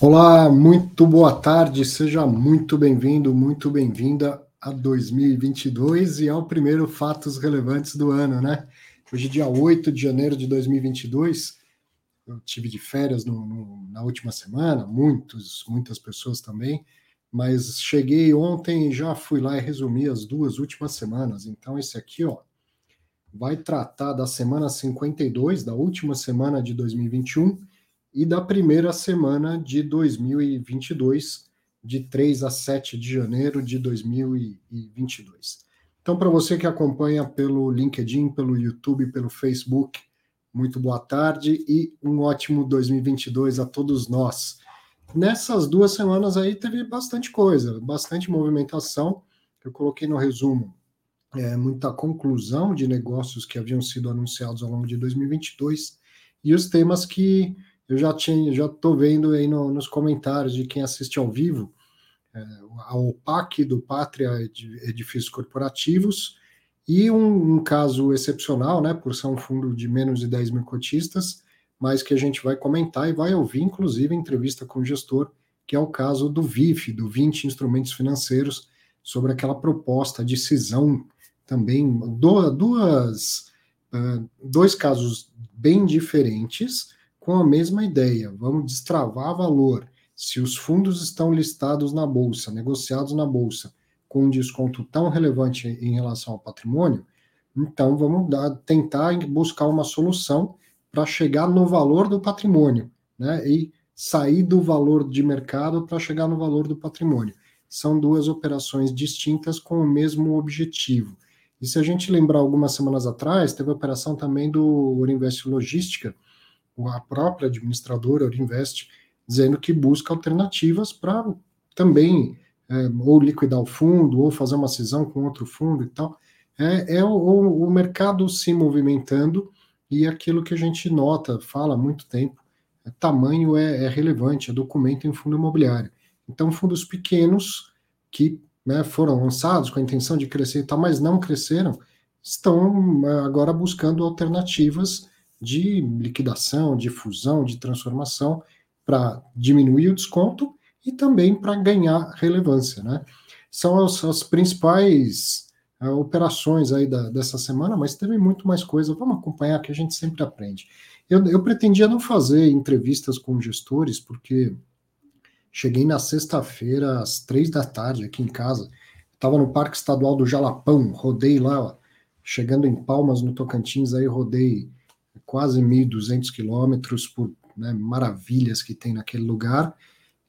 Olá, muito boa tarde, seja muito bem-vindo, muito bem-vinda a 2022 e ao primeiro Fatos Relevantes do ano, né? Hoje, dia 8 de janeiro de 2022, eu tive de férias no, no, na última semana, muitos, muitas pessoas também, mas cheguei ontem e já fui lá e resumi as duas últimas semanas. Então, esse aqui, ó, vai tratar da semana 52, da última semana de 2021 e da primeira semana de 2022, de 3 a 7 de janeiro de 2022. Então, para você que acompanha pelo LinkedIn, pelo YouTube, pelo Facebook, muito boa tarde e um ótimo 2022 a todos nós. Nessas duas semanas aí teve bastante coisa, bastante movimentação. Eu coloquei no resumo é, muita conclusão de negócios que haviam sido anunciados ao longo de 2022 e os temas que eu já tinha, já estou vendo aí no, nos comentários de quem assiste ao vivo, é, a OPAC do Pátria Edifícios Corporativos, e um, um, caso excepcional, né, por ser um fundo de menos de 10 mil cotistas, mas que a gente vai comentar e vai ouvir, inclusive, entrevista com o gestor, que é o caso do VIF, do 20 Instrumentos Financeiros, sobre aquela proposta de cisão também, duas, dois casos bem diferentes, com a mesma ideia. Vamos destravar valor. Se os fundos estão listados na bolsa, negociados na bolsa, com um desconto tão relevante em relação ao patrimônio, então vamos dar, tentar buscar uma solução para chegar no valor do patrimônio, né? E sair do valor de mercado para chegar no valor do patrimônio. São duas operações distintas com o mesmo objetivo. E se a gente lembrar algumas semanas atrás, teve a operação também do Orinvest Logística, a própria administradora Orinvest, dizendo que busca alternativas para também é, ou liquidar o fundo, ou fazer uma cisão com outro fundo e tal. É, é o, o, mercado se movimentando e aquilo que a gente nota, fala há muito tempo, é, tamanho é, é, relevante, é documento em fundo imobiliário. Então, fundos pequenos que né, foram lançados com a intenção de crescer e tal, mas não cresceram, estão é, agora buscando alternativas de liquidação, de fusão, de transformação, para diminuir o desconto e também para ganhar relevância. Né? São as, as principais uh, operações aí da, dessa semana, mas teve muito mais coisa. Vamos acompanhar que a gente sempre aprende. Eu, eu pretendia não fazer entrevistas com gestores, porque cheguei na sexta-feira, às três da tarde, aqui em casa. Estava no Parque Estadual do Jalapão, rodei lá, ó, chegando em Palmas, no Tocantins, aí rodei quase 1.200 quilômetros por né, maravilhas que tem naquele lugar.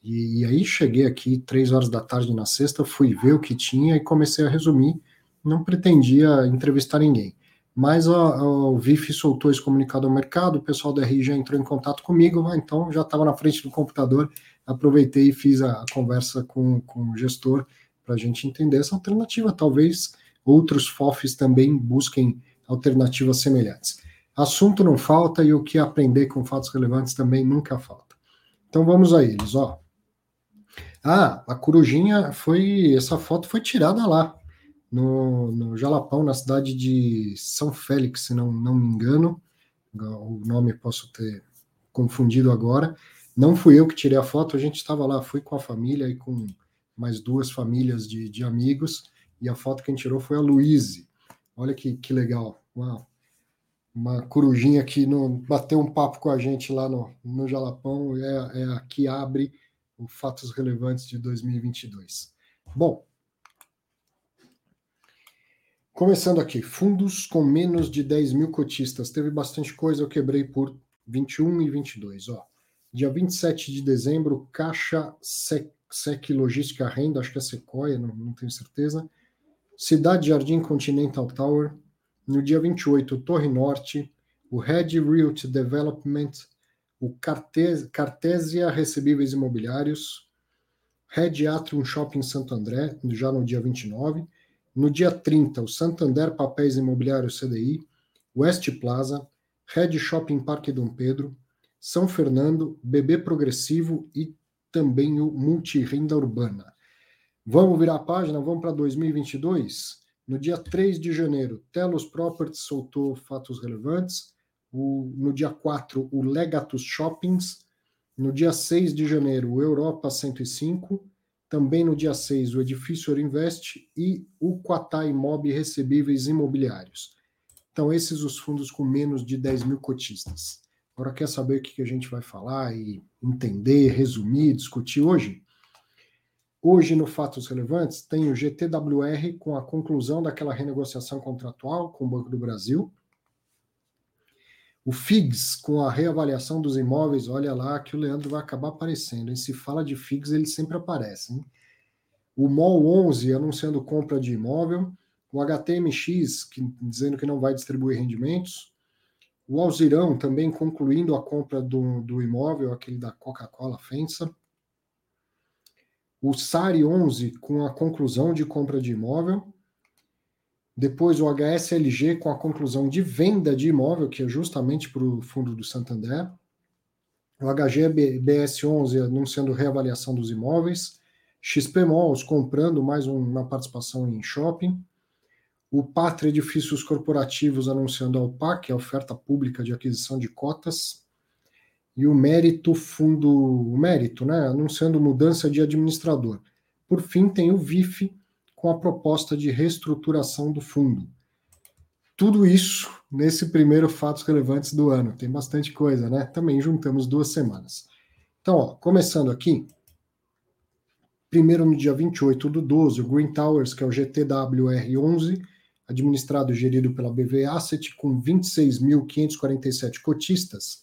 E, e, aí cheguei aqui três horas da tarde na sexta, fui ver o que tinha e comecei a resumir. Não pretendia entrevistar ninguém. Mas a, a, o VIF soltou esse comunicado ao mercado, o pessoal da RI já entrou em contato comigo, ah, então já estava na frente do computador, aproveitei e fiz a, a conversa com, com o gestor para a gente entender essa alternativa. Talvez outros FOFs também busquem alternativas semelhantes. Assunto não falta e o que aprender com fatos relevantes também nunca falta. Então vamos a eles, ó. Ah, a corujinha foi. Essa foto foi tirada lá, no, no Jalapão, na cidade de São Félix, se não, não me engano. O nome posso ter confundido agora. Não fui eu que tirei a foto, a gente estava lá, fui com a família e com mais duas famílias de, de amigos, e a foto que a gente tirou foi a Luíse. Olha que, que legal. Uau uma corujinha que no, bateu um papo com a gente lá no, no Jalapão, é, é a que abre o Fatos Relevantes de 2022. Bom, começando aqui, fundos com menos de 10 mil cotistas, teve bastante coisa, eu quebrei por 21 e 22, ó. Dia 27 de dezembro, Caixa Sec, Sec Logística Renda, acho que é Sequoia, não, não tenho certeza. Cidade Jardim Continental Tower, no dia 28, Torre Norte, o Red Realty Development, o Cartesia Recebíveis Imobiliários, Red Atrium Shopping Santo André, já no dia 29. No dia 30, o Santander Papéis Imobiliários CDI, West Plaza, Red Shopping Parque Dom Pedro, São Fernando, BB Progressivo e também o Multirenda Urbana. Vamos virar a página, vamos para 2022? No dia 3 de janeiro, Telos Properties soltou fatos relevantes. O, no dia 4, o Legatus Shoppings. No dia 6 de janeiro, o Europa 105. Também no dia 6, o Edifício Orinvest e o Quatá Imob Recebíveis Imobiliários. Então, esses os fundos com menos de 10 mil cotistas. Agora, quer saber o que a gente vai falar e entender, resumir, discutir hoje? Hoje, no Fatos Relevantes, tem o GTWR com a conclusão daquela renegociação contratual com o Banco do Brasil. O FIGS com a reavaliação dos imóveis, olha lá que o Leandro vai acabar aparecendo. E se fala de FIGS, ele sempre aparece. Hein? O MOL 11 anunciando compra de imóvel. O HTMX que, dizendo que não vai distribuir rendimentos. O Alzirão também concluindo a compra do, do imóvel, aquele da Coca-Cola Fensa o SARI 11 com a conclusão de compra de imóvel, depois o HSLG com a conclusão de venda de imóvel, que é justamente para o fundo do Santander, o HGBS 11 anunciando reavaliação dos imóveis, XP Malls comprando mais uma participação em shopping, o Pátria Edifícios Corporativos anunciando a OPAC, a oferta pública de aquisição de cotas, e o Mérito Fundo, o Mérito, né, anunciando mudança de administrador. Por fim, tem o VIF com a proposta de reestruturação do fundo. Tudo isso nesse primeiro Fatos Relevantes do ano. Tem bastante coisa, né? Também juntamos duas semanas. Então, ó, começando aqui, primeiro no dia 28 do 12, o Green Towers, que é o GTWR11, administrado e gerido pela BV Asset, com 26.547 cotistas,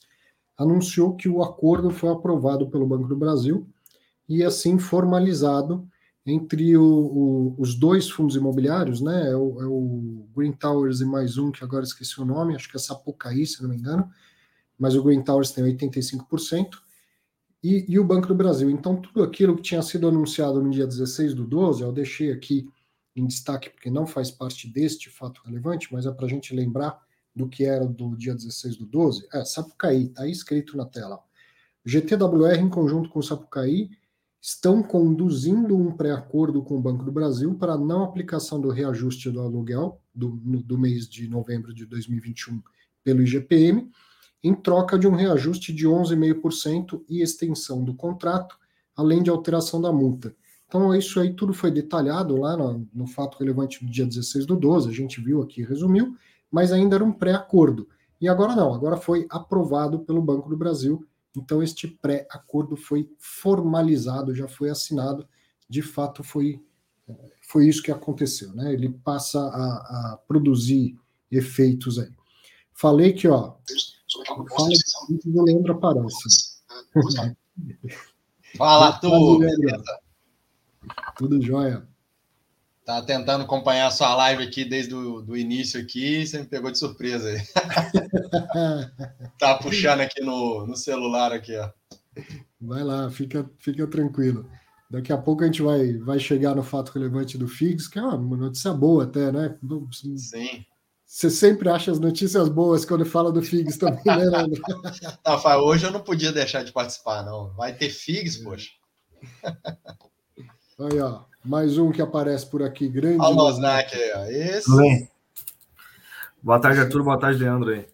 anunciou que o acordo foi aprovado pelo Banco do Brasil e assim formalizado entre o, o, os dois fundos imobiliários, né? É o, é o, Green Towers e mais um que agora esqueci o nome, acho que é Sapucaí, se não me engano, mas o Green Towers tem 85%, e, e o Banco do Brasil. Então, tudo aquilo que tinha sido anunciado no dia 16 do 12, eu deixei aqui em destaque porque não faz parte deste fato relevante, mas é para a gente lembrar do que era do dia 16 do 12? É, Sapucaí, está aí escrito na tela. GTWR, em conjunto com o Sapucaí, estão conduzindo um pré-acordo com o Banco do Brasil para não aplicação do reajuste do aluguel do, do mês de novembro de 2021 pelo IGPM, em troca de um reajuste de 11,5% e extensão do contrato, além de alteração da multa. Então, isso aí tudo foi detalhado lá no, no fato relevante do dia 16 do 12, a gente viu aqui, resumiu, mas ainda era um pré-acordo. E agora não, agora foi aprovado pelo Banco do Brasil, então este pré-acordo foi formalizado, já foi assinado, de fato foi, foi isso que aconteceu, né? Ele passa a, a produzir efeitos aí. Falei que, ó, fala que o Leandro aparece. Fala, tu! Tudo jóia. Tá tentando acompanhar a sua live aqui desde o do início aqui, você me pegou de surpresa aí. tá puxando aqui no, no celular aqui, ó. Vai lá, fica, fica tranquilo. Daqui a pouco a gente vai, vai chegar no fato relevante do FIGS, que é uma notícia boa até, né? Sim. Você sempre acha as notícias boas quando fala do FIGS também, né, Leandro? não, hoje eu não podia deixar de participar, não. Vai ter FIGS, poxa. Aí, ó. Mais um que aparece por aqui, grande. Olha o Osnak aí, ó. Esse. Tudo bem? Boa tarde, Arthur. Boa tarde, Leandro aí.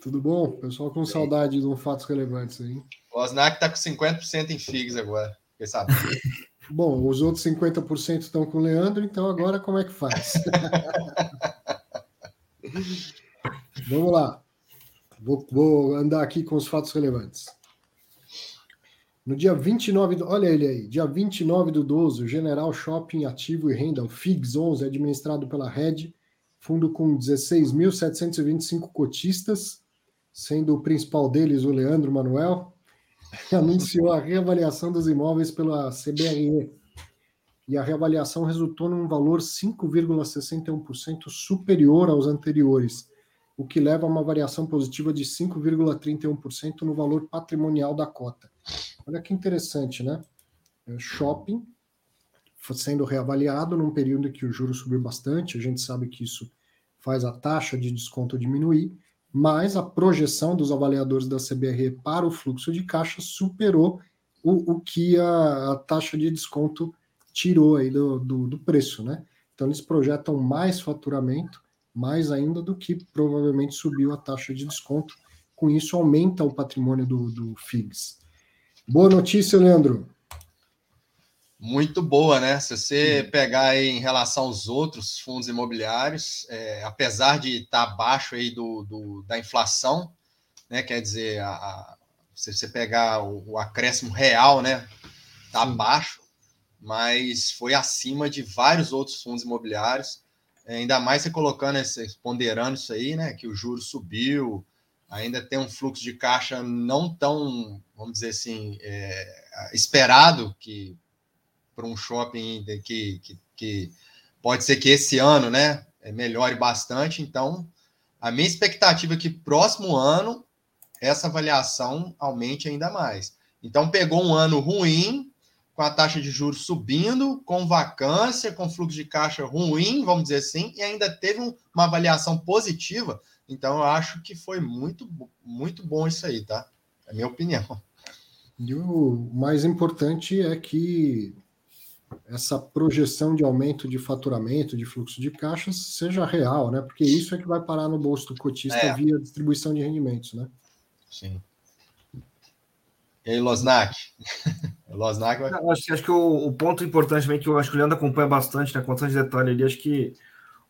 Tudo bom? Pessoal com saudade de um fatos relevantes aí. O Osnak tá com 50% em FIGs agora. Quem sabe? bom, os outros 50% estão com o Leandro, então agora como é que faz? Vamos lá. Vou, vou andar aqui com os fatos relevantes. No dia 29, do, olha ele aí, dia 29 do 12, o General Shopping Ativo e Renda, o FIGS 11, administrado pela Red, fundo com 16.725 cotistas, sendo o principal deles o Leandro Manuel, anunciou a reavaliação dos imóveis pela CBRE. E a reavaliação resultou num valor 5,61% superior aos anteriores, o que leva a uma variação positiva de 5,31% no valor patrimonial da cota. Olha que interessante, né? É, shopping sendo reavaliado num período em que o juro subiu bastante, a gente sabe que isso faz a taxa de desconto diminuir, mas a projeção dos avaliadores da CBRE para o fluxo de caixa superou o, o que a, a, taxa de desconto tirou aí do, do, do preço, né? Então eles projetam mais faturamento, mais ainda do que provavelmente subiu a taxa de desconto. Com isso, aumenta o patrimônio do, do FIGS. Boa notícia, Leandro. Muito boa, né? Se você pegar aí em relação aos outros fundos imobiliários, é, apesar de estar abaixo aí do, do, da inflação, né? Quer dizer, a, a, se você pegar o, o acréscimo real, né? Está abaixo, mas foi acima de vários outros fundos imobiliários. É, ainda mais você colocando, esse, ponderando isso aí, né? Que o juro subiu, ainda tem um fluxo de caixa não tão, vamos dizer assim, é, esperado que para um shopping que, que, que, pode ser que esse ano, né, melhore bastante. Então, a minha expectativa é que próximo ano essa avaliação aumente ainda mais. Então, pegou um ano ruim, com a taxa de juros subindo, com vacância, com fluxo de caixa ruim, vamos dizer assim, e ainda teve uma avaliação positiva. Então, eu acho que foi muito, muito bom isso aí, tá? É a minha opinião. E o mais importante é que essa projeção de aumento de faturamento, de fluxo de caixas, seja real, né? Porque isso é que vai parar no bolso do cotista é. via distribuição de rendimentos, né? Sim. E aí, Losnak? Losnak vai... acho, acho que o, o, ponto importante também, que eu acho que o Leandro acompanha bastante, né? Com bastante detalhe ali, acho que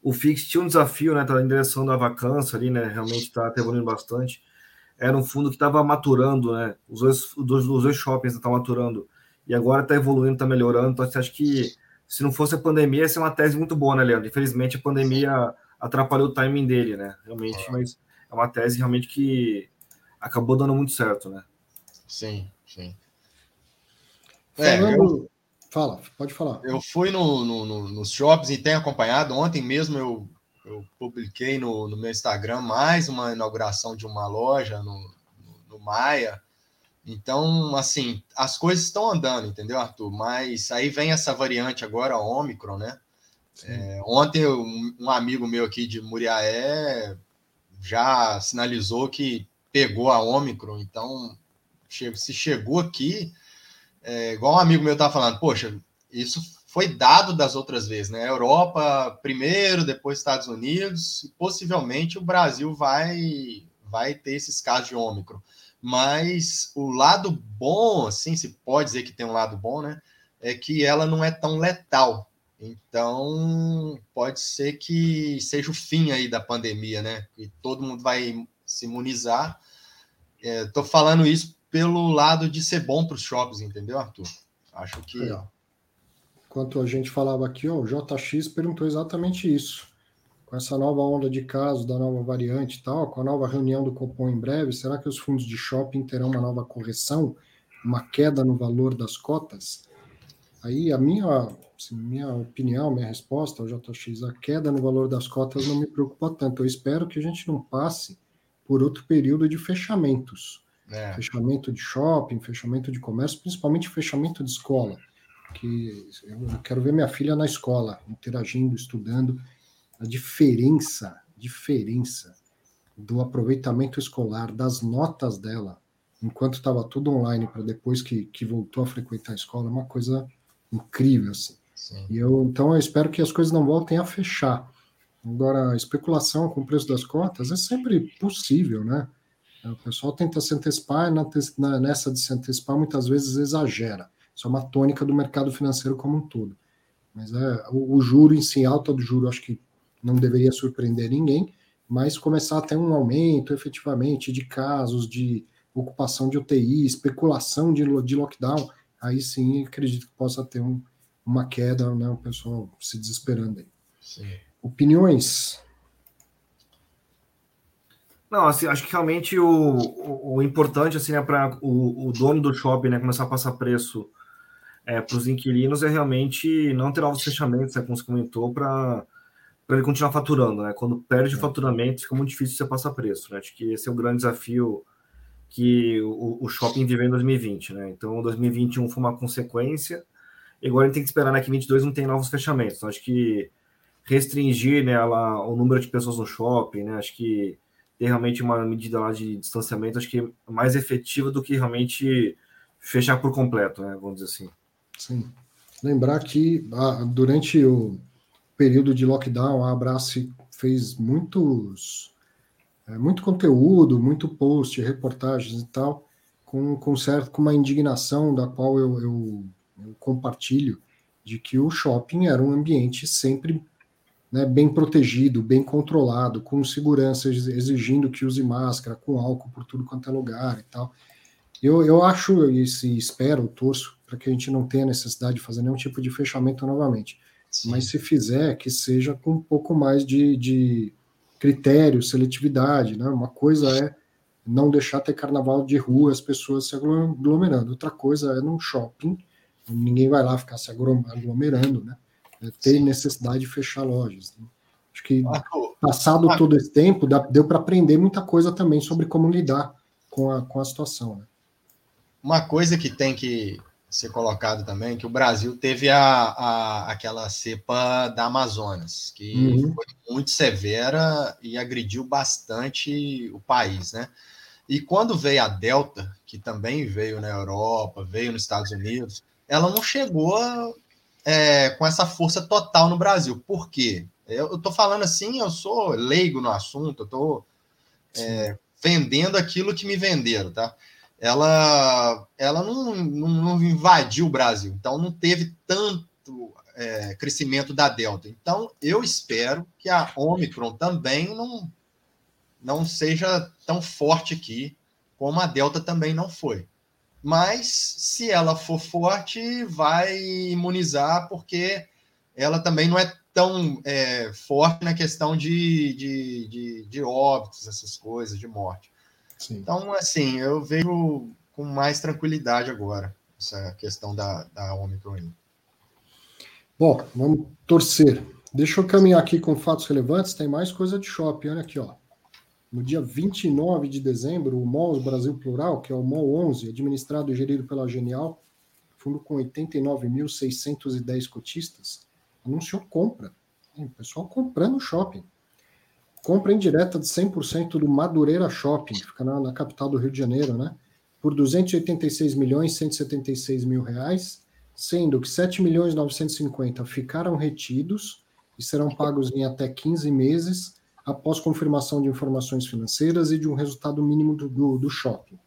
o Fix tinha um desafio, né? Tá em direção da vacância ali, né? Realmente está tá evoluindo bastante. Era um fundo que estava maturando, né? Os dois, os, os dois shoppings estavam maturando e agora está evoluindo, está melhorando. Então, acha que se não fosse a pandemia, ia ser uma tese muito boa, né, Leandro? Infelizmente, a pandemia atrapalhou o timing dele, né? Realmente, mas é uma tese realmente que acabou dando muito certo, né? Sim, sim. É, eu, Fala, pode falar. Eu fui no, no, no, nos shops e tenho acompanhado. Ontem mesmo eu, eu publiquei no, no meu Instagram mais uma inauguração de uma loja no, no Maia. Então, assim, as coisas estão andando, entendeu, Arthur? Mas aí vem essa variante agora, a Ômicron, né? É, ontem um, um, amigo meu aqui de Muriaé já sinalizou que pegou a Ômicron, então se chegou aqui, é, igual um amigo meu estava falando, poxa, isso foi dado das outras vezes, né? Europa primeiro, depois Estados Unidos, e possivelmente o Brasil vai, vai ter esses casos de Ômicron. Mas o lado bom, assim, se pode dizer que tem um lado bom, né? É que ela não é tão letal. Então, pode ser que seja o fim aí da pandemia, né? E todo mundo vai se imunizar. Estou é, falando isso pelo lado de ser bom para os shoppings, entendeu, Arthur? Acho que. Legal. Enquanto a gente falava aqui, ó, o JX perguntou exatamente isso com essa nova onda de casos, da nova variante e tal, com a nova reunião do Copom em breve, será que os fundos de shopping terão uma nova correção, uma queda no valor das cotas? Aí a minha, assim, minha opinião, minha resposta ao JX, a queda no valor das cotas não me preocupa tanto. Eu espero que a gente não passe por outro período de fechamentos. É. Fechamento de shopping, fechamento de comércio, principalmente fechamento de escola. Que eu quero ver minha filha na escola, interagindo, estudando a diferença, diferença do aproveitamento escolar, das notas dela, enquanto estava tudo online, para depois que, que voltou a frequentar a escola, é uma coisa incrível, assim. Sim. E eu, então eu espero que as coisas não voltem a fechar. Agora, a especulação com o preço das cotas é sempre possível, né? O pessoal tenta se antecipar, na, nessa de se antecipar, muitas vezes exagera. Isso é uma tônica do mercado financeiro como um todo. Mas é, o, o juro em si, alta do juro, acho que não deveria surpreender ninguém, mas começar a ter um aumento efetivamente de casos de ocupação de UTI, especulação de, de lockdown, aí sim acredito que possa ter um, uma queda, né, o pessoal se desesperando aí. Sim. Opiniões? Não, assim, acho que realmente o, o, o importante assim, é para o, o, dono do shopping né, começar a passar preço é, para os inquilinos é realmente não ter novos fechamentos, né, como você comentou, para para ele continuar faturando, né? Quando perde é. faturamento, fica muito difícil você passar preço, né? Acho que esse é o grande desafio que o, o shopping viveu em 2020, né? Então, 2021 foi uma consequência, e agora a gente tem que esperar, né, que 22 não tem novos fechamentos. Então, acho que restringir, né, ela, o número de pessoas no shopping, né? Acho que ter realmente uma medida lá de distanciamento, acho que é mais efetiva do que realmente fechar por completo, né? Vamos dizer assim. Sim. Lembrar que ah, durante o período de lockdown, a Abrace fez muitos, é, muito conteúdo, muito post, reportagens e tal, com, com, certo, com uma indignação da qual eu, eu, eu compartilho, de que o shopping era um ambiente sempre né, bem protegido, bem controlado, com segurança, exigindo que use máscara, com álcool por tudo quanto é lugar e tal. Eu, eu acho e espero, torço, para que a gente não tenha necessidade de fazer nenhum tipo de fechamento novamente. Sim. Mas se fizer, que seja com um pouco mais de, de critério, seletividade. Né? Uma coisa é não deixar ter carnaval de rua, as pessoas se aglomerando. Outra coisa é num shopping, ninguém vai lá ficar se aglomerando, né? É ter Sim. necessidade de fechar lojas. Né? Acho que passado todo esse tempo, deu para aprender muita coisa também sobre como lidar com a, com a situação. Né? Uma coisa que tem que ser colocado também, que o Brasil teve a, a aquela cepa da Amazonas, que uhum. foi muito severa e agrediu bastante o país, né? E quando veio a Delta, que também veio na Europa, veio nos Estados Unidos, ela não chegou é, com essa força total no Brasil. Por quê? Eu estou falando assim, eu sou leigo no assunto, eu estou é, vendendo aquilo que me venderam, tá? ela, ela não, não, não invadiu o Brasil, então não teve tanto é, crescimento da Delta. Então, eu espero que a Omicron também não, não seja tão forte aqui como a Delta também não foi. Mas, se ela for forte, vai imunizar, porque ela também não é tão é, forte na questão de, de, de, de óbitos, essas coisas, de morte. Sim. Então, assim, eu vejo com mais tranquilidade agora essa questão da, da Omicron. Bom, vamos torcer. Deixa eu caminhar aqui com fatos relevantes. Tem mais coisa de shopping. Olha aqui, ó. No dia 29 de dezembro, o MOL Brasil Plural, que é o MOL 11, administrado e gerido pela Genial, fundo com 89.610 cotistas, anunciou compra. O pessoal comprando shopping compra indireta de 100% do Madureira Shopping, que fica na, na, capital do Rio de Janeiro, né? Por 286 milhões 176 mil reais, sendo que 7 milhões 950 ficaram retidos e serão pagos em até 15 meses após confirmação de informações financeiras e de um resultado mínimo do, do, do shopping.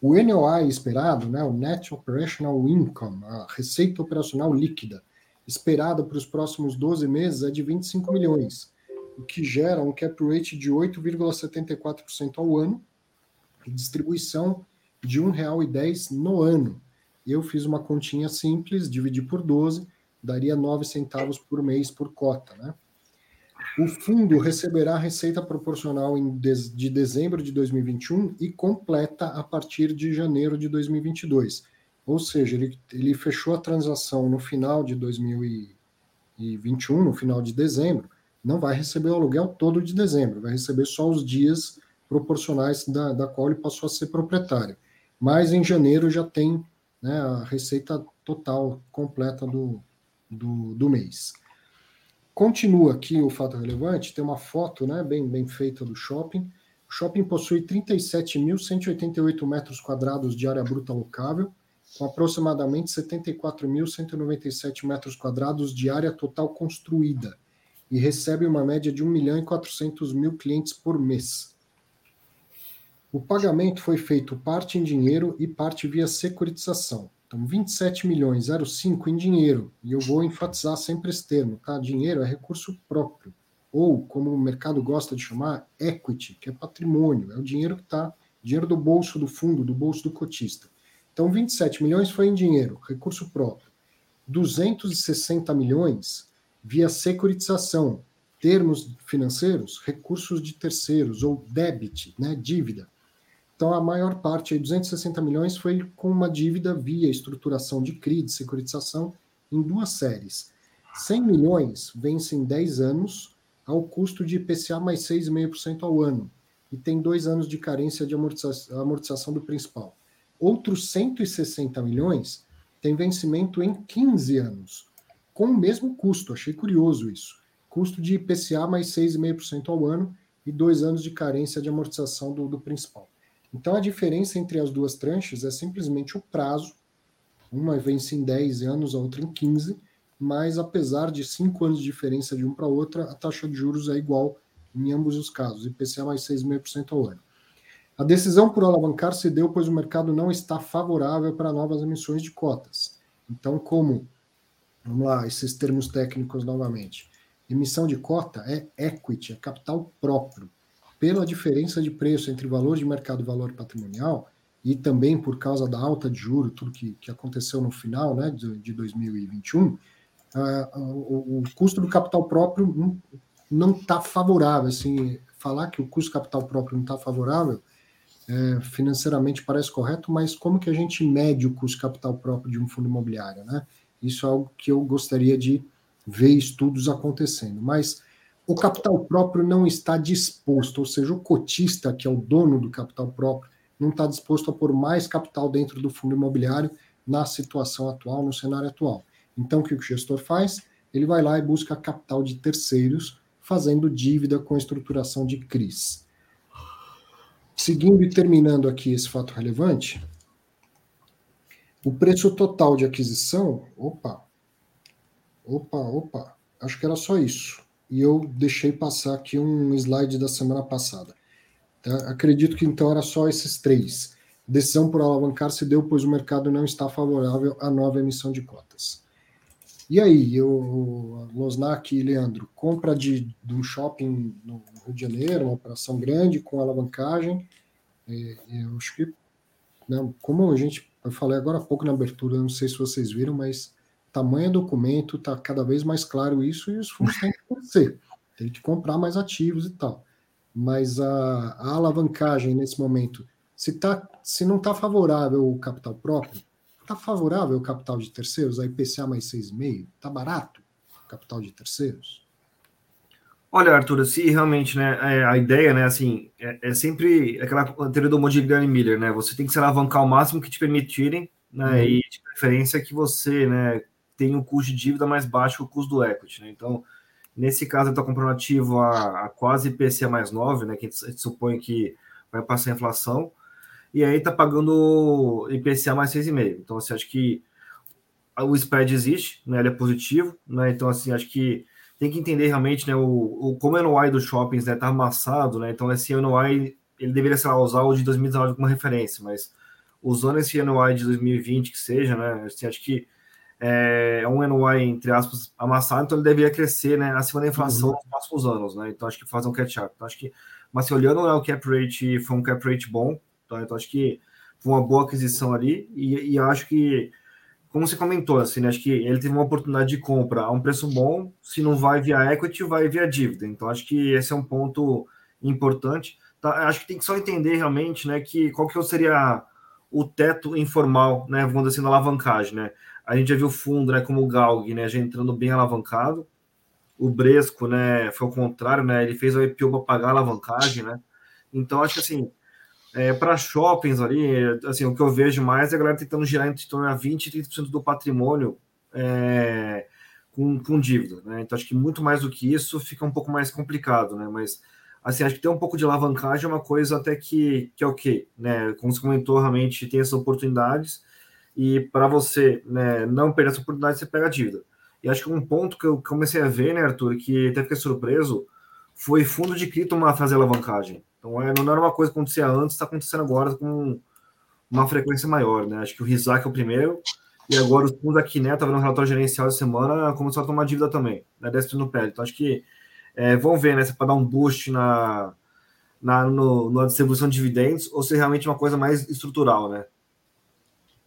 O NOI esperado, né, o Net Operational Income, a receita operacional líquida, esperada para os próximos 12 meses é de 25 milhões, o que gera um cap rate de 8,74% ao ano e distribuição de R$ 1,10 no ano. Eu fiz uma continha simples, dividi por 12, daria 9 centavos por mês por cota, né? O fundo receberá receita proporcional de dezembro de 2021 e completa a partir de janeiro de 2022. Ou seja, ele, ele fechou a transação no final de 2021, no final de dezembro, não vai receber o aluguel todo de dezembro, vai receber só os dias proporcionais da, da qual ele passou a ser proprietário. Mas em janeiro já tem né, a receita total completa do, do, do, mês. Continua aqui o fato relevante, tem uma foto né, bem, bem feita do shopping. O shopping possui 37.188 metros quadrados de área bruta locável, com aproximadamente 74.197 metros quadrados de área total construída e recebe uma média de 1 milhão e 400 mil clientes por mês. O pagamento foi feito parte em dinheiro e parte via securitização. Então, 27 milhões 05 em dinheiro. E eu vou enfatizar sempre esse termo, tá? Dinheiro é recurso próprio. Ou, como o mercado gosta de chamar, equity, que é patrimônio. É o dinheiro que está, dinheiro do bolso do fundo, do bolso do cotista. Então, 27 milhões foi em dinheiro, recurso próprio. 260 milhões via securitização, termos financeiros, recursos de terceiros ou debit, né, dívida. Então a maior parte, aí, 260 milhões, foi com uma dívida via estruturação de CRI, de securitização, em duas séries. 100 milhões vence em 10 anos ao custo de IPCA mais 6,5% ao ano e tem dois anos de carência de amortização, amortização do principal. Outros 160 milhões têm vencimento em 15 anos com o mesmo custo. Achei curioso isso. Custo de IPCA mais 6,5% ao ano e dois anos de carência de amortização do, do principal. Então a diferença entre as duas tranches é simplesmente o prazo. Uma vence em 10 anos, a outra em 15, mas apesar de 5 anos de diferença de um para outra, a taxa de juros é igual em ambos os casos, IPCA mais 6,5% ao ano. A decisão por alavancar se deu pois o mercado não está favorável para novas emissões de cotas. Então, como, vamos lá, esses termos técnicos novamente. Emissão de cota é equity, é capital próprio. Pela diferença de preço entre valor de mercado e valor patrimonial, e também por causa da alta de juro, tudo que, que aconteceu no final né, de, de 2021, uh, o, o, custo do capital próprio não está favorável. Assim, falar que o custo do capital próprio não está favorável é, financeiramente parece correto, mas como que a gente mede o custo capital próprio de um fundo imobiliário? Né? Isso é algo que eu gostaria de ver estudos acontecendo. Mas o capital próprio não está disposto, ou seja, o cotista, que é o dono do capital próprio, não está disposto a pôr mais capital dentro do fundo imobiliário na situação atual, no cenário atual. Então, o que o gestor faz? Ele vai lá e busca capital de terceiros, fazendo dívida com estruturação de CRIs. Seguindo e terminando aqui esse fato relevante, o preço total de aquisição, opa, opa, opa, acho que era só isso. E eu deixei passar aqui um slide da semana passada. Tá? Acredito que então era só esses três. Decisão por alavancar se deu, pois o mercado não está favorável à nova emissão de cotas. E aí, eu, Losnak e Leandro, compra de, de um shopping no Rio de Janeiro, uma operação grande com alavancagem. É, eu acho que, né, como a gente, eu falei agora há pouco na abertura, não sei se vocês viram, mas tamanho documento, está cada vez mais claro isso e os fundos têm que crescer, tem que comprar mais ativos e tal mas a, a alavancagem nesse momento, se, tá, se não está favorável o capital próprio, está favorável o capital de terceiros, a IPCA mais 6,5? Está barato o capital de terceiros? Olha, Arthur, se realmente né, é, a ideia, né, assim, é, é sempre aquela teoria do Modigliani Miller, né? Você tem que se alavancar o máximo que te permitirem, né? Uhum. E de preferência que você, né, tenha um custo de dívida mais baixo que o custo do equity, né? Então, Nesse caso, ele está comprando ativo a, a, quase IPCA mais 9, né, que a gente supõe que vai passar a inflação, e aí está pagando IPCA mais 6,5. Então, assim, acho que o spread existe, né, ele é positivo, né, então, assim, acho que tem que entender realmente, né, o, o como o NOI dos shoppings, né, tá amassado, né, então esse NOI, ele deveria, lá, usar o de 2019 como referência, mas usando esse NOI de 2020 que seja, né, assim, acho que é, um NY, entre aspas, amassado, então ele deveria crescer né, acima da inflação uhum. nos próximos anos, né? Então acho que faz um catch-up. Então, acho que, mas se olhando né, o cap rate, foi um cap rate bom, então, então acho que foi uma boa aquisição ali, e, e acho que, como você comentou, assim, né, acho que ele teve uma oportunidade de compra a um preço bom, se não vai via equity, vai via dívida. Então acho que esse é um ponto importante. Tá? Acho que tem que só entender realmente né, que qual que seria o teto informal, né, vamos dizer assim, na alavancagem, né? A gente já viu o né, como o Galg, né, já entrando bem alavancado. O Bresco, né, foi o contrário, né, ele fez o IPO para pagar a alavancagem, né. Então, acho que assim, é, para shoppings ali, assim, o que eu vejo mais é a galera tentando girar entre a 20% e 30% do patrimônio é, com, com dívida, né. Então, acho que muito mais do que isso fica um pouco mais complicado, né, mas assim, acho que ter um pouco de alavancagem é uma coisa até que, que é ok, né? Como você comentou, realmente tem essas oportunidades e para você né, não perder essa oportunidade, você pega a dívida. E acho que um ponto que eu comecei a ver, né, Arthur, que até fiquei surpreso, foi fundo de cripto fazer alavancagem. Então, é, não era uma coisa que acontecia antes, está acontecendo agora com uma frequência maior, né? Acho que o Rizak é o primeiro, e agora os fundos aqui, né, tá vendo um relatório gerencial de semana, começou a tomar dívida também, né, desce no pé. Então, acho que é, vamos ver, né, se é para dar um boost na, na, no, na distribuição de dividendos, ou se é realmente uma coisa mais estrutural, né?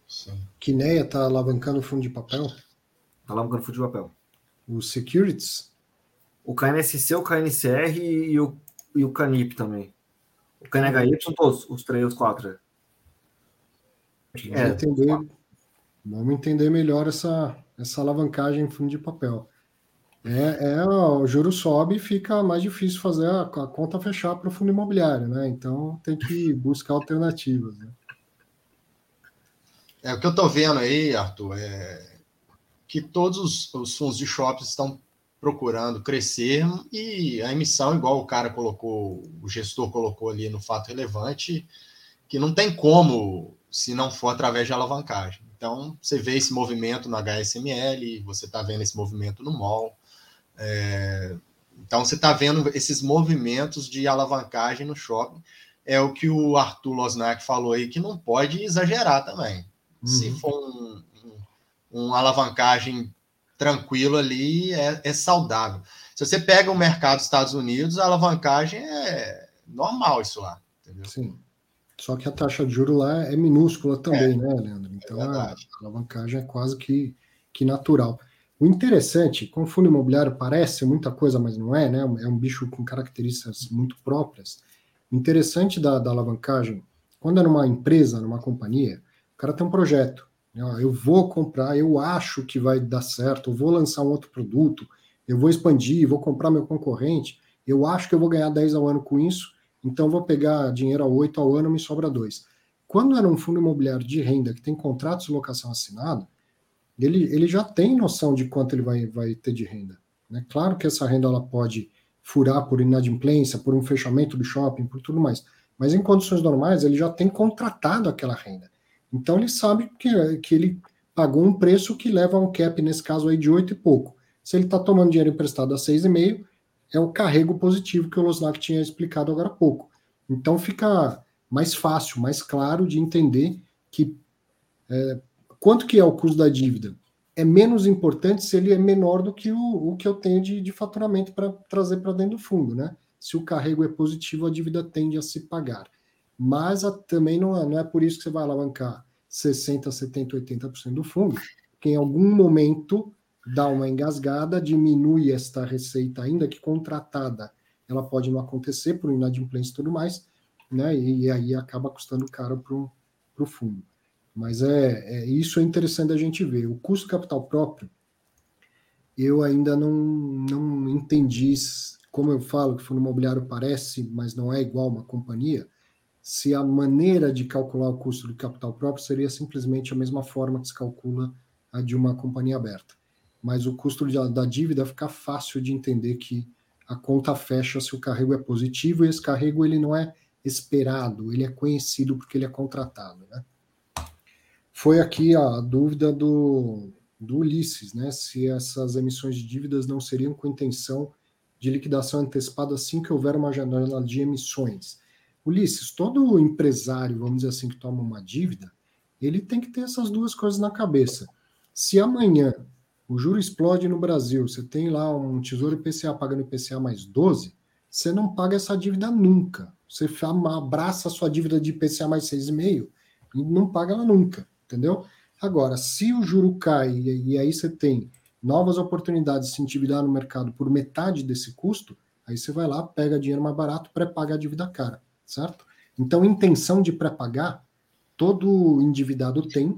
Sim. Kineia está alavancando o fundo de papel? Está alavancando o fundo de papel. O Securities? O KNSC, o KNCR e o, e o Canip também. O KNHY são todos, os três, os quatro. Vamos, é, entender, vamos entender melhor essa, essa alavancagem em fundo de papel. É, é, o juro sobe e fica mais difícil fazer a, a conta fechar para o fundo imobiliário, né? Então tem que buscar alternativas. Né? É, o que eu estou vendo aí, Arthur, é que todos os, os fundos de shoppings estão procurando crescer e a emissão, igual o cara colocou, o gestor colocou ali no fato relevante, que não tem como se não for através de alavancagem. Então, você vê esse movimento no HSML, você está vendo esse movimento no MOL. É, então, você está vendo esses movimentos de alavancagem no shopping é o que o Arthur Losnak falou aí, que não pode exagerar também. Uhum. Se for um, um, uma alavancagem tranquilo ali, é, é, saudável. Se você pega o mercado dos Estados Unidos, a alavancagem é normal isso lá. Entendeu? Sim. Só que a taxa de juro lá é minúscula também, é, né, Leandro? Então é a, a alavancagem é quase que, que natural. O interessante, como fundo imobiliário parece muita coisa, mas não é, né? É um bicho com características muito próprias. O interessante da, da alavancagem, quando é numa empresa, numa companhia, o cara tem um projeto. Né? Eu vou comprar, eu acho que vai dar certo, eu vou lançar um outro produto, eu vou expandir, vou comprar meu concorrente, eu acho que eu vou ganhar 10 ao ano com isso, então vou pegar dinheiro a 8 ao ano, me sobra 2. Quando é num fundo imobiliário de renda que tem contratos de locação assinado, ele, ele já tem noção de quanto ele vai, vai ter de renda. Né? Claro que essa renda ela pode furar por inadimplência, por um fechamento do shopping, por tudo mais. Mas em condições normais, ele já tem contratado aquela renda. Então ele sabe que, que ele pagou um preço que leva a um cap, nesse caso aí, de 8 e pouco. Se ele está tomando dinheiro emprestado a 6,5, é o carrego positivo que o Losnak tinha explicado agora há pouco. Então fica mais fácil, mais claro de entender que é, Quanto que é o custo da dívida? É menos importante se ele é menor do que o, o que eu tenho de, de faturamento para trazer para dentro do fundo, né? Se o carrego é positivo, a dívida tende a se pagar. Mas a, também não é, não é por isso que você vai alavancar 60%, 70%, 80% do fundo, que em algum momento dá uma engasgada, diminui esta receita, ainda que contratada, ela pode não acontecer por inadimplência e tudo mais, né? E, e aí acaba custando caro para o fundo. Mas é, é, isso é interessante a gente ver. O custo capital próprio, eu ainda não, não entendi, como eu falo que fundo imobiliário parece, mas não é igual uma companhia, se a maneira de calcular o custo do capital próprio seria simplesmente a mesma forma que se calcula a de uma companhia aberta. Mas o custo da dívida fica fácil de entender que a conta fecha se o carrego é positivo e esse carrego ele não é esperado, ele é conhecido porque ele é contratado, né? foi aqui a dúvida do, do Ulisses, né? Se essas emissões de dívidas não seriam com intenção de liquidação antecipada assim que houver uma janela de emissões. Ulisses, todo empresário, vamos dizer assim, que toma uma dívida, ele tem que ter essas duas coisas na cabeça. Se amanhã o juro explode no Brasil, você tem lá um tesouro IPCA pagando IPCA mais 12, você não paga essa dívida nunca. Você abraça a sua dívida de IPCA mais 6,5 e não paga ela nunca entendeu? Agora, se o juro cai e, aí você tem novas oportunidades de se endividar no mercado por metade desse custo, aí você vai lá, pega dinheiro mais barato, pré-paga a dívida cara, certo? Então, intenção de pré-pagar, todo endividado tem,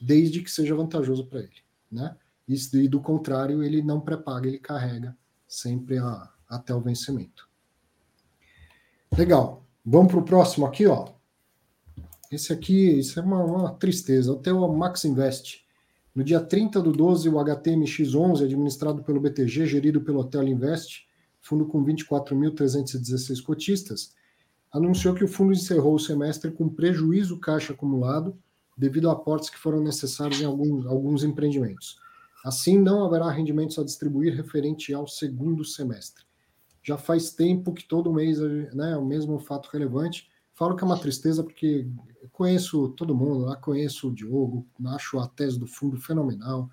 desde que seja vantajoso para ele, né? E, e, do contrário, ele não pré-paga, ele carrega sempre a, até o vencimento. Legal. Vamos para o próximo aqui, ó. Esse aqui, isso é uma, uma tristeza. O o Max Invest. No dia 30 do 12, o HTMX11, administrado pelo BTG, gerido pelo Hotel Invest, fundo com 24.316 cotistas, anunciou que o fundo encerrou o semestre com prejuízo caixa acumulado devido a aportes que foram necessários em alguns, alguns empreendimentos. Assim, não haverá rendimentos a distribuir referente ao segundo semestre. Já faz tempo que todo mês né, é o mesmo fato relevante. Falo que é uma tristeza porque conheço todo mundo lá, conheço o Diogo, acho a tese do fundo fenomenal,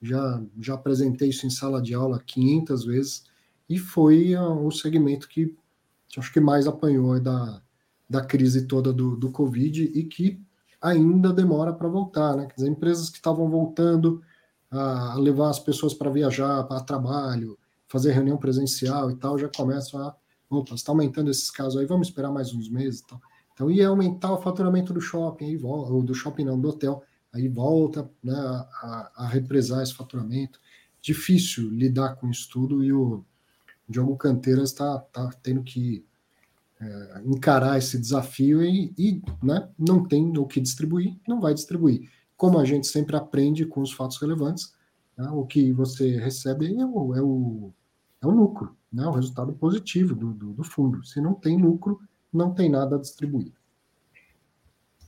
já, já apresentei isso em sala de aula 500 vezes, e foi uh, o segmento que acho que mais apanhou da, da crise toda do, do Covid e que ainda demora para voltar, né? Quer dizer, empresas que estavam voltando a levar as pessoas para viajar, para trabalho, fazer reunião presencial e tal, já começam a, opa, está aumentando esses casos aí, vamos esperar mais uns meses e tal. Então ia aumentar o faturamento do shopping, aí volta, do shopping não, do hotel, aí volta né, a, a represar esse faturamento. Difícil lidar com isso tudo e o Diogo Canteiras está tá tendo que é, encarar esse desafio e, e né, não tem o que distribuir, não vai distribuir. Como a gente sempre aprende com os fatos relevantes, né, o que você recebe é o, é o, é o lucro, né, o resultado positivo do, do, do fundo. Se não tem lucro, não tem nada a distribuir.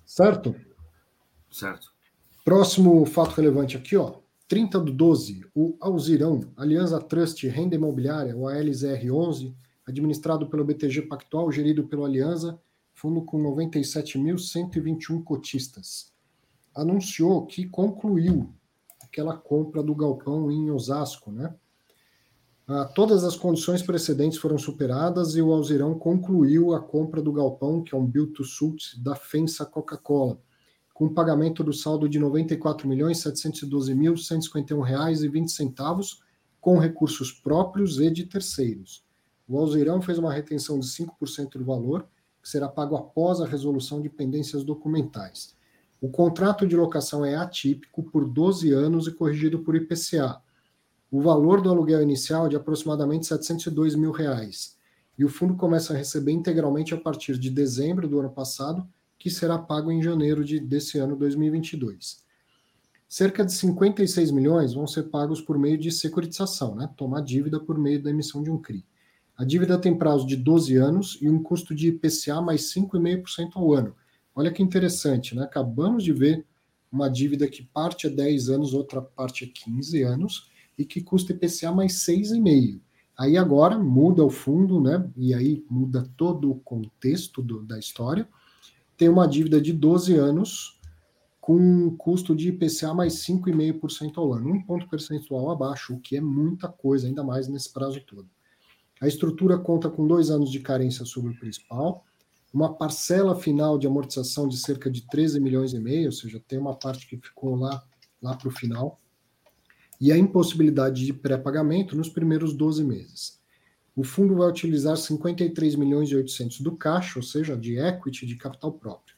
Certo? Certo. Próximo fato relevante aqui, ó. 30 do 12, o Alzirão, Aliança Trust Renda Imobiliária, o ALZR11, administrado pelo BTG Pactual, gerido pelo Aliança, fundo com 97.121 cotistas, anunciou que concluiu aquela compra do galpão em Osasco, né? Ah, todas as condições precedentes foram superadas e o Alzirão concluiu a compra do galpão, que é um build to suit da FENSA Coca-Cola, com pagamento do saldo de R$ 94.712.151,20 com recursos próprios e de terceiros. O Alzirão fez uma retenção de 5% do valor, que será pago após a resolução de pendências documentais. O contrato de locação é atípico por 12 anos e corrigido por IPCA. O valor do aluguel inicial é de aproximadamente 702 mil reais. E o fundo começa a receber integralmente a partir de dezembro do ano passado, que será pago em janeiro de, desse ano 2022. Cerca de 56 milhões vão ser pagos por meio de securitização, né? tomar dívida por meio da emissão de um CRI. A dívida tem prazo de 12 anos e um custo de IPCA mais 5,5% ao ano, Olha que interessante, né? Acabamos de ver uma dívida que parte é 10 anos, outra parte é 15 anos, e que custa IPCA mais 6,5. Aí agora muda o fundo, né? E aí muda todo o contexto do, da história. Tem uma dívida de 12 anos com um custo de IPCA mais 5,5% ao ano, um ponto percentual abaixo, o que é muita coisa, ainda mais nesse prazo todo. A estrutura conta com dois anos de carência sobre o principal, uma parcela final de amortização de cerca de 13 milhões e meio, ou seja, tem uma parte que ficou lá, lá para o final, e a impossibilidade de pré-pagamento nos primeiros 12 meses. O fundo vai utilizar 53 milhões e 800 do caixa, ou seja, de equity, de capital próprio.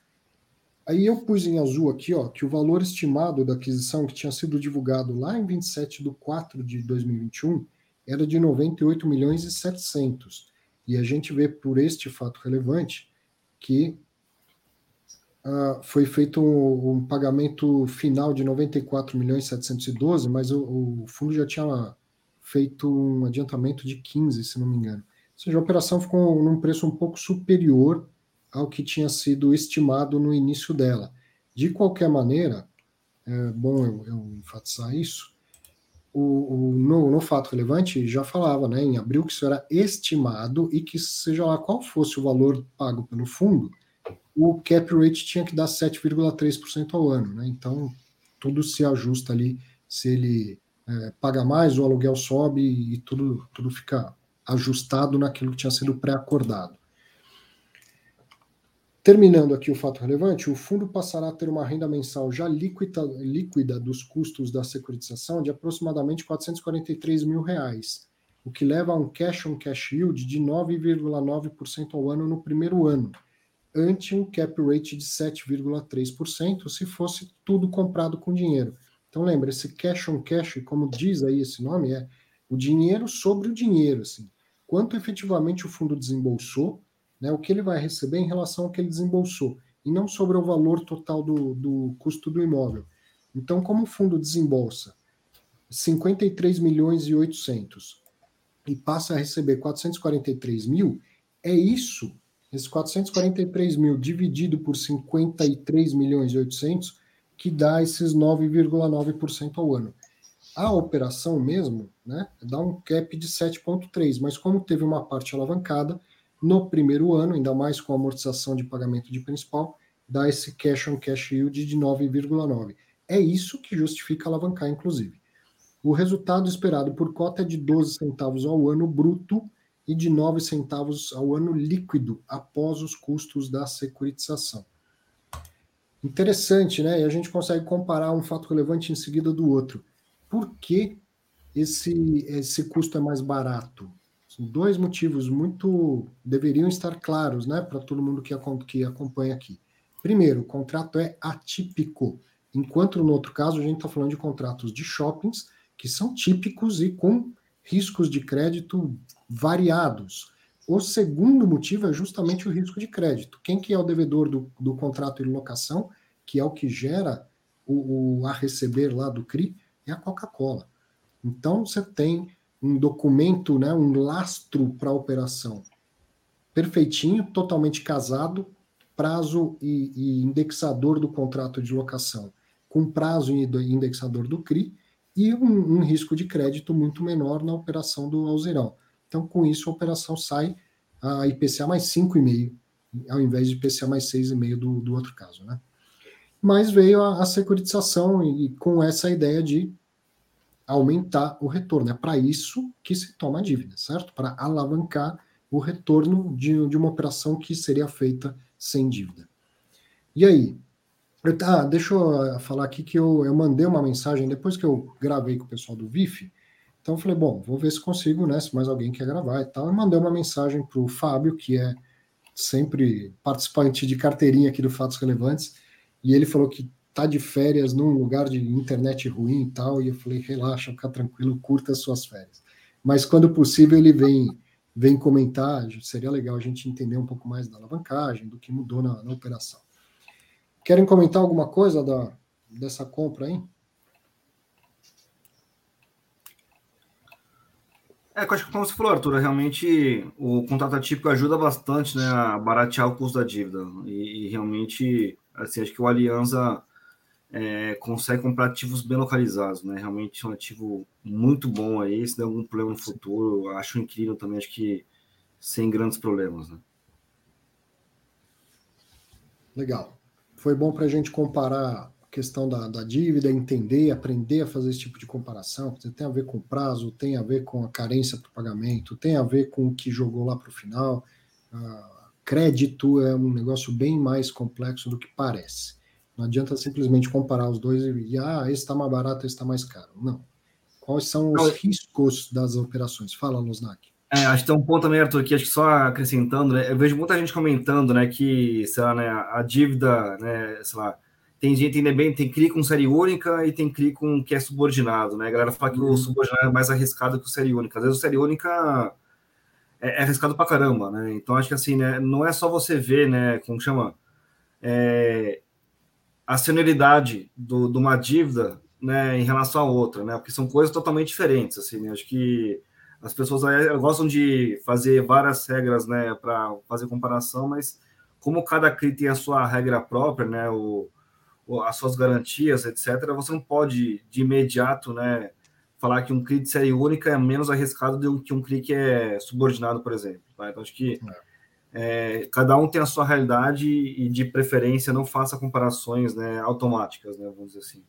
Aí eu pus em azul aqui, ó, que o valor estimado da aquisição que tinha sido divulgado lá em 27 de 4 de 2021 era de 98 milhões e 700. E a gente vê por este fato relevante que uh, foi feito um, um, pagamento final de 94 milhões 712, mas o, o, fundo já tinha feito um adiantamento de 15, se não me engano. Ou seja, a operação ficou num preço um pouco superior ao que tinha sido estimado no início dela. De qualquer maneira, é bom eu, eu enfatizar isso, o, o no, no, fato relevante já falava, né, em abril, que isso era estimado e que, seja lá qual fosse o valor pago pelo fundo, o cap rate tinha que dar 7,3% ao ano. Né? Então, tudo se ajusta ali. Se ele é, paga mais, o aluguel sobe e tudo, tudo fica ajustado naquilo que tinha sido pré-acordado. Terminando aqui o fato relevante, o fundo passará a ter uma renda mensal já líquida, líquida dos custos da securitização de aproximadamente 443 mil reais, o que leva a um cash on cash yield de 9,9% ao ano no primeiro ano, ante um cap rate de 7,3% se fosse tudo comprado com dinheiro. Então lembra, esse cash on cash, como diz aí esse nome, é o dinheiro sobre o dinheiro, assim. Quanto efetivamente o fundo desembolsou né, o que ele vai receber em relação ao que ele desembolsou, e não sobre o valor total do, do custo do imóvel. Então, como o fundo desembolsa 53 milhões e 800 e passa a receber 443 mil, é isso, esses 443 mil dividido por 53 milhões e 800, que dá esses 9,9% ao ano. A operação mesmo, né, dá um cap de 7,3, mas como teve uma parte alavancada, no primeiro ano, ainda mais com amortização de pagamento de principal, dá esse cash on cash yield de 9,9. É isso que justifica alavancar, inclusive. O resultado esperado por cota é de 12 centavos ao ano bruto e de 9 centavos ao ano líquido, após os custos da securitização. Interessante, né? E a gente consegue comparar um fato relevante em seguida do outro. Por que esse, esse custo é mais barato? São dois motivos muito deveriam estar claros, né, para todo mundo que, que acompanha aqui. Primeiro, o contrato é atípico, enquanto no outro caso a gente está falando de contratos de shoppings que são típicos e com riscos de crédito variados. O segundo motivo é justamente o risco de crédito. Quem que é o devedor do, do contrato de locação, que é o que gera o, o a receber lá do CRI, é a Coca-Cola. Então você tem um documento, né, um lastro para a operação perfeitinho, totalmente casado, prazo e, e, indexador do contrato de locação, com prazo e indexador do CRI, e um, um, risco de crédito muito menor na operação do Alzirão. Então, com isso, a operação sai a IPCA mais 5,5 ao invés de IPCA mais 6,5 do, do outro caso, né? Mas veio a, a securitização e, e com essa ideia de aumentar o retorno. É para isso que se toma a dívida, certo? Para alavancar o retorno de, de, uma operação que seria feita sem dívida. E aí? Ah, deixa eu falar aqui que eu, eu mandei uma mensagem depois que eu gravei com o pessoal do VIF. Então eu falei, bom, vou ver se consigo, né? Se mais alguém quer gravar e tal. Eu mandei uma mensagem para o Fábio, que é sempre participante de carteirinha aqui do Fatos Relevantes, e ele falou que tá de férias num lugar de internet ruim e tal, e eu falei, relaxa, fica tranquilo, curta as suas férias. Mas quando possível ele vem vem comentar, seria legal a gente entender um pouco mais da alavancagem, do que mudou na, na operação. Querem comentar alguma coisa da, dessa compra aí? É, acho que como você falou, Arthur, realmente o contrato atípico ajuda bastante né, a baratear o custo da dívida. E, e realmente, assim, acho que o Aliança é, consegue comprar ativos bem localizados, né? Realmente é um ativo muito bom aí. Se der algum problema no futuro, acho incrível também, acho que sem grandes problemas, né? Legal. Foi bom para a gente comparar questão da, da, dívida, entender, aprender a fazer esse tipo de comparação. Tem a ver com prazo, tem a ver com a carência para o pagamento, tem a ver com o que jogou lá para o final. Uh, crédito é um negócio bem mais complexo do que parece. Não adianta simplesmente comparar os dois e, ah, esse está mais barato, esse está mais caro. Não. Quais são os riscos das operações? Fala, Losnak. É, acho que tem um ponto também, Arthur, que acho que só acrescentando, né, eu vejo muita gente comentando, né, que, sei lá, né, a dívida, né, sei lá, tem gente ainda bem, tem CRI com série única e tem CRI com que é subordinado, né, a galera fala que uhum. o subordinado é mais arriscado que o série única, às vezes o série única é, é arriscado pra caramba, né, então acho que assim, né, não é só você ver, né, como chama, é, a senioridade do, de uma dívida né, em relação à outra, né? Porque são coisas totalmente diferentes, assim, né? Acho que as pessoas gostam de fazer várias regras, né, para fazer comparação, mas como cada CRI tem a sua regra própria, né, o, as suas garantias, etc., você não pode de imediato, né, falar que um CRI de série única é menos arriscado do que um CRI que é subordinado, por exemplo. Tá? Então, acho que é é, cada um tem a sua realidade e, de preferência, não faça comparações né, automáticas, né, vamos dizer assim.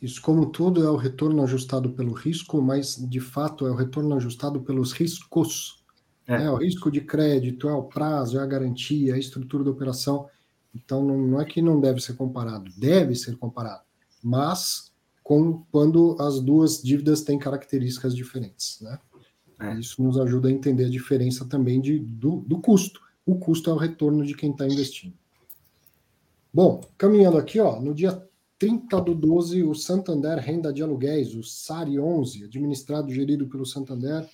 Isso, como tudo, é o retorno ajustado pelo risco, mas de fato é o retorno ajustado pelos riscos. É, é o risco de crédito, é o prazo, é a garantia, é a estrutura da operação. Então, não, é que não deve ser comparado, deve ser comparado, mas com quando as duas dívidas têm características diferentes, né? É. Isso nos ajuda a entender a diferença também de, do, do custo. O custo é o retorno de quem está investindo. Bom, caminhando aqui, ó, no dia 30 do 12, o Santander Renda de Aluguéis, o SARI 11, administrado e gerido pelo Santander,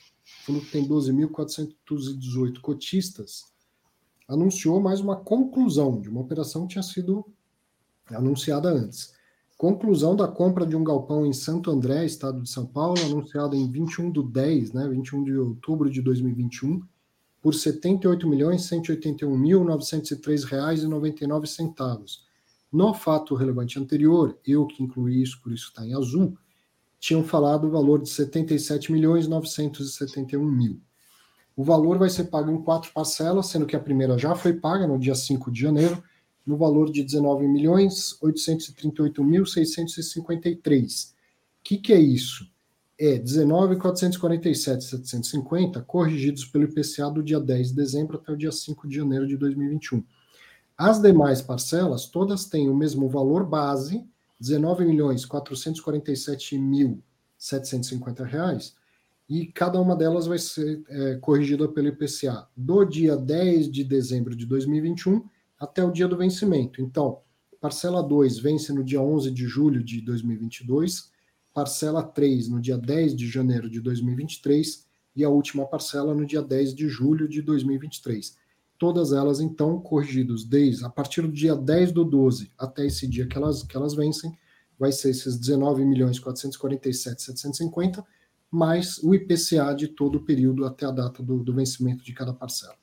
fundo que tem 12.418 cotistas, anunciou mais uma conclusão de uma operação que tinha sido anunciada antes. Conclusão da compra de um galpão em Santo André, estado de São Paulo, anunciada em 21 do 10, né, 21 de outubro de 2021, por R$ 78.181.903,99. No fato relevante anterior, eu que incluí isso, por isso está em azul, tinham falado o valor de R$ 77.971.000. O valor vai ser pago em quatro parcelas, sendo que a primeira já foi paga no dia 5 de janeiro, no valor de R$ 19.838.653. O que, que é isso? É R$ 19.447.750 corrigidos pelo IPCA do dia 10 de dezembro até o dia 5 de janeiro de 2021. As demais parcelas, todas têm o mesmo valor base, R$ 19.447.750, e cada uma delas vai ser é, corrigida pelo IPCA do dia 10 de dezembro de 2021 até o dia do vencimento. Então, parcela 2 vence no dia 11 de julho de 2022, parcela 3 no dia 10 de janeiro de 2023 e a última parcela no dia 10 de julho de 2023. Todas elas, então, corrigidos desde a partir do dia 10 do 12 até esse dia que elas, que elas vencem, vai ser esses 19 milhões 447 750 mais o IPCA de todo o período até a data do, do vencimento de cada parcela.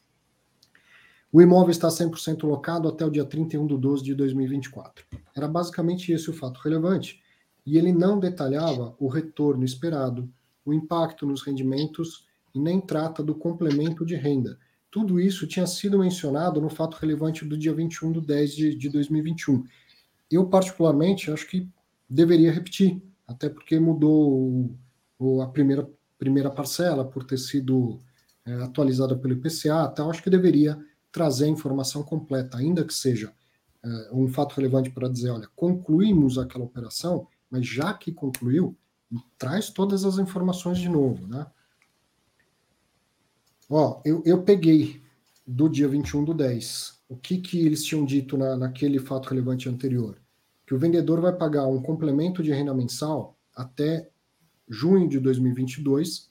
O imóvel está 100% locado até o dia 31 de 12 de 2024. Era basicamente esse o fato relevante. E ele não detalhava o retorno esperado, o impacto nos rendimentos e nem trata do complemento de renda, tudo isso tinha sido mencionado no fato relevante do dia 21 de 10 de, de 2021. Eu, particularmente, acho que deveria repetir, até porque mudou o, a primeira, primeira parcela por ter sido é, atualizada pelo IPCA, então acho que deveria trazer a informação completa, ainda que seja é, um fato relevante para dizer, olha, concluímos aquela operação, mas já que concluiu, traz todas as informações de novo, né? Ó, eu, eu peguei do dia 21 do 10. O que, que eles tinham dito na, naquele fato relevante anterior? Que o vendedor vai pagar um complemento de renda mensal até junho de 2022,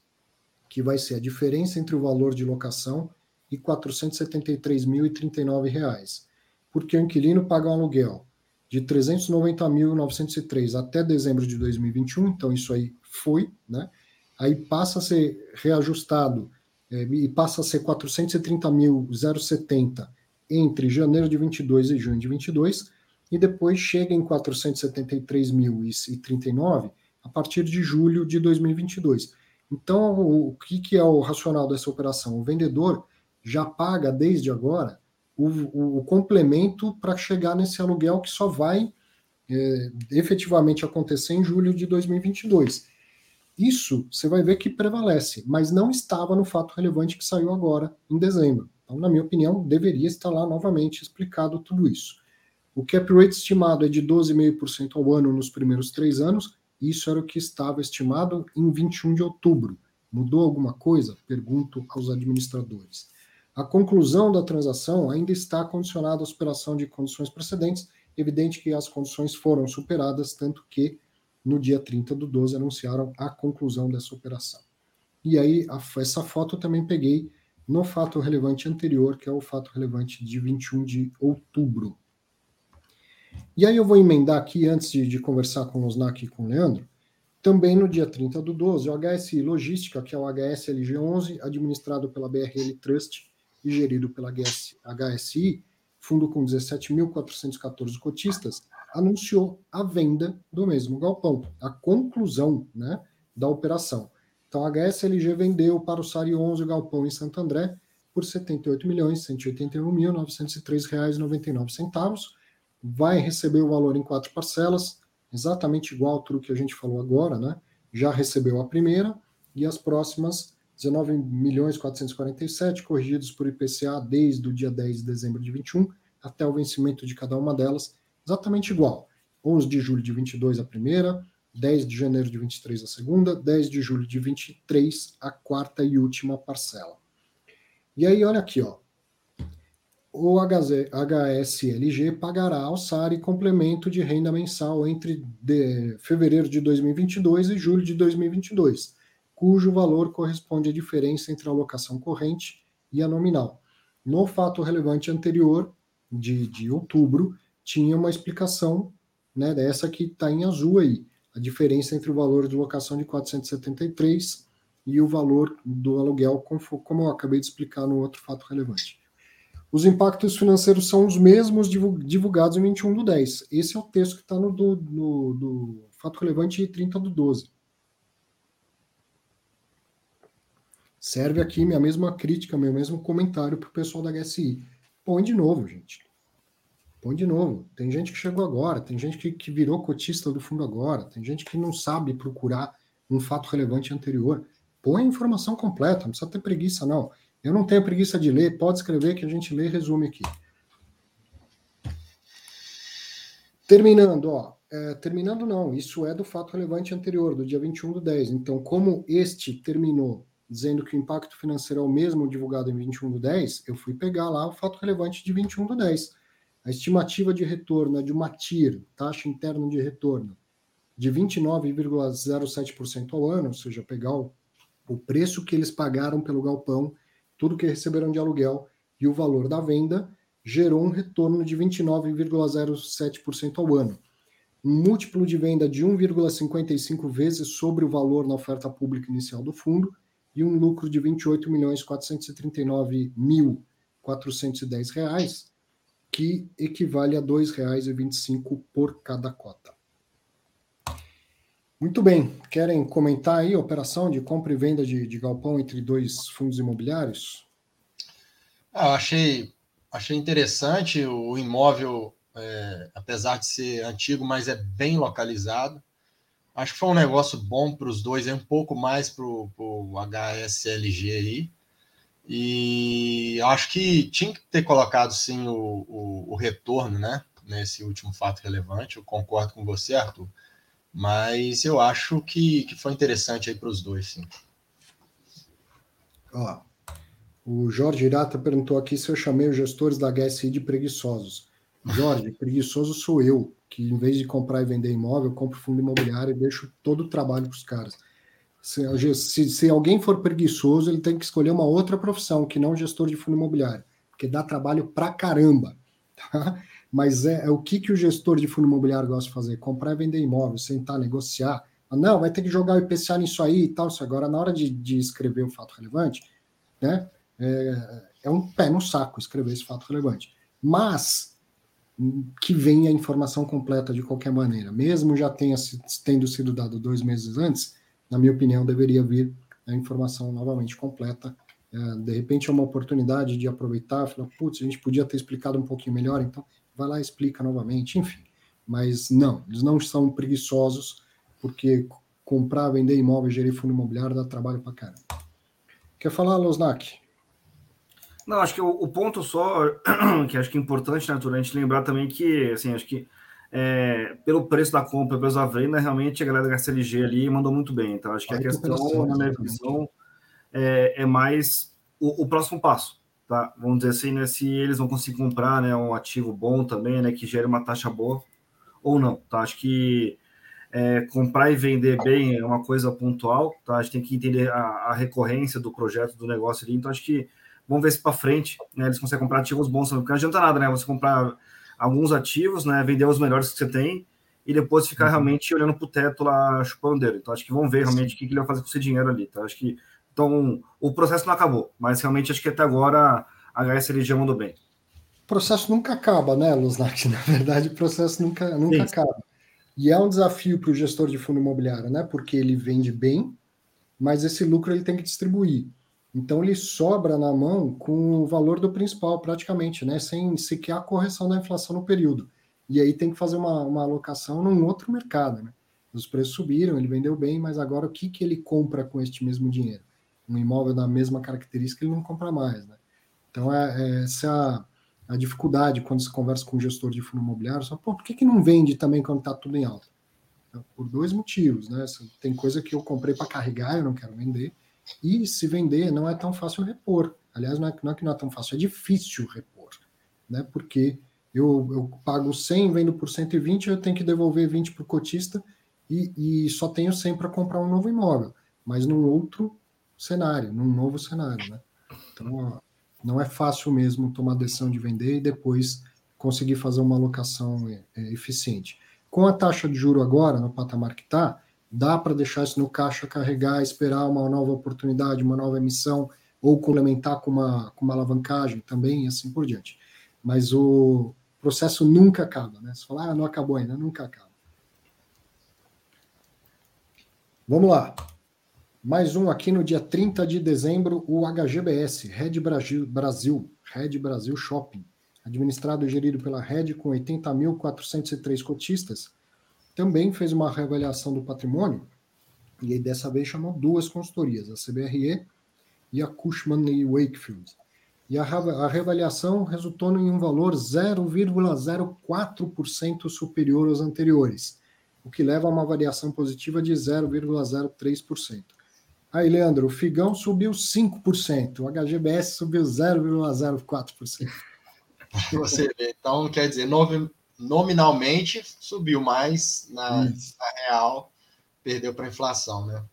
que vai ser a diferença entre o valor de locação e R$ 473.039, porque o inquilino paga um aluguel de R$ 390.903 até dezembro de 2021, então isso aí foi, né? Aí passa a ser reajustado é, e passa a ser 430.070 entre janeiro de 22 e junho de 22, e depois chega em 473.039 a partir de julho de 2022. Então, o que, que é o racional dessa operação? O vendedor já paga desde agora o, o, o complemento para chegar nesse aluguel que só vai é, efetivamente acontecer em julho de 2022. Isso você vai ver que prevalece, mas não estava no fato relevante que saiu agora, em dezembro. Então, na minha opinião, deveria estar lá novamente explicado tudo isso. O cap rate estimado é de 12,5% ao ano nos primeiros três anos, isso era o que estava estimado em 21 de outubro. Mudou alguma coisa? Pergunto aos administradores. A conclusão da transação ainda está condicionada à superação de condições precedentes, evidente que as condições foram superadas, tanto que no dia 30 do 12 anunciaram a conclusão dessa operação. E aí, a, essa foto eu também peguei no fato relevante anterior, que é o fato relevante de 21 de outubro. E aí eu vou emendar aqui, antes de, de conversar com o Osnak e com o Leandro, também no dia 30 do 12, o HSI Logística, que é o HSLG11, administrado pela BRL Trust e gerido pela HSI, fundo com 17.414 cotistas, anunciou a venda do mesmo galpão, a conclusão né, da operação. Então a HSLG vendeu para o SARI 11 o galpão em Santo André por R$ 78.181.903,99 vai receber o valor em quatro parcelas, exatamente igual ao truque que a gente falou agora, né? Já recebeu a primeira e as próximas 19 milhões 447 corrigidos por IPCA desde o dia 10 de dezembro de 21 até o vencimento de cada uma delas, exatamente igual. 11 de julho de 22 a primeira, 10 de janeiro de 23 a segunda, 10 de julho de 23 a quarta e última parcela. E aí olha aqui, ó, o HSLG pagará ao SARI complemento de renda mensal entre de fevereiro de 2022 e julho de 2022, cujo valor corresponde à diferença entre a alocação corrente e a nominal. No fato relevante anterior, de, de outubro, tinha uma explicação né, dessa que está em azul aí, a diferença entre o valor de locação de 473 e o valor do aluguel, como eu acabei de explicar no outro fato relevante. Os impactos financeiros são os mesmos divulgados em 21 do 10. Esse é o texto que está no do, do, fato relevante 30 do 12. Serve aqui minha mesma crítica, meu mesmo comentário para o pessoal da HSI. Põe de novo, gente. Põe de novo. Tem gente que chegou agora, tem gente que, que virou cotista do fundo agora, tem gente que não sabe procurar um fato relevante anterior. Põe a informação completa, não precisa ter preguiça, não. Eu não tenho preguiça de ler, pode escrever que a gente lê e resume aqui. Terminando, ó. É, terminando não, isso é do fato relevante anterior, do dia 21 do 10. Então, como este terminou dizendo que o impacto financeiro é o mesmo divulgado em 21 do 10, eu fui pegar lá o fato relevante de 21 do 10. A estimativa de retorno é de uma TIR, taxa interna de retorno, de 29,07% ao ano, ou seja, pegar o, o preço que eles pagaram pelo galpão tudo que receberam de aluguel e o valor da venda, gerou um retorno de 29,07% ao ano. Um múltiplo de venda de 1,55 vezes sobre o valor na oferta pública inicial do fundo e um lucro de 28.439.410 reais, que equivale a R$ 2,25 por cada cota. Muito bem. Querem comentar aí a operação de compra e venda de, de galpão entre dois fundos imobiliários? Ah, achei, achei interessante o imóvel, é, apesar de ser antigo, mas é bem localizado. Acho que foi um negócio bom para os dois, é um pouco mais para o HSLG aí. E acho que tinha que ter colocado sim o, o, o, retorno, né? Nesse último fato relevante. Eu concordo com você, Arthur. Mas eu acho que, que foi interessante aí para os dois, sim. Ó, o Jorge Irata perguntou aqui se eu chamei os gestores da HSI de preguiçosos. Jorge, preguiçoso sou eu, que em vez de comprar e vender imóvel, compro fundo imobiliário e deixo todo o trabalho para os caras. Se, se, se, alguém for preguiçoso, ele tem que escolher uma outra profissão, que não gestor de fundo imobiliário, porque dá trabalho pra caramba. Tá? Mas é, é, o que, que o gestor de fundo imobiliário gosta de fazer? Comprar e vender imóvel, sentar, negociar. Ah, não, vai ter que jogar o IPCA nisso aí e tal. Isso agora, na hora de, de escrever o fato relevante, né, é, é um pé no saco escrever esse fato relevante. Mas que venha a informação completa de qualquer maneira, mesmo já tenha tendo sido dado dois meses antes, na minha opinião, deveria vir a informação novamente completa. É, de repente é uma oportunidade de aproveitar, falar, putz, a gente podia ter explicado um pouquinho melhor, então vai lá explica novamente, enfim. Mas não, eles não são preguiçosos, porque comprar, vender imóvel, gerir fundo imobiliário dá trabalho para caramba. Quer falar, Losnak? Não, acho que o, o, ponto só que acho que é importante, né, a gente lembrar também que, assim, acho que é, pelo preço da compra, pelo da venda, realmente a galera da HCLG ali mandou muito bem. Então, acho que a questão, na minha visão, é, é mais o, o, próximo passo. Tá? Vamos dizer assim, né, se eles vão conseguir comprar né, um ativo bom também, né, que gere uma taxa boa, ou não. Tá? Acho que é, comprar e vender bem é uma coisa pontual. Tá? A gente tem que entender a, a recorrência do projeto, do negócio ali. Então, acho que vamos ver se para frente né, eles conseguem comprar ativos bons, porque não adianta nada, né? Você comprar alguns ativos, né? Vender os melhores que você tem e depois ficar uhum. realmente olhando para o teto lá, chupando dele. Então, acho que vão ver realmente o que, ele vai fazer com esse dinheiro ali. Tá? Acho que então o processo não acabou, mas realmente acho que até agora a HSLG mandou bem. O processo nunca acaba, né, Luznak? Na verdade, o processo nunca, nunca acaba. E é um desafio para o gestor de fundo imobiliário, né? Porque ele vende bem, mas esse lucro ele tem que distribuir. Então ele sobra na mão com o valor do principal, praticamente, né? Sem sequer a correção da inflação no período. E aí tem que fazer uma, uma alocação num outro mercado, né? Os preços subiram, ele vendeu bem, mas agora o que, que ele compra com este mesmo dinheiro? Um imóvel da mesma característica ele não compra mais, né? Então é, é essa é a, a, dificuldade quando se conversa com o gestor de fundo imobiliário, só, pô, por que, que não vende também quando está tudo em alta? Por dois motivos, né? Tem coisa que eu comprei para carregar, eu não quero vender, e se vender, não é tão fácil repor. Aliás, não é, não é que não é tão fácil, é difícil repor, né? Porque eu, eu pago 100, vendo por 120, eu tenho que devolver 20 para o cotista e, e só tenho 100 para comprar um novo imóvel, mas num outro cenário, num novo cenário, né? Então, não é fácil mesmo tomar decisão de vender e depois conseguir fazer uma alocação é, é, eficiente. Com a taxa de juro agora, no patamar que está, dá para deixar isso no caixa carregar, esperar uma nova oportunidade, uma nova emissão, ou complementar com uma, com uma alavancagem também, e assim por diante. Mas o processo nunca acaba, né? Se falar, ah, não acabou ainda, nunca acaba. Vamos lá. Mais um aqui no dia 30 de dezembro, o HGBS, Red Brasil, Brasil Red Brasil Shopping, administrado e gerido pela Red com 80.403 cotistas, também fez uma reavaliação do patrimônio, e aí dessa vez chamou duas consultorias, a CBRE e a Cushman e Wakefield. E a, a reavaliação resultou em um valor 0,04% superior aos anteriores, o que leva a uma variação positiva de 0,03%. Aí, Leandro, o Figão subiu 5%, o HGBS subiu 0,04%. Você vê, então quer dizer, 9, nominalmente subiu, mas na, na real perdeu para a inflação, né?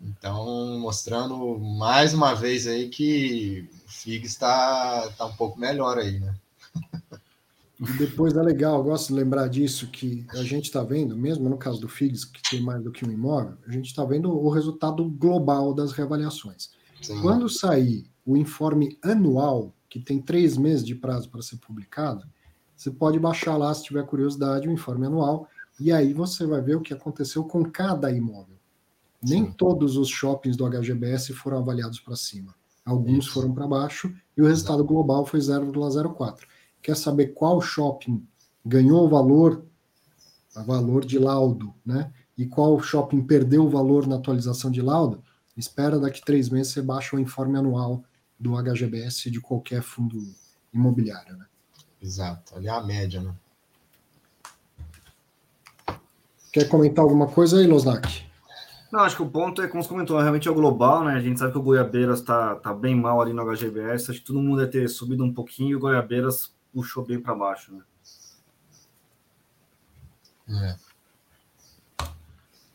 Então, mostrando mais uma vez aí que o FIG está tá um pouco melhor aí, né? E depois é legal, eu gosto de lembrar disso, que a gente está vendo, mesmo no caso do FIGS, que tem mais do que um imóvel, a gente está vendo o resultado global das reavaliações. Sim. Quando sair o informe anual, que tem três meses de prazo para ser publicado, você pode baixar lá, se tiver curiosidade, o informe anual, e aí você vai ver o que aconteceu com cada imóvel. Nem todos os shoppings do HGBS foram avaliados para cima. alguns Isso. foram para baixo, e o resultado global foi 0,04. Quer saber qual shopping ganhou valor, valor de laudo, né? E qual shopping perdeu o valor na atualização de laudo? Espera daqui três meses você baixa o informe anual do HGBS de qualquer fundo imobiliário, né? Exato, ali é a média, né? Quer comentar alguma coisa aí, Losnak? Não, acho que o ponto é, como você comentou, realmente é o global, né? A gente sabe que o Goiabeiras está tá bem mal ali no HGBS. Acho que todo mundo deve ter subido um pouquinho e o Goiabeiras puxou bem para baixo, né? É.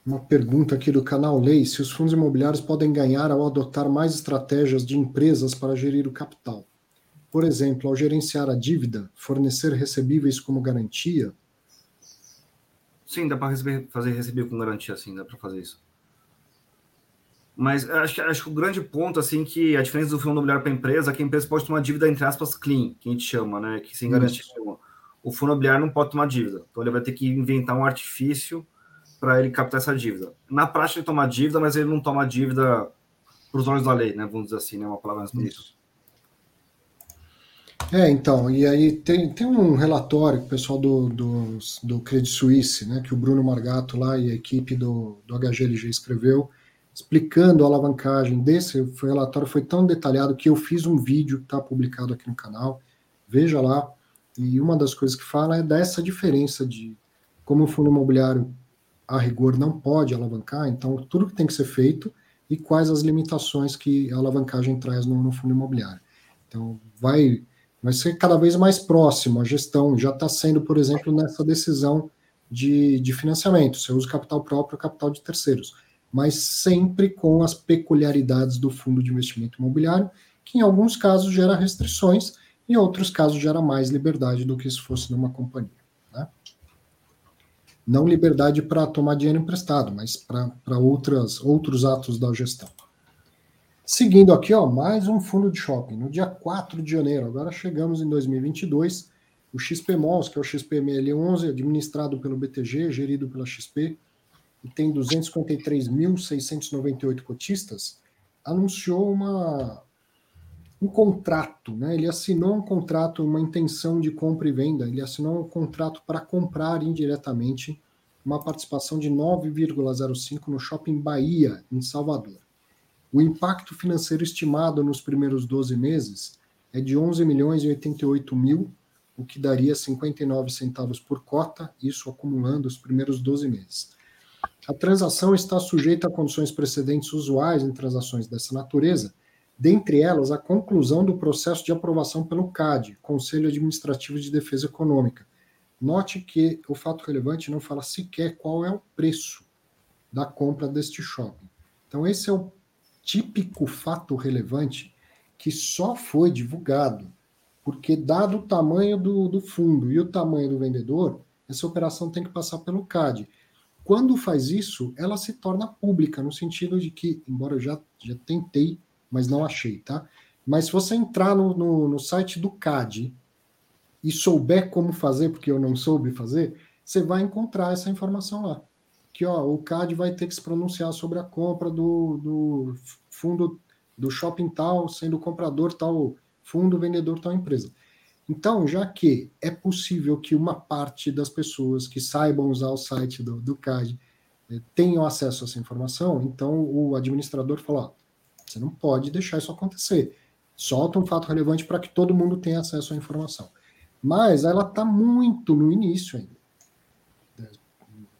Uma pergunta aqui do canal Lei: se os fundos imobiliários podem ganhar ao adotar mais estratégias de empresas para gerir o capital? Por exemplo, ao gerenciar a dívida, fornecer recebíveis como garantia? Sim, dá para fazer receber com garantia, sim, dá para fazer isso. Mas acho, acho que o grande ponto, assim, que a diferença do fundo imobiliário para a empresa é que a empresa pode tomar dívida, entre aspas, clean, que a gente chama, né? Que sem garantia nenhuma. O fundo imobiliário não pode tomar dívida. Então ele vai ter que inventar um artifício para ele captar essa dívida. Na prática, ele toma dívida, mas ele não toma dívida para os olhos da lei, né? Vamos dizer assim, né? Uma palavra mais bonita. É, então, e aí tem, tem um relatório que o pessoal do, do, do Credit Suisse, né, que o Bruno Margato lá e a equipe do, do HGLG escreveu, explicando a alavancagem desse relatório foi tão detalhado que eu fiz um vídeo que está publicado aqui no canal. Veja lá. E uma das coisas que fala é dessa diferença de como o fundo imobiliário a rigor não pode alavancar, então tudo que tem que ser feito e quais as limitações que a alavancagem traz no, no fundo imobiliário. Então vai vai ser cada vez mais próximo a gestão, já está sendo, por exemplo, nessa decisão de, de financiamento. Você usa capital próprio ou capital de terceiros mas sempre com as peculiaridades do fundo de investimento imobiliário, que em alguns casos gera restrições, em outros casos gera mais liberdade do que se fosse numa companhia. Né? Não liberdade para tomar dinheiro emprestado, mas para outros atos da gestão. Seguindo aqui, ó, mais um fundo de shopping. No dia 4 de janeiro, agora chegamos em 2022, o XP Malls, que é o XPML11, administrado pelo BTG, gerido pela XP, e tem 253.698 cotistas, anunciou uma, um contrato, né? Ele assinou um contrato, uma intenção de compra e venda, ele assinou um contrato para comprar indiretamente uma participação de 9,05 no Shopping Bahia, em Salvador. O impacto financeiro estimado nos primeiros 12 meses é de 11 milhões e 88 mil, o que daria 59 centavos por cota, isso acumulando os primeiros 12 meses. A transação está sujeita a condições precedentes usuais em transações dessa natureza, dentre elas a conclusão do processo de aprovação pelo CAD, Conselho Administrativo de Defesa Econômica. Note que o fato relevante não fala sequer qual é o preço da compra deste shopping. Então, esse é o típico fato relevante que só foi divulgado porque, dado o tamanho do, do fundo e o tamanho do vendedor, essa operação tem que passar pelo CAD. Quando faz isso, ela se torna pública, no sentido de que, embora eu já, já tentei, mas não achei, tá? Mas se você entrar no, no, no site do CAD e souber como fazer, porque eu não soube fazer, você vai encontrar essa informação lá. Que ó, o CAD vai ter que se pronunciar sobre a compra do, do fundo do shopping tal, sendo comprador tal fundo, vendedor tal empresa. Então, já que é possível que uma parte das pessoas que saibam usar o site do, do CAD eh, tenham acesso a essa informação, então o administrador fala: você não pode deixar isso acontecer. Solta um fato relevante para que todo mundo tenha acesso à informação. Mas ela está muito no início ainda.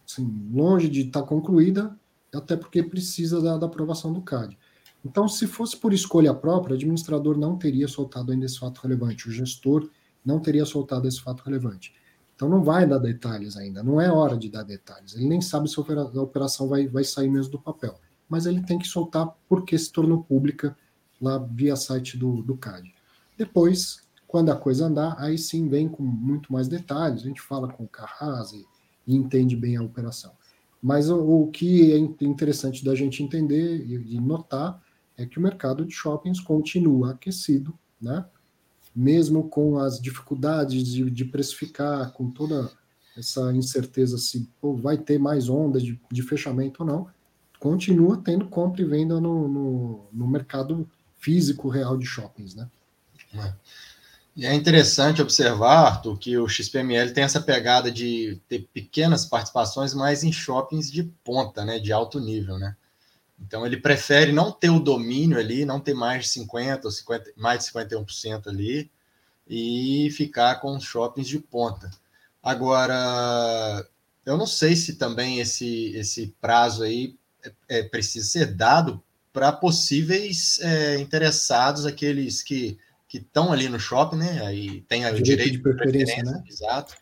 Assim, longe de estar tá concluída, até porque precisa da, da aprovação do CAD. Então, se fosse por escolha própria, o administrador não teria soltado ainda esse fato relevante, o gestor não teria soltado esse fato relevante. Então, não vai dar detalhes ainda, não é hora de dar detalhes. Ele nem sabe se a operação vai, vai sair mesmo do papel, mas ele tem que soltar porque se tornou pública lá via site do, do CAD. Depois, quando a coisa andar, aí sim vem com muito mais detalhes, a gente fala com o Carras e, e entende bem a operação. Mas o, o, que é interessante da gente entender e, e notar é que o mercado de shoppings continua aquecido, né? mesmo com as dificuldades de, de precificar, com toda essa incerteza se pô, vai ter mais onda de, de, fechamento ou não, continua tendo compra e venda no, no, no mercado físico real de shoppings, né? É. E é interessante observar, Arthur, que o XPML tem essa pegada de ter pequenas participações mais em shoppings de ponta, né, de alto nível, né? Então ele prefere não ter o domínio ali, não ter mais de 50 ou 50, mais de 51% ali e ficar com os shoppings de ponta. Agora, eu não sei se também esse, esse prazo aí é, é precisa ser dado para possíveis é, interessados, aqueles que que estão ali no shopping, né? Aí tem o direito, direito de preferência, preferência né? Exato.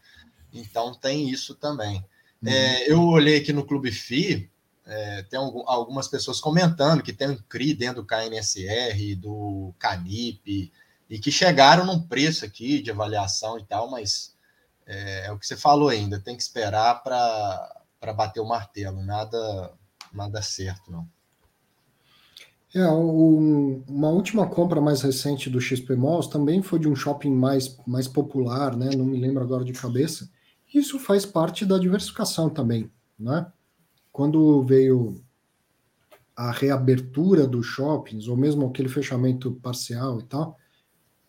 Então tem isso também. Uhum. É, eu olhei aqui no Clube FI, é, tem algumas pessoas comentando que tem um CRI dentro do KNSR, do CANIP, e que chegaram num preço aqui de avaliação e tal, mas é, é o que você falou ainda, tem que esperar para bater o martelo, nada, nada certo, não. É, um, uma última compra mais recente do XP Malls também foi de um shopping mais, mais popular, né? Não me lembro agora de cabeça. Isso faz parte da diversificação também, né? Quando veio a reabertura dos shoppings, ou mesmo aquele fechamento parcial e tal,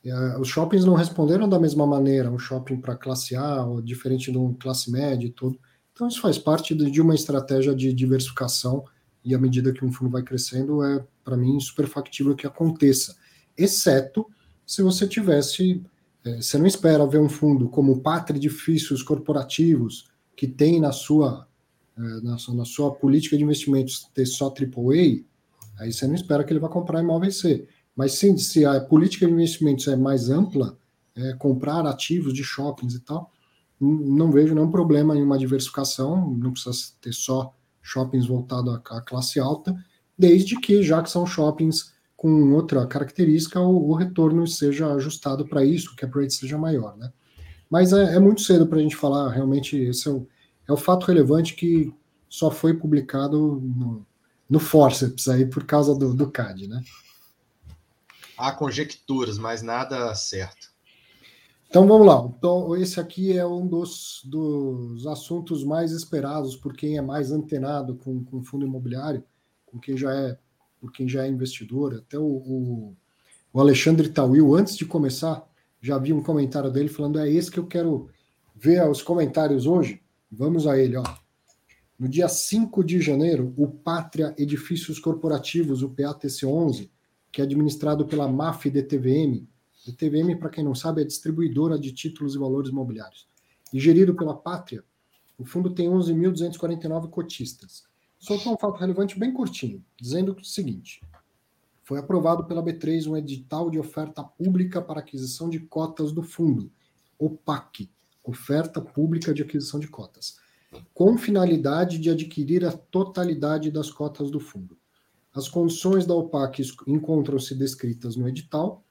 é, os shoppings não responderam da mesma maneira, um shopping para classe A, ou diferente de um classe média e tudo. Então, isso faz parte de uma estratégia de diversificação e à medida que um fundo vai crescendo, é, para mim, super factível que aconteça. Exceto se você tivesse. É, você não espera ver um fundo como o Pátria Edifícios Corporativos, que tem na sua, na, sua, na sua política de investimentos ter só AAA, aí você não espera que ele vá comprar imóvel C. Mas sim, se a política de investimentos é mais ampla, é, comprar ativos de shoppings e tal, não vejo nenhum problema em uma diversificação, não precisa ter só shoppings voltados à classe alta, desde que, já que são shoppings com outra característica, o, o retorno seja ajustado para isso, que a rate seja maior, né? Mas é, é muito cedo para a gente falar, realmente, esse é o, é o fato relevante que só foi publicado no, no Forceps aí por causa do, do CAD, né? Há conjecturas, mas nada certo. Então vamos lá. Então, esse aqui é um dos, dos assuntos mais esperados por quem é mais antenado com, com fundo imobiliário, com quem já é, por quem já é investidor. Até o, o, o Alexandre Tawil, antes de começar, já vi um comentário dele falando: é esse que eu quero ver os comentários hoje. Vamos a ele, ó. No dia 5 de janeiro, o Pátria Edifícios Corporativos, o PATC11, que é administrado pela MAF DTVM, a TVM, para quem não sabe, é distribuidora de títulos e valores imobiliários. E gerido pela Pátria, o fundo tem 11.249 cotistas. Soltou um fato relevante bem curtinho, dizendo o seguinte: foi aprovado pela B3 um edital de oferta pública para aquisição de cotas do fundo, OPAC, Oferta Pública de Aquisição de Cotas, com finalidade de adquirir a totalidade das cotas do fundo. As condições da OPAC encontram-se descritas no edital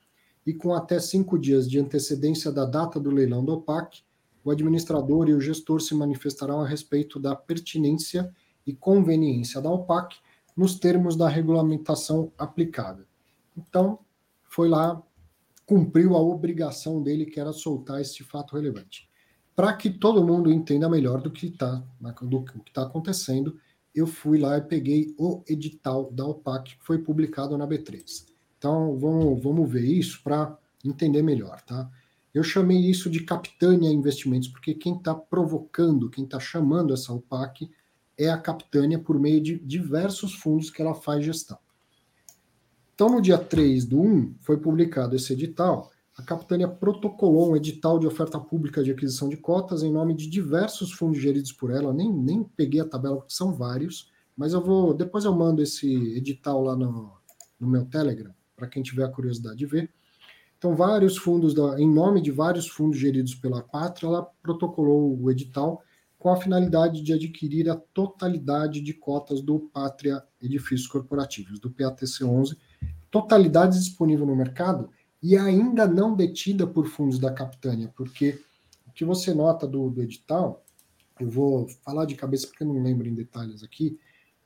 e com até cinco dias de antecedência da data do leilão do OPAC, o administrador e o gestor se manifestarão a respeito da pertinência e conveniência da OPAC nos termos da regulamentação aplicável. Então, foi lá, cumpriu a obrigação dele, que era soltar esse fato relevante. Para que todo mundo entenda melhor do que está tá acontecendo, eu fui lá e peguei o edital da OPAC, que foi publicado na B3. Então, vamos, vamos ver isso para entender melhor, tá? Eu chamei isso de Capitânia Investimentos, porque quem está provocando, quem está chamando essa UPAC é a Capitânia por meio de diversos fundos que ela faz gestão. Então, no dia 3 do 1, foi publicado esse edital. A Capitânia protocolou um edital de oferta pública de aquisição de cotas em nome de diversos fundos geridos por ela. Nem, nem peguei a tabela, porque são vários, mas eu vou. Depois eu mando esse edital lá no, no meu Telegram para quem tiver a curiosidade de ver. Então, vários fundos, da, em nome de vários fundos geridos pela Pátria, ela protocolou o edital com a finalidade de adquirir a totalidade de cotas do Pátria Edifícios Corporativos, do PATC11, totalidade disponível no mercado e ainda não detida por fundos da Capitânia, porque o que você nota do, do edital, eu vou falar de cabeça porque eu não lembro em detalhes aqui,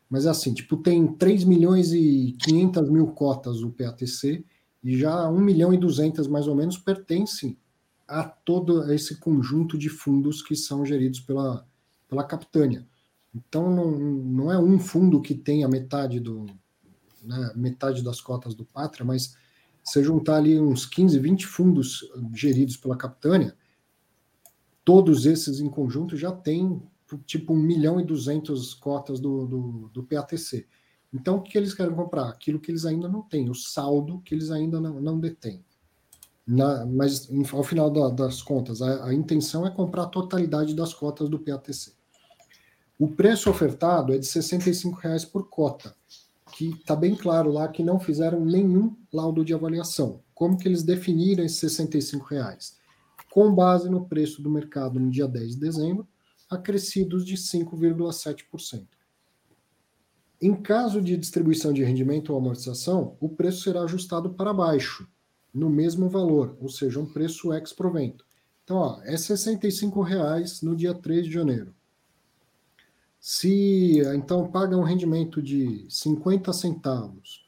mas é assim, tipo, tem 3 milhões e 500 mil cotas o PATC e já 1 milhão e 200 mais ou menos pertencem a todo esse conjunto de fundos que são geridos pela, pela Capitânia. Então não, não é um fundo que tem a metade do né, metade das cotas do Pátria, mas você juntar ali uns 15, 20 fundos geridos pela Capitânia, todos esses em conjunto já tem tipo 1 milhão e 200 cotas do, do, do, PATC. Então, o que eles querem comprar? Aquilo que eles ainda não têm, o saldo que eles ainda não, não detêm. Na, mas, ao final da, das contas, a, a, intenção é comprar a totalidade das cotas do PATC. O preço ofertado é de R$ reais por cota, que está bem claro lá que não fizeram nenhum laudo de avaliação. Como que eles definiram esses R$ reais? Com base no preço do mercado no dia 10 de dezembro, acrescidos de 5,7%. Em caso de distribuição de rendimento ou amortização, o preço será ajustado para baixo, no mesmo valor, ou seja, um preço ex provento. Então, ó, é R$ 65,00 no dia 3 de janeiro. Se então paga um rendimento de 50 centavos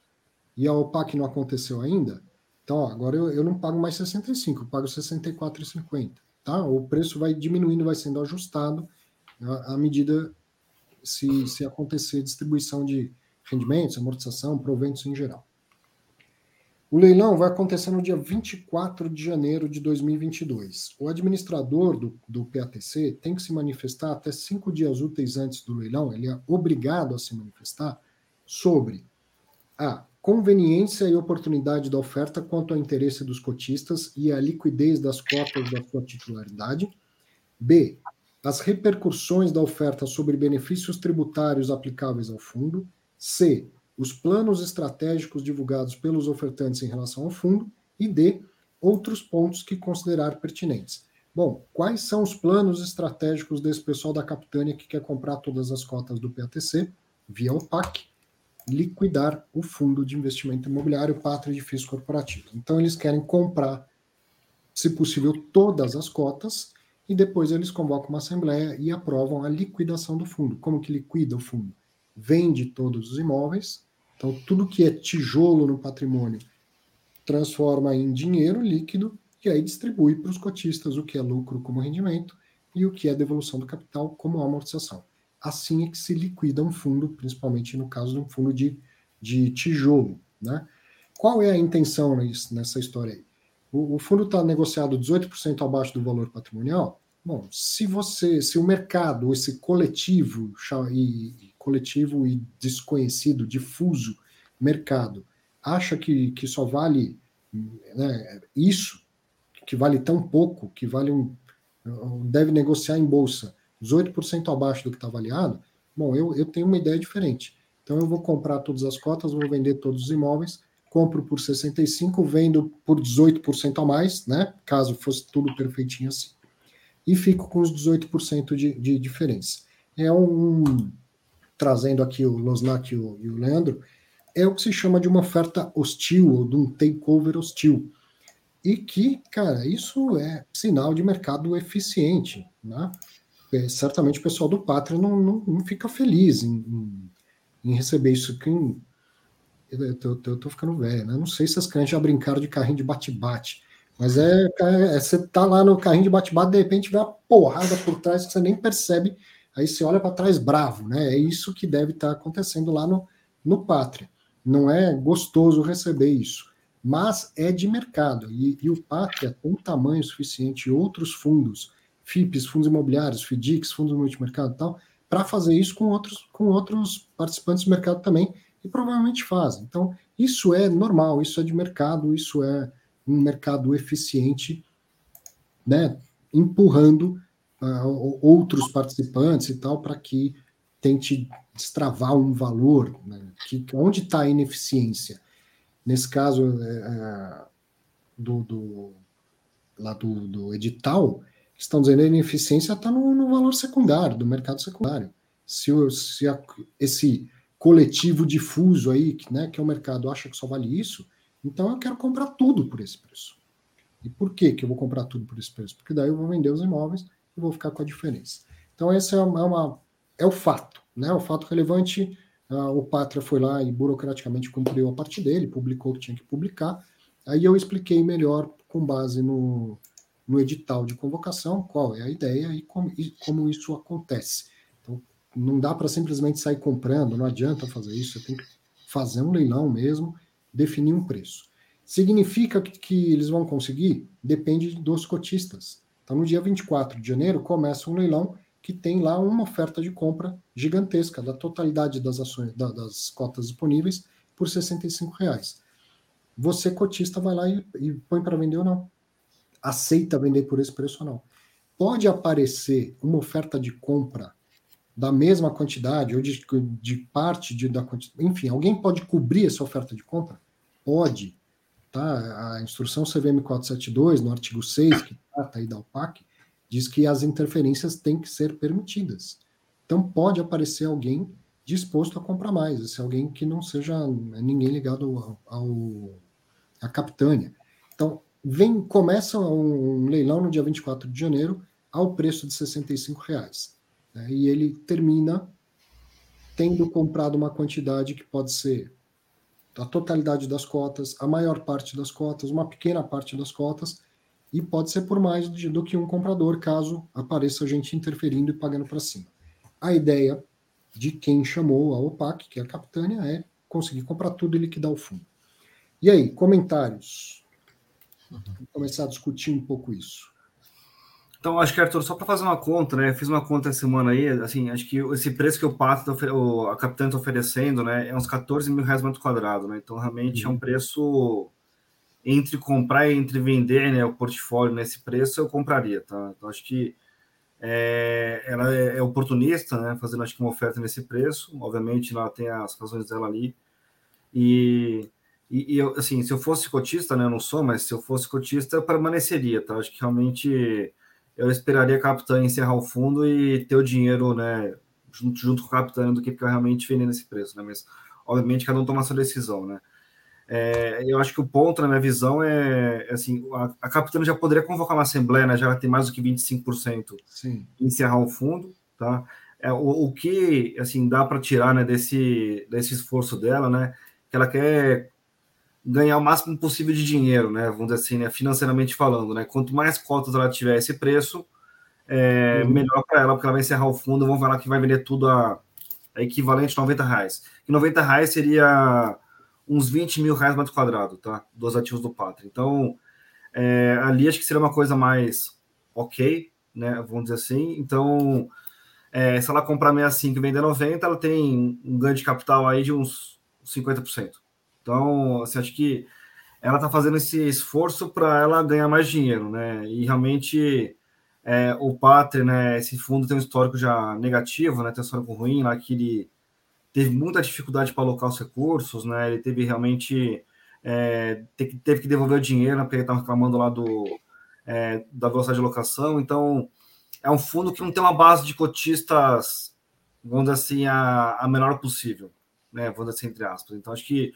e a OPAC não aconteceu ainda, então ó, agora eu, eu não pago mais 65, eu pago 64,50. Tá? O preço vai diminuindo, vai sendo ajustado à medida se, se acontecer distribuição de rendimentos, amortização, proventos em geral. O leilão vai acontecer no dia 24 de janeiro de 2022. O administrador do, do PATC tem que se manifestar até cinco dias úteis antes do leilão, ele é obrigado a se manifestar sobre a conveniência e oportunidade da oferta quanto ao interesse dos cotistas e a liquidez das cotas da sua titularidade. B. As repercussões da oferta sobre benefícios tributários aplicáveis ao fundo. C os planos estratégicos divulgados pelos ofertantes em relação ao fundo e D, outros pontos que considerar pertinentes. Bom, quais são os planos estratégicos desse pessoal da Capitânia que quer comprar todas as cotas do PATC via OPAC, liquidar o fundo de investimento imobiliário Pátria de Corporativo. Então, eles querem comprar, se possível, todas as cotas e depois eles convocam uma assembleia e aprovam a liquidação do fundo. Como que liquida o fundo? Vende todos os imóveis então, tudo que é tijolo no patrimônio transforma em dinheiro líquido e aí distribui para os cotistas o que é lucro como rendimento e o que é devolução do capital como amortização. Assim é que se liquida um fundo, principalmente no caso de um fundo de, de tijolo. Né? Qual é a intenção nessa história aí? O, o fundo está negociado 18% abaixo do valor patrimonial. Bom, se você, se o mercado, esse coletivo e, coletivo e desconhecido, difuso mercado, acha que, que só vale né, isso, que vale tão pouco, que vale um. deve negociar em bolsa 18% abaixo do que está avaliado, bom, eu, eu tenho uma ideia diferente. Então eu vou comprar todas as cotas, vou vender todos os imóveis, compro por 65, vendo por 18% a mais, né? Caso fosse tudo perfeitinho assim. E fico com os 18% de, de diferença. É um, trazendo aqui o Losnak e o, e o Leandro, é o que se chama de uma oferta hostil, ou de um takeover hostil. E que, cara, isso é sinal de mercado eficiente. Né? É, certamente o pessoal do Pátria não, não, não fica feliz em, em, em, receber isso. Quem, eu tô, tô ficando velho, né? Não sei se as clientes já brincaram de carrinho de bate-bate. Mas é, é, você tá lá no carrinho de bate-bate, de repente vê uma porrada por trás que você nem percebe aí você olha para trás bravo, né? É isso que deve estar tá acontecendo lá no, no Pátria. Não é gostoso receber isso, mas é de mercado. E, e o Pátria tem tamanho suficiente, outros fundos, FIPs, fundos imobiliários, FIDICs, fundos multimercado e tal, para fazer isso com outros, com outros participantes do mercado também, e provavelmente fazem. Então, isso é normal, isso é de mercado, isso é um mercado eficiente, né? Empurrando uh, outros participantes e tal, para que tente destravar um valor, né? que, onde está a ineficiência? Nesse caso é, do, do, lá do, do edital, estão dizendo que a ineficiência está no, no, valor secundário, do mercado secundário. Se, se a, esse coletivo difuso aí, né, que é o mercado, acha que só vale isso, então eu quero comprar tudo por esse preço. E por que, que eu vou comprar tudo por esse preço? Porque daí eu vou vender os imóveis e vou ficar com a diferença. Então, esse é, uma, é, é o fato, né? O fato relevante, uh, o Pátria foi lá e burocraticamente cumpriu a parte dele, publicou o que tinha que publicar. Aí eu expliquei melhor, com base no, no edital de convocação, qual é a ideia e como, e como isso acontece. Então, não dá para simplesmente sair comprando, não adianta fazer isso, você tem que fazer um leilão mesmo, definir um preço. Significa que, que eles vão conseguir? Depende dos cotistas. Então, no dia 24 de janeiro, começa um leilão que tem lá uma oferta de compra gigantesca da totalidade das ações, da, das cotas disponíveis por 65 reais. Você, cotista, vai lá e, e põe para vender ou não. Aceita vender por esse preço ou não. Pode aparecer uma oferta de compra da mesma quantidade ou de, de parte de, da quantidade. Enfim, alguém pode cobrir essa oferta de compra? Pode. Tá? A instrução CVM 472, no artigo 6, que trata aí da UPAC, diz que as interferências têm que ser permitidas. Então pode aparecer alguém disposto a comprar mais, esse alguém que não seja ninguém ligado ao, ao à capitânia. Então, vem começa um, um, leilão no dia 24 de janeiro ao preço de 65 reais. Né? E ele termina tendo comprado uma quantidade que pode ser a totalidade das cotas, a maior parte das cotas, uma pequena parte das cotas, e pode ser por mais do que um comprador, caso apareça gente interferindo e pagando para cima. A ideia de quem chamou a OPAC, que é a capitânia, é conseguir comprar tudo e liquidar o fundo. E aí, comentários? Vamos começar a discutir um pouco isso. Então, acho que, Arthur, só para fazer uma conta, né? Fiz uma conta essa semana aí, assim, acho que esse preço que o Pato, tá a Capitã está oferecendo, né, é uns 14 mil reais metro quadrado, né? Então, realmente uhum. é um uhum. preço entre comprar e entre vender, né, o portfólio nesse preço, eu compraria, tá? Então, acho que é, ela é, é, oportunista, né, fazendo acho que uma oferta nesse preço. Obviamente, ela tem as razões dela ali. E, e, e eu, assim, se eu fosse cotista, né, eu não sou, mas se eu fosse cotista, eu permaneceria, tá? Acho que realmente eu esperaria a Capitã encerrar o fundo e ter o dinheiro, né, junto, junto com a Capitã do que ficar realmente vendendo esse preço, né? Mas, obviamente, cada um toma a sua decisão, né? É, eu acho que o ponto, na minha visão, é, é assim: a, a Capitã já poderia convocar uma assembleia, né, já tem mais do que 25% Sim. encerrar o fundo, tá? É, o, o que assim dá para tirar né, desse, desse esforço dela, né? Que ela quer ganhar o máximo possível de dinheiro, né? Vamos dizer assim, né, financeiramente falando, né? Quanto mais cotas ela tiver esse preço, é, uhum. melhor para ela, porque ela vai encerrar o fundo, vamos falar que vai vender tudo a, a equivalente a 90 reais. E 90 reais seria uns 20 mil reais metro quadrado, tá? Dos ativos do Pátria. Então, é, ali acho que seria uma coisa mais ok, né? Vamos dizer assim. Então, é, se ela comprar 65 e vender 90, ela tem um ganho de capital aí de uns 50%. Então, assim, acho que ela está fazendo esse esforço para ela ganhar mais dinheiro, né? E realmente é, o Pátria, né? Esse fundo tem um histórico já negativo, né? Tem um histórico ruim lá que ele teve muita dificuldade para alocar os recursos, né? Ele teve realmente é, teve que devolver o dinheiro, né? porque ele estava reclamando lá do é, da velocidade de alocação. Então, é um fundo que não tem uma base de cotistas, vamos dizer assim, a, a menor possível, né? Vamos dizer assim, entre aspas. Então, acho que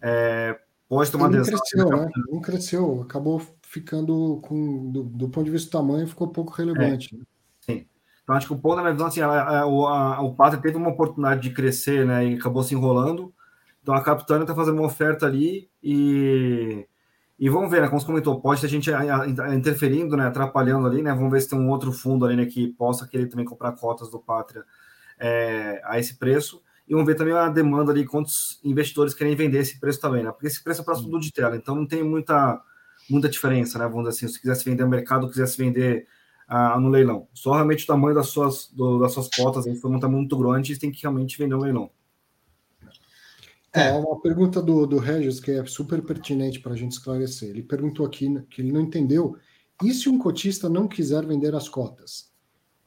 é, pode tomar não cresceu, né? Não cresceu, acabou ficando com do, do, ponto de vista do tamanho, ficou pouco relevante. É. Né? Sim. Então acho que o ponto, na visão, assim, a, a, a, o Pátria teve uma oportunidade de crescer, né? E acabou se enrolando. Então a Capitânia está fazendo uma oferta ali e e vamos ver, né? Como você comentou, pode ter gente interferindo, né? Atrapalhando ali, né? Vamos ver se tem um outro fundo ali, né? Que possa querer também comprar cotas do Pátria é, a esse preço. E vamos ver também a demanda ali, quantos investidores querem vender esse preço também, né? Porque esse preço é próximo do de tela, então não tem muita, muita diferença, né? Vamos dizer assim, se quisesse vender no mercado, quisesse vender ah, no leilão. Só realmente o tamanho das suas, do, das suas cotas, aí foi um tamanho muito grande, e tem que realmente vender no leilão. É. Uma pergunta do, do Regis que é super pertinente para a gente esclarecer. Ele perguntou aqui que ele não entendeu. E se um cotista não quiser vender as cotas?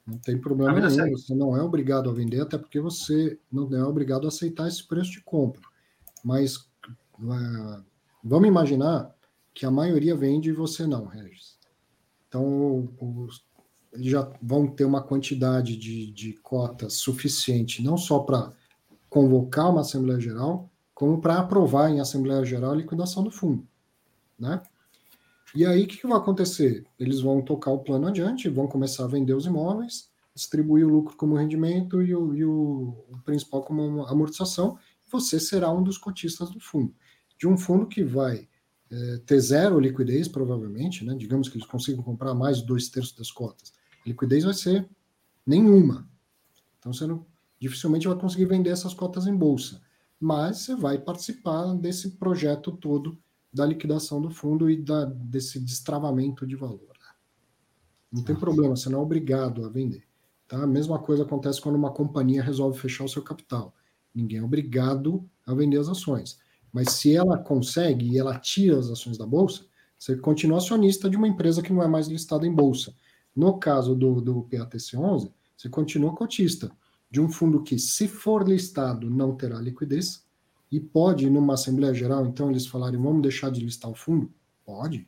Não tem problema nenhum, você não é obrigado a vender, até porque você não é obrigado a aceitar esse preço de compra. Mas uh, vamos imaginar que a maioria vende e você não, Regis. Então, os, eles já vão ter uma quantidade de, de cotas suficiente, não só para convocar uma Assembleia Geral, como para aprovar em Assembleia Geral a liquidação do fundo. Né? E aí, o que, que, vai acontecer? Eles vão tocar o plano adiante, vão começar a vender os imóveis, distribuir o lucro como rendimento e o, e o, o principal como amortização. Você será um dos cotistas do fundo. De um fundo que vai é, ter zero liquidez, provavelmente, né? digamos que eles consigam comprar mais dois terços das cotas. A liquidez vai ser nenhuma. Então, você não, dificilmente vai conseguir vender essas cotas em bolsa. Mas você vai participar desse projeto todo da liquidação do fundo e da, desse destravamento de valor. Né? Não tem problema, você não é obrigado a vender. Tá? A mesma coisa acontece quando uma companhia resolve fechar o seu capital. Ninguém é obrigado a vender as ações. Mas se ela consegue e ela tira as ações da bolsa, você continua acionista de uma empresa que não é mais listada em bolsa. No caso do, do PATC11, você continua cotista de um fundo que, se for listado, não terá liquidez e pode, numa Assembleia Geral, então eles falarem vamos deixar de listar o fundo? Pode.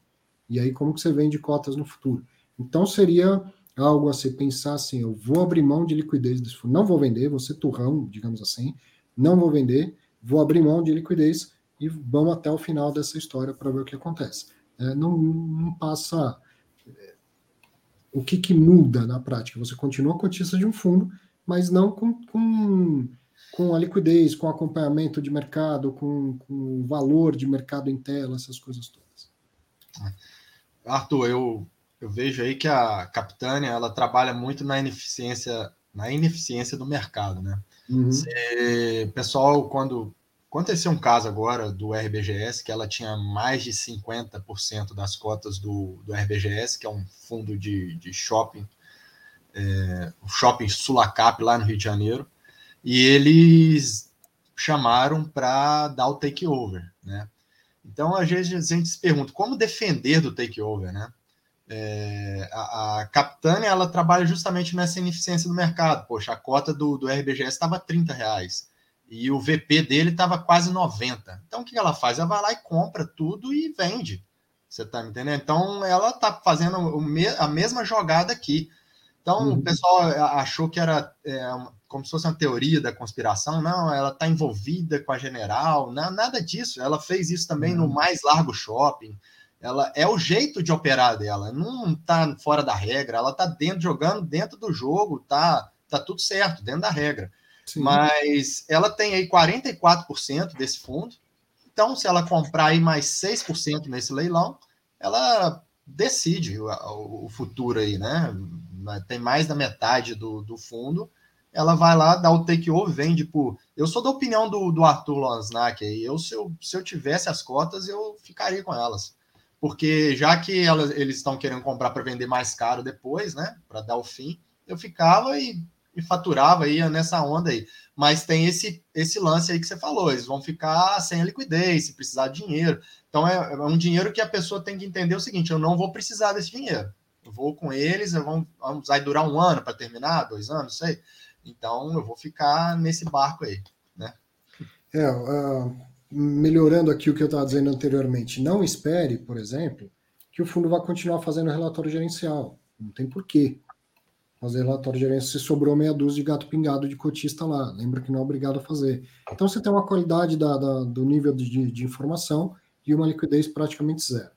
E aí, como que você vende cotas no futuro? Então, seria algo a se pensar assim: eu vou abrir mão de liquidez desse fundo, não vou vender, vou ser turrão, digamos assim, não vou vender, vou abrir mão de liquidez e vamos até o final dessa história para ver o que acontece. É, não, não, passa. É, o que, que muda na prática? Você continua cotista de um fundo, mas não com, com, com a liquidez, com acompanhamento de mercado, com, com valor de mercado em tela, essas coisas todas. Arthur, eu, eu vejo aí que a Capitânia ela trabalha muito na ineficiência, na ineficiência do mercado, né? Uhum. pessoal, quando aconteceu um caso agora do RBGS, que ela tinha mais de 50% das cotas do, do RBGS, que é um fundo de, de shopping, é, shopping Sulacap, lá no Rio de Janeiro, e eles chamaram para dar o takeover, né? Então, às vezes a gente se pergunta como defender do takeover, né? É, a, a Capitânia ela trabalha justamente nessa ineficiência do mercado. Poxa, a cota do, do RBGS estava 30 reais e o VP dele estava quase 90. Então o que ela faz? Ela vai lá e compra tudo e vende. Você está me entendendo? Então ela está fazendo a mesma jogada aqui. Então uhum. o pessoal achou que era é, como se fosse uma teoria da conspiração. Não, ela está envolvida com a general. Não, nada disso. Ela fez isso também uhum. no mais largo shopping ela é o jeito de operar dela, não tá fora da regra, ela tá dentro jogando dentro do jogo, tá tá tudo certo, dentro da regra. Sim. Mas ela tem aí 44% desse fundo. Então, se ela comprar aí mais 6% nesse leilão, ela decide o, o, futuro aí, né? Tem mais da metade do, do fundo. Ela vai lá, dá o take-over, vende por. Eu sou da opinião do, do Arthur Lansnack aí. Eu se, eu, se eu tivesse as cotas, eu ficaria com elas porque já que elas, eles estão querendo comprar para vender mais caro depois, né, para dar o fim, eu ficava e, e faturava, ia nessa onda aí. Mas tem esse, esse lance aí que você falou, eles vão ficar sem liquidez, se precisar de dinheiro. Então é, é um dinheiro que a pessoa tem que entender o seguinte: eu não vou precisar desse dinheiro. Eu vou com eles, eu vou, vamos, vai durar um ano para terminar, dois anos, sei. Então eu vou ficar nesse barco aí, né? É, uh, melhorando aqui o que eu estava dizendo anteriormente, não espere, por exemplo, que o fundo vá continuar fazendo relatório gerencial. Não tem porquê fazer relatório gerencial se sobrou meia dúzia de gato pingado de cotista lá. Lembra que não é obrigado a fazer. Então você tem uma qualidade da, da, do nível de, de, informação e uma liquidez praticamente zero.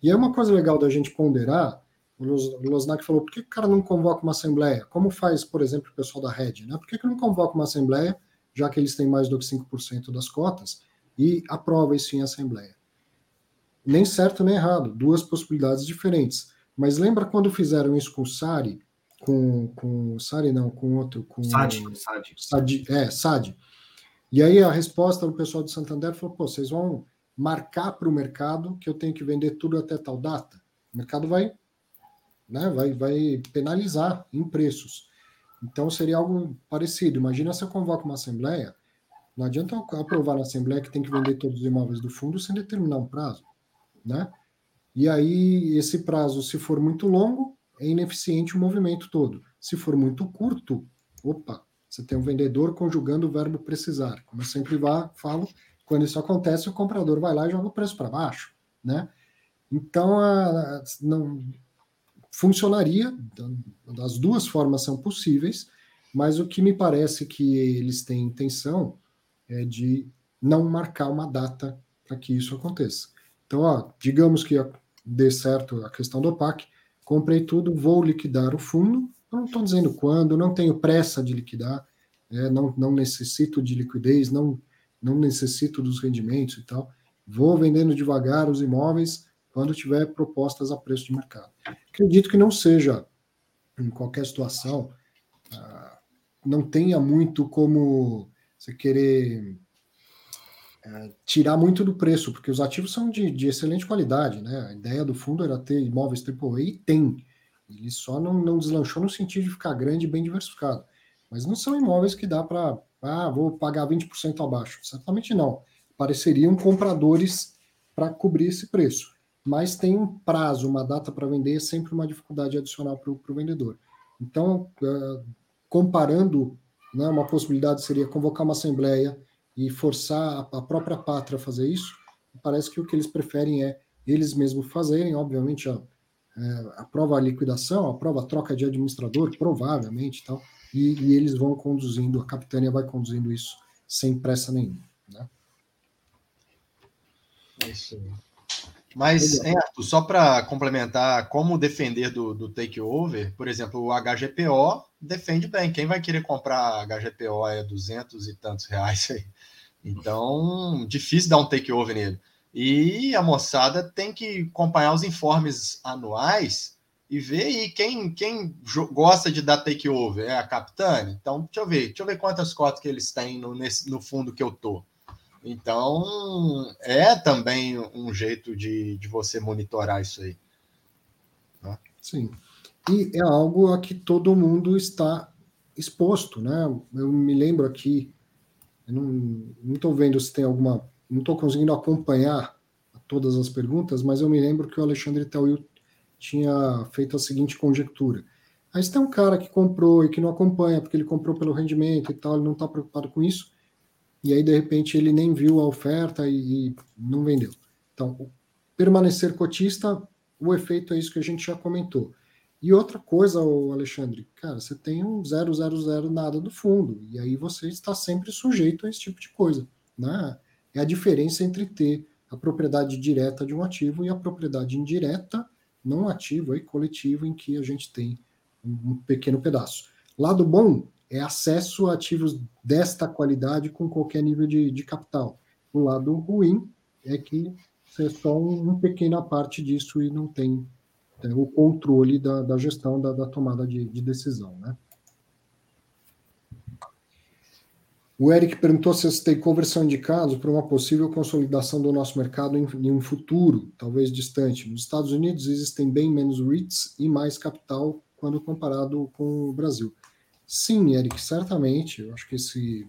E é uma coisa legal da gente ponderar. O Losnak falou: por que o cara não convoca uma assembleia? Como faz, por exemplo, o pessoal da Red? Né? Por que, que não convoca uma assembleia, já que eles têm mais do que 5% das cotas? e aprova isso em assembleia. Nem certo nem errado, duas possibilidades diferentes. Mas lembra quando fizeram isso com o Sari, com, com Sari não, com outro, com Sadi, Sadi. Sadi, é, Sadi. E aí a resposta do pessoal do Santander falou: pô, vocês vão marcar para o mercado que eu tenho que vender tudo até tal data. O mercado vai, né, vai, vai penalizar em preços. Então seria algo parecido. Imagina se eu convoco uma assembleia não adianta aprovar na Assembleia que tem que vender todos os imóveis do fundo sem determinar um prazo, né? E aí, esse prazo, se for muito longo, é ineficiente o movimento todo. Se for muito curto, opa, você tem um vendedor conjugando o verbo precisar. Como eu sempre vá, falo, quando isso acontece, o comprador vai lá e joga o preço para baixo, né? Então, a, não funcionaria, as duas formas são possíveis, mas o que me parece que eles têm intenção é de não marcar uma data para que isso aconteça. Então, ó, digamos que dê certo a questão do PAC, comprei tudo, vou liquidar o fundo, não estou dizendo quando, não tenho pressa de liquidar, é, não, não necessito de liquidez, não, não necessito dos rendimentos e tal, vou vendendo devagar os imóveis quando tiver propostas a preço de mercado. Acredito que não seja, em qualquer situação, ah, não tenha muito como você querer é, tirar muito do preço, porque os ativos são de, de, excelente qualidade, né? A ideia do fundo era ter imóveis AAA e tem. Ele só não, não deslanchou no sentido de ficar grande e bem diversificado. Mas não são imóveis que dá para, ah, vou pagar 20% abaixo. Certamente não. Pareceriam compradores para cobrir esse preço. Mas tem um prazo, uma data para vender, é sempre uma dificuldade adicional para o vendedor. Então, uh, comparando, né, uma possibilidade seria convocar uma assembleia e forçar a, a própria pátria a fazer isso. Parece que o que eles preferem é eles mesmos fazerem, obviamente, a, é, aprova a liquidação, aprova a troca de administrador, provavelmente, tal, e, e, eles vão conduzindo, a capitânia vai conduzindo isso sem pressa nenhuma. Né? É isso aí. Mas, hein, Arthur, só para complementar como defender do, do takeover, por exemplo, o HGPO defende bem. Quem vai querer comprar HGPO é 200 e tantos reais aí. Então, difícil dar um takeover nele. E a moçada tem que acompanhar os informes anuais e ver aí quem, quem gosta de dar takeover. É a Capitane? Então, deixa eu ver. Deixa eu ver quantas cotas que eles têm no, nesse, no fundo que eu tô. Então, é também um jeito de, de você monitorar isso aí. Tá? Sim. E é algo a que todo mundo está exposto, né? Eu me lembro aqui, não estou vendo se tem alguma, não estou conseguindo acompanhar todas as perguntas, mas eu me lembro que o Alexandre Tauil tinha feito a seguinte conjectura. Aí você tem um cara que comprou e que não acompanha, porque ele comprou pelo rendimento e tal, ele não está preocupado com isso e aí de repente ele nem viu a oferta e, e não vendeu. Então, permanecer cotista, o efeito é isso que a gente já comentou. E outra coisa, Alexandre, cara, você tem um 000 nada do fundo, e aí você está sempre sujeito a esse tipo de coisa. Né? É a diferença entre ter a propriedade direta de um ativo e a propriedade indireta, não ativo, aí, coletivo, em que a gente tem um pequeno pedaço. Lado bom é acesso a ativos desta qualidade com qualquer nível de, de capital. O lado ruim é que você é só uma pequena parte disso e não tem, tem o controle da, da gestão da, da tomada de, de, decisão. Né? O Eric perguntou se os takeovers são indicados para uma possível consolidação do nosso mercado em, em um futuro, talvez distante. Nos Estados Unidos existem bem menos REITs e mais capital quando comparado com o Brasil. Sim, Eric, certamente. Eu acho que esse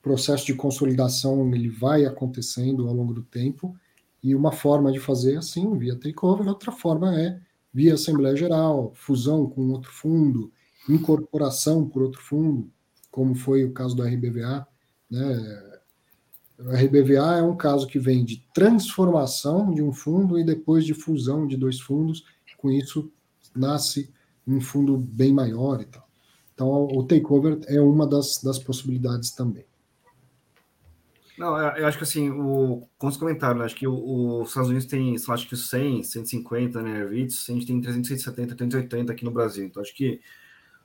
processo de consolidação ele vai acontecendo ao longo do tempo e uma forma de fazer assim, via takeover, outra forma é via Assembleia Geral, fusão com outro fundo, incorporação por outro fundo, como foi o caso do RBVA. Né? O RBVA é um caso que vem de transformação de um fundo e depois de fusão de dois fundos, com isso nasce um fundo bem maior e tal. Então, o takeover é uma das, das possibilidades também. Não, eu acho que assim, o, com os comentários, né, acho que os Estados Unidos tem, sei lá, acho que 100, 150, né, REITs, a gente tem 370, 380 aqui no Brasil. Então, acho que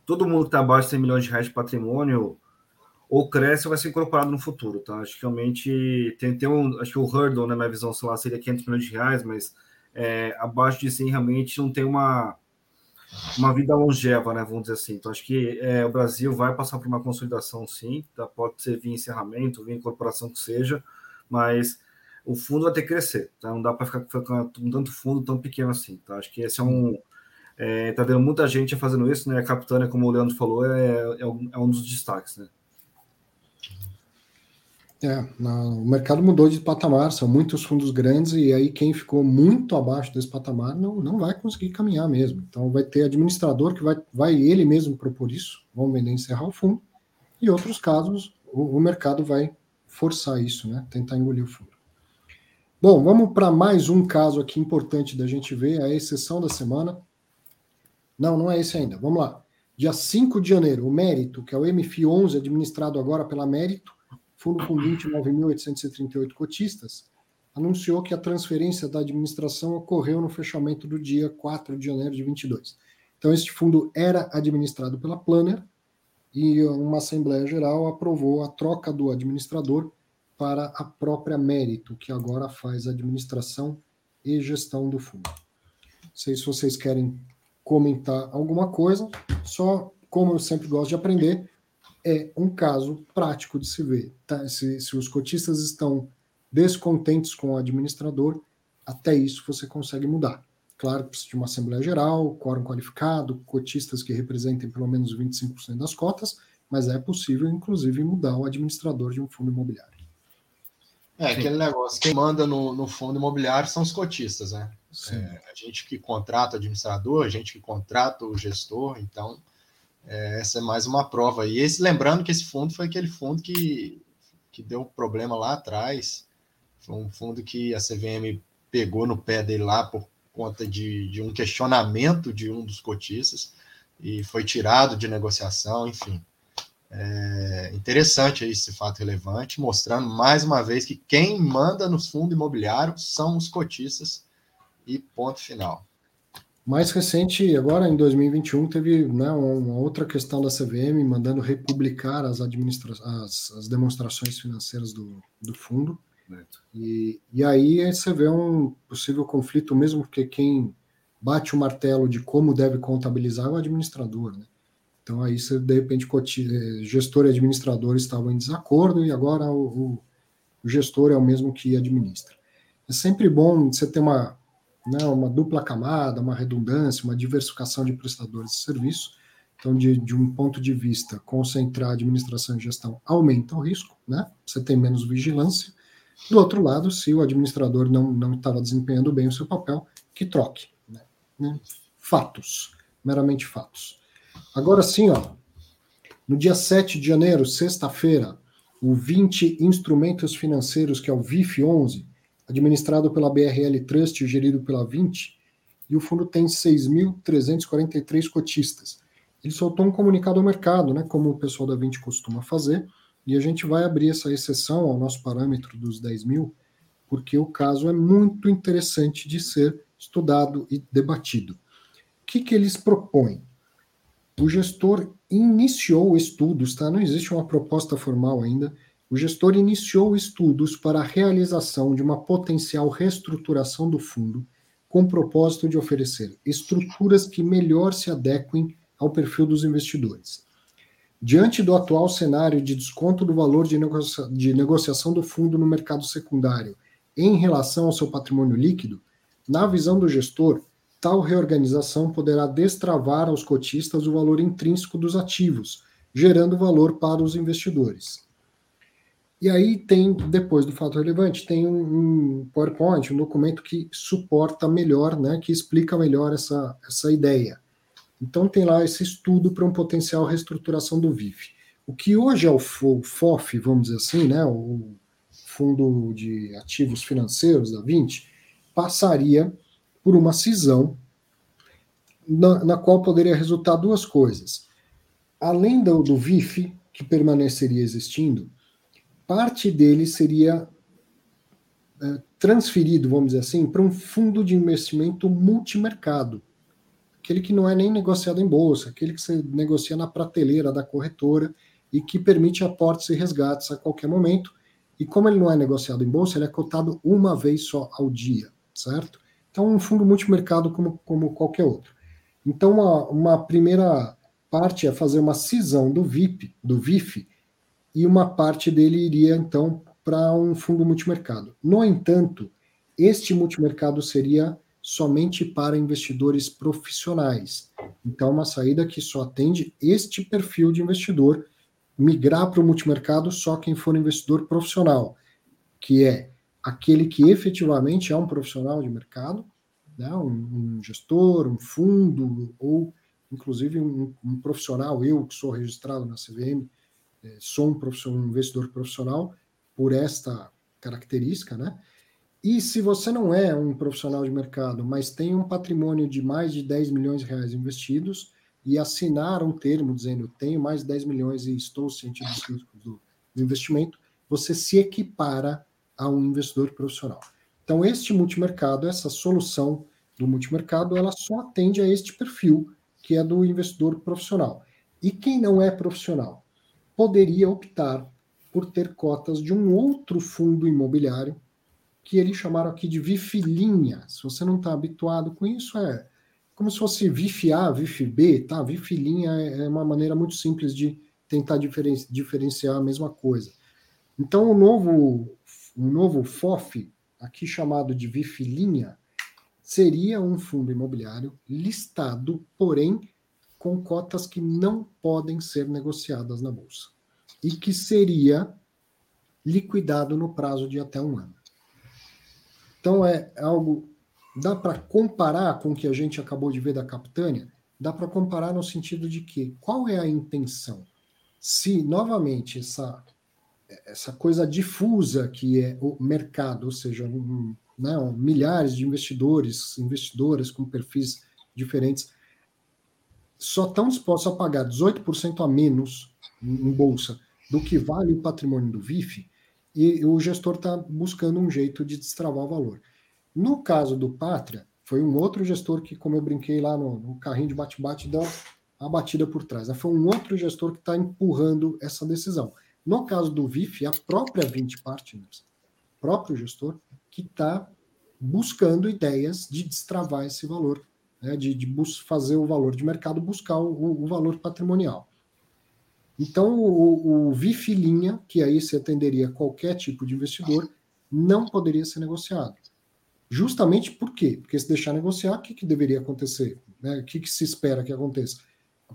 todo mundo que está abaixo de 100 milhões de reais de patrimônio ou cresce ou vai ser incorporado no futuro, tá? Acho que realmente tem, tem um, acho que o hurdle, na minha visão, sei lá, seria 500 milhões de reais, mas é, abaixo de 100 realmente não tem uma uma vida longeva, né? Vamos dizer assim. Então, acho que é, o Brasil vai passar por uma consolidação, sim. Tá? Pode ser via encerramento, via incorporação que seja, mas o fundo vai ter que crescer. Tá? Não dá para ficar com tanto fundo tão pequeno assim. Tá? Acho que esse é um. É, tá vendo muita gente fazendo isso, né? A Capitânia, como o Leandro falou, é, é, um, é um dos destaques, né? É, o mercado mudou de patamar, são muitos fundos grandes, e aí quem ficou muito abaixo desse patamar não, não vai conseguir caminhar mesmo. Então vai ter administrador que vai, vai ele mesmo propor isso, vão vender encerrar o fundo, e outros casos o, o mercado vai forçar isso, né? Tentar engolir o fundo. Bom, vamos para mais um caso aqui importante da gente ver, a exceção da semana. Não, não é esse ainda. Vamos lá. Dia 5 de janeiro, o Mérito, que é o MF11, administrado agora pela Mérito, fundo com 29.838 cotistas, anunciou que a transferência da administração ocorreu no fechamento do dia 4 de janeiro de 22. Então, este fundo era administrado pela Planner e uma Assembleia Geral aprovou a troca do administrador para a própria Mérito, que agora faz administração e gestão do fundo. Não sei se vocês querem comentar alguma coisa, só como eu sempre gosto de aprender, é um caso prático de se ver. Tá? Se, se os cotistas estão descontentes com o administrador, até isso você consegue mudar. Claro, precisa de uma Assembleia Geral, quórum qualificado, cotistas que representem pelo menos 25% das cotas, mas é possível, inclusive, mudar o administrador de um fundo imobiliário. É, aquele negócio, quem manda no, no, fundo imobiliário são os cotistas, né? É, a gente que contrata o administrador, a gente que contrata o gestor, então é, essa é mais uma prova. E esse, lembrando que esse fundo foi aquele fundo que, que deu problema lá atrás, foi um fundo que a CVM pegou no pé dele lá por conta de, de um questionamento de um dos cotistas e foi tirado de negociação, enfim. É interessante esse fato relevante, mostrando mais uma vez que quem manda nos fundos imobiliários são os cotistas e ponto final. Mais recente, agora em 2021, teve né, uma outra questão da CVM mandando republicar as, administra as, as demonstrações financeiras do, do fundo. E, e aí você vê um possível conflito, mesmo porque quem bate o martelo de como deve contabilizar é o administrador. Né? Então aí você, de repente, eh, gestor e administrador estavam em desacordo e agora o, o, o gestor é o mesmo que administra. É sempre bom você ter uma, né, uma dupla camada, uma redundância, uma diversificação de prestadores de serviço. Então, de, de, um ponto de vista, concentrar administração e gestão aumenta o risco, né? Você tem menos vigilância. Do outro lado, se o administrador não estava desempenhando bem o seu papel, que troque. Né? né? Fatos, meramente fatos. Agora sim, ó, no dia 7 de janeiro, sexta-feira, o 20 Instrumentos Financeiros, que é o VIF 11, administrado pela BRL Trust e gerido pela 20, e o fundo tem 6.343 cotistas. Ele soltou um comunicado ao mercado, né, como o pessoal da 20 costuma fazer, e a gente vai abrir essa exceção ao nosso parâmetro dos 10 mil, porque o caso é muito interessante de ser estudado e debatido. O que, que eles propõem? O gestor iniciou estudos, tá? Não existe uma proposta formal ainda. O gestor iniciou estudos para a realização de uma potencial reestruturação do fundo, com o propósito de oferecer estruturas que melhor se adequem ao perfil dos investidores. Diante do atual cenário de desconto do valor de, negocia de negociação do fundo no mercado secundário em relação ao seu patrimônio líquido, na visão do gestor, tal reorganização poderá destravar aos cotistas o valor intrínseco dos ativos, gerando valor para os investidores. E aí tem, depois do fato relevante, tem um, PowerPoint, um documento que suporta melhor, né, que explica melhor essa, essa ideia. Então tem lá esse estudo para um potencial reestruturação do VIF. O que hoje é o FOF, vamos dizer assim, né, o Fundo de Ativos Financeiros da 20, passaria por uma cisão na, na qual poderia resultar duas coisas. Além do, do VIF, que permaneceria existindo, parte dele seria é, transferido, vamos dizer assim, para um fundo de investimento multimercado aquele que não é nem negociado em bolsa, aquele que você negocia na prateleira da corretora e que permite aportes e resgates a qualquer momento. E como ele não é negociado em bolsa, ele é cotado uma vez só ao dia, certo? Então, um fundo multimercado como, como qualquer outro. Então, uma, uma primeira parte é fazer uma cisão do VIP, do VIF, e uma parte dele iria, então, para um fundo multimercado. No entanto, este multimercado seria somente para investidores profissionais. Então, uma saída que só atende este perfil de investidor, migrar para o multimercado só quem for investidor profissional, que é aquele que efetivamente é um profissional de mercado, né, um, um gestor, um fundo, ou inclusive um, um, profissional, eu que sou registrado na CVM, sou um, um investidor profissional por esta característica, né? E se você não é um profissional de mercado, mas tem um patrimônio de mais de 10 milhões de reais investidos e assinar um termo dizendo tenho mais de 10 milhões e estou dos riscos do, do investimento, você se equipara a um investidor profissional. Então, este multimercado, essa solução do multimercado, ela só atende a este perfil, que é do investidor profissional. E quem não é profissional poderia optar por ter cotas de um outro fundo imobiliário que eles chamaram aqui de vifilinha. Se você não está habituado com isso, é como se fosse VIF A, VIF B, tá? Vifilinha é, é uma maneira muito simples de tentar diferen diferenciar a mesma coisa. Então, o novo um novo FOF, aqui chamado de VIF-linha, seria um fundo imobiliário listado, porém com cotas que não podem ser negociadas na bolsa e que seria liquidado no prazo de até um ano. Então é algo dá para comparar com o que a gente acabou de ver da Capitânia? Dá para comparar no sentido de que qual é a intenção? Se novamente essa essa coisa difusa que é o mercado, ou seja, um, né, milhares de investidores, investidoras com perfis diferentes, só estão dispostos a pagar 18% a menos em bolsa do que vale o patrimônio do VIF, e o gestor está buscando um jeito de destravar o valor. No caso do Pátria, foi um outro gestor que, como eu brinquei lá no, no carrinho de bate-bate, deu a batida por trás. Né? Foi um outro gestor que está empurrando essa decisão. No caso do VIF, a própria 20 Partners, próprio gestor, que está buscando ideias de destravar esse valor, né, de, de fazer o valor de mercado buscar o, o valor patrimonial. Então, o, o VIF linha, que aí se atenderia qualquer tipo de investidor, não poderia ser negociado. Justamente por quê? Porque se deixar negociar, o que, que deveria acontecer? Né? O que, que se espera que aconteça?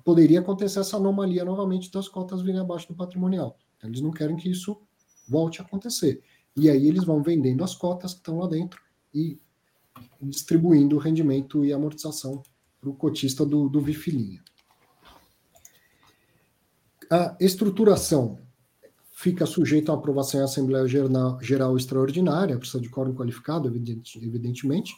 Poderia acontecer essa anomalia novamente das cotas virem abaixo do patrimonial. Então, eles não querem que isso volte a acontecer. E aí eles vão vendendo as cotas que estão lá dentro e distribuindo o rendimento e amortização para o cotista do, do Vifilinha. A estruturação fica sujeita à aprovação em Assembleia Geral Extraordinária, precisa de quórum qualificado, evidentemente.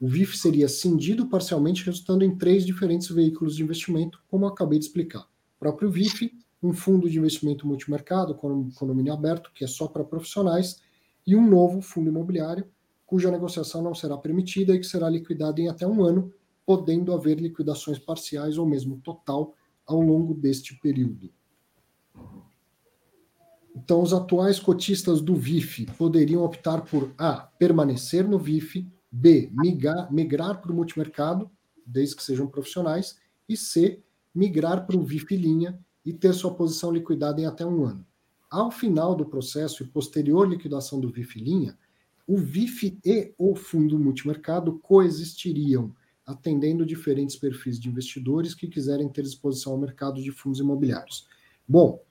O VIF seria cindido parcialmente, resultando em três diferentes veículos de investimento, como acabei de explicar. O próprio VIF, um fundo de investimento multimercado, com condomínio aberto, que é só para profissionais, e um novo fundo imobiliário, cuja negociação não será permitida e que será liquidada em até um ano, podendo haver liquidações parciais ou mesmo total ao longo deste período. Então, os atuais cotistas do VIF poderiam optar por A. permanecer no VIF, B. migrar, migrar para o multimercado, desde que sejam profissionais, e C. migrar para o VIF linha e ter sua posição liquidada em até um ano. Ao final do processo e posterior liquidação do VIF linha, o VIF e o fundo multimercado coexistiriam, atendendo diferentes perfis de investidores que quiserem ter exposição ao mercado de fundos imobiliários. Bom,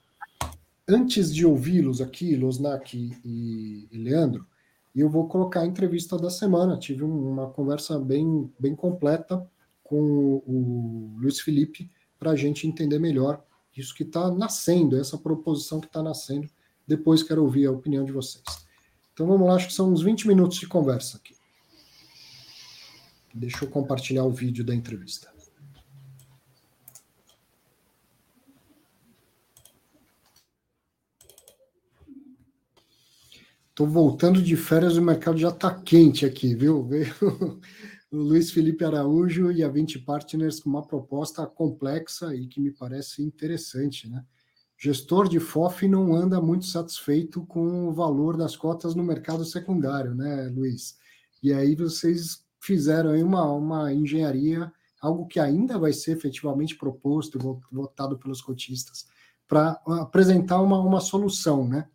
antes de ouvi-los aqui, Losnak e, e Leandro, eu vou colocar a entrevista da semana. Tive uma conversa bem, bem completa com o Luiz Felipe para a gente entender melhor isso que está nascendo, essa proposição que está nascendo. Depois quero ouvir a opinião de vocês. Então vamos lá, acho que são uns 20 minutos de conversa aqui. Deixa eu compartilhar o vídeo da entrevista. Estou voltando de férias, o mercado já está quente aqui, viu? Veio o Luiz Felipe Araújo e a 20 Partners com uma proposta complexa e que me parece interessante, né? Gestor de FOF não anda muito satisfeito com o valor das cotas no mercado secundário, né, Luiz? E aí vocês fizeram aí uma, uma engenharia, algo que ainda vai ser efetivamente proposto, votado pelos cotistas, para apresentar uma, uma solução, né?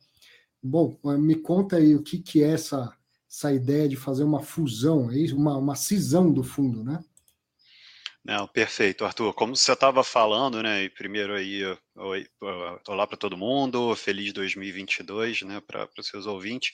Bom, me conta aí o que, que é essa, essa ideia de fazer uma fusão, é uma, uma cisão do fundo, né? Não, perfeito, Arthur. Como você estava falando, né? Primeiro aí, oi, olá para todo mundo, feliz 2022, né? Para os seus ouvintes.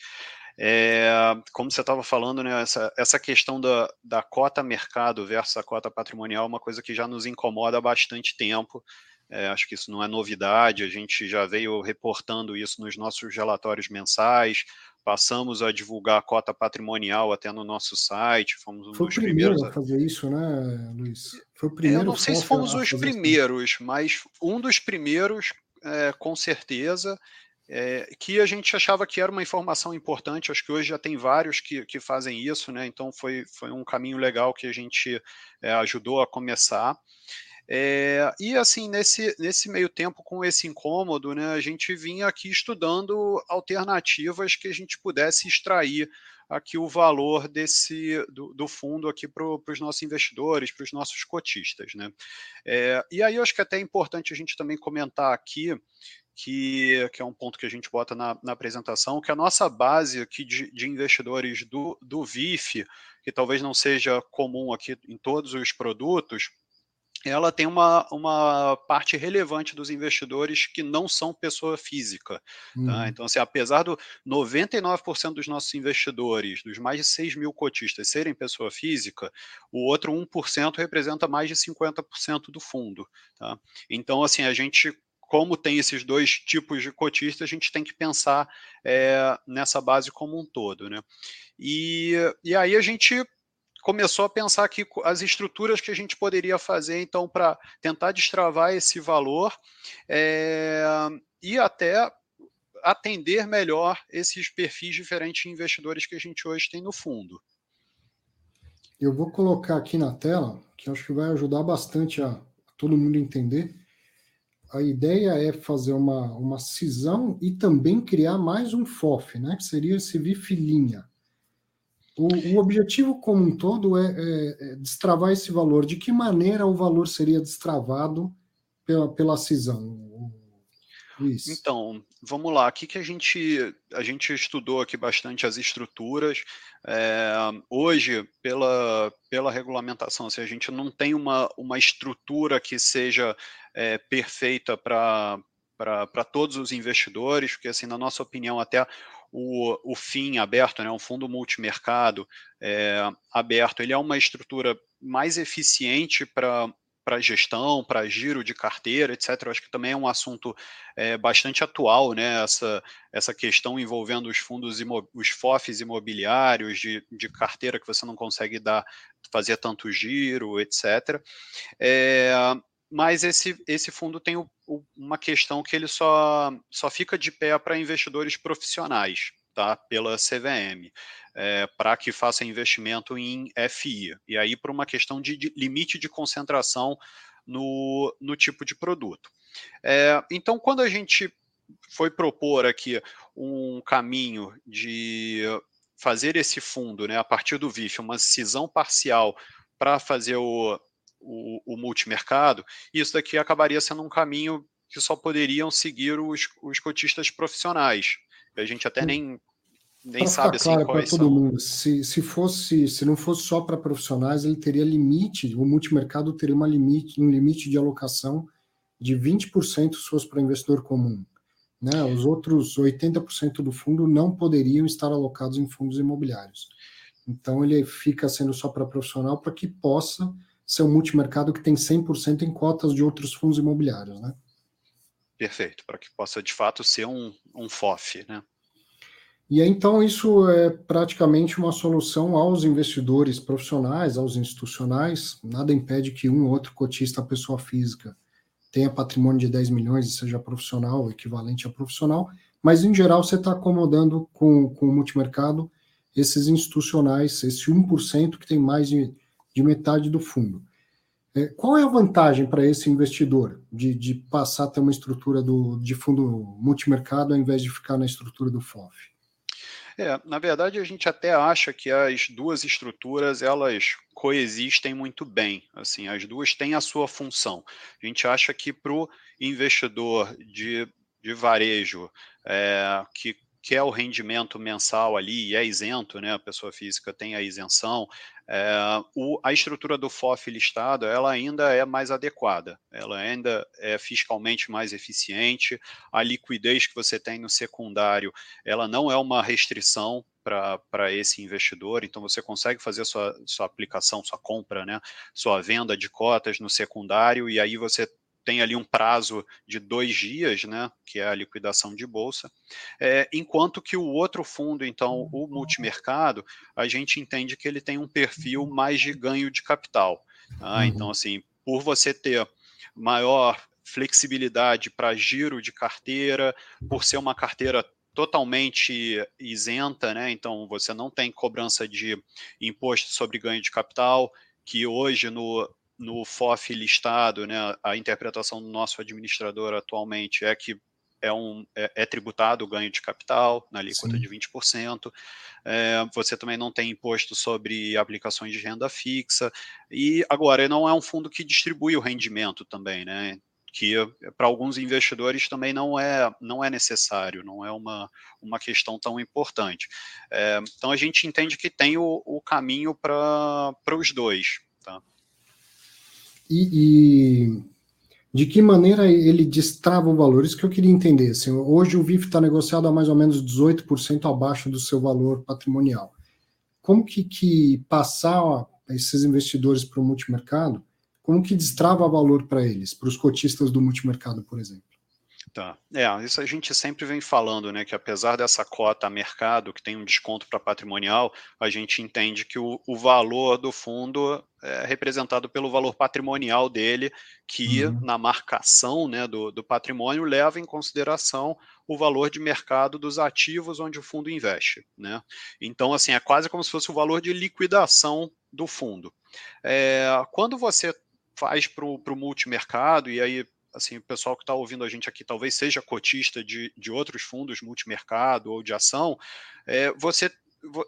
É, como você estava falando, né? Essa, essa questão da, da cota mercado versus a cota patrimonial é uma coisa que já nos incomoda há bastante tempo. É, acho que isso não é novidade, a gente já veio reportando isso nos nossos relatórios mensais, passamos a divulgar a cota patrimonial até no nosso site, fomos um Foi dos primeiros a fazer isso, né, Luiz? Foi o primeiro. Eu não sei se fomos os primeiros, isso. mas um dos primeiros, é, com certeza, é, que a gente achava que era uma informação importante. Acho que hoje já tem vários que, que fazem isso, né? Então foi, foi um caminho legal que a gente é, ajudou a começar. É, e assim, nesse, nesse meio tempo, com esse incômodo, né, a gente vinha aqui estudando alternativas que a gente pudesse extrair aqui o valor desse do, do fundo aqui para os nossos investidores, para os nossos cotistas. Né? É, e aí eu acho que é até importante a gente também comentar aqui que, que é um ponto que a gente bota na, na apresentação, que a nossa base aqui de, de investidores do, do VIF, que talvez não seja comum aqui em todos os produtos, ela tem uma, uma parte relevante dos investidores que não são pessoa física. Uhum. Tá? Então, assim, apesar do 99% dos nossos investidores, dos mais de 6 mil cotistas, serem pessoa física, o outro 1% representa mais de 50% do fundo. Tá? Então, assim, a gente como tem esses dois tipos de cotistas, a gente tem que pensar é, nessa base como um todo. Né? E, e aí a gente começou a pensar aqui as estruturas que a gente poderia fazer, então, para tentar destravar esse valor é, e até atender melhor esses perfis diferentes de investidores que a gente hoje tem no fundo. Eu vou colocar aqui na tela, que acho que vai ajudar bastante a, todo mundo entender. A ideia é fazer uma, uma cisão e também criar mais um FOF, né? Que seria esse VIF-linha. O, o, objetivo como um todo é, é, é, destravar esse valor. De que maneira o valor seria destravado pela, pela cisão? Luiz. Então, vamos lá. Aqui que a gente a gente estudou aqui bastante as estruturas. É, hoje, pela, pela regulamentação, assim, a gente não tem uma, uma estrutura que seja é, perfeita para todos os investidores, porque assim, na nossa opinião, até o, o FIM aberto, né, um fundo multimercado é, aberto, ele é uma estrutura mais eficiente para para gestão, para giro de carteira, etc. Eu acho que também é um assunto é, bastante atual, né? Essa, essa questão envolvendo os fundos, os FOFs imobiliários de, de carteira que você não consegue dar, fazer tanto giro, etc. É, mas esse, esse fundo tem o, o, uma questão que ele só, só fica de pé para investidores profissionais, tá? Pela CVM, é, para que faça investimento em FI. E aí, por uma questão de, de limite de concentração no, no tipo de produto. É, então, quando a gente foi propor aqui um caminho de fazer esse fundo, né, a partir do VIF, uma cisão parcial para fazer o, o, o multimercado, isso daqui acabaria sendo um caminho que só poderiam seguir os, os cotistas profissionais. A gente até nem, nem sabe assim claro quais todo são. Mundo. Se, se fosse, se não fosse só para profissionais, ele teria limite, o multimercado teria uma limite, um limite de alocação de 20% se fosse para investidor comum. Né? Os outros 80% do fundo não poderiam estar alocados em fundos imobiliários. Então ele fica sendo só para profissional para que possa ser um multimercado que tem 100% em cotas de outros fundos imobiliários, né? Perfeito, para que possa de fato ser um, um FOF, né? E então isso é praticamente uma solução aos investidores profissionais, aos institucionais. Nada impede que um ou outro cotista, pessoa física, tenha patrimônio de 10 milhões e seja profissional, equivalente a profissional, mas em geral você está acomodando com, com o multimercado esses institucionais, esse 1% que tem mais de de metade do fundo. É, qual é a vantagem para esse investidor de, de, passar a ter uma estrutura do, de fundo multimercado ao invés de ficar na estrutura do FOF? É, na verdade, a gente até acha que as duas estruturas elas coexistem muito bem. Assim, as duas têm a sua função. A gente acha que para o investidor de, de varejo é, que quer o rendimento mensal ali e é isento, né? A pessoa física tem a isenção. É, o, a estrutura do FOF listado, ela ainda é mais adequada, ela ainda é fiscalmente mais eficiente. A liquidez que você tem no secundário, ela não é uma restrição para esse investidor, então você consegue fazer sua, sua aplicação, sua compra, né, sua venda de cotas no secundário, e aí você tem ali um prazo de dois dias, né, que é a liquidação de bolsa, é, enquanto que o outro fundo, então, o multimercado, a gente entende que ele tem um perfil mais de ganho de capital. Tá? Uhum. Então, assim, por você ter maior flexibilidade para giro de carteira, por ser uma carteira totalmente isenta, né? Então você não tem cobrança de imposto sobre ganho de capital, que hoje no no FOF listado, né, a interpretação do nosso administrador atualmente é que é, um, é, é tributado o ganho de capital na alíquota de 20%. É, você também não tem imposto sobre aplicações de renda fixa. E agora, não é um fundo que distribui o rendimento também, né? que para alguns investidores também não é, não é necessário, não é uma, uma questão tão importante. É, então a gente entende que tem o, o caminho para os dois. Tá? E, e, de que maneira ele destrava o valor? Isso que eu queria entender. Assim, hoje o VIF está negociado a mais ou menos 18% abaixo do seu valor patrimonial. Como que, que passar esses investidores para o multimercado como que destrava valor para eles, para os cotistas do multimercado, por exemplo? Tá. É, isso a gente sempre vem falando, né? Que apesar dessa cota a mercado, que tem um desconto para patrimonial, a gente entende que o, o, valor do fundo é representado pelo valor patrimonial dele, que uhum. na marcação né, do, do patrimônio leva em consideração o valor de mercado dos ativos onde o fundo investe. Né? Então, assim, é quase como se fosse o valor de liquidação do fundo. É, quando você faz para o multimercado, e aí assim, o pessoal que está ouvindo a gente aqui talvez seja cotista de, de outros fundos multimercado ou de ação, é, você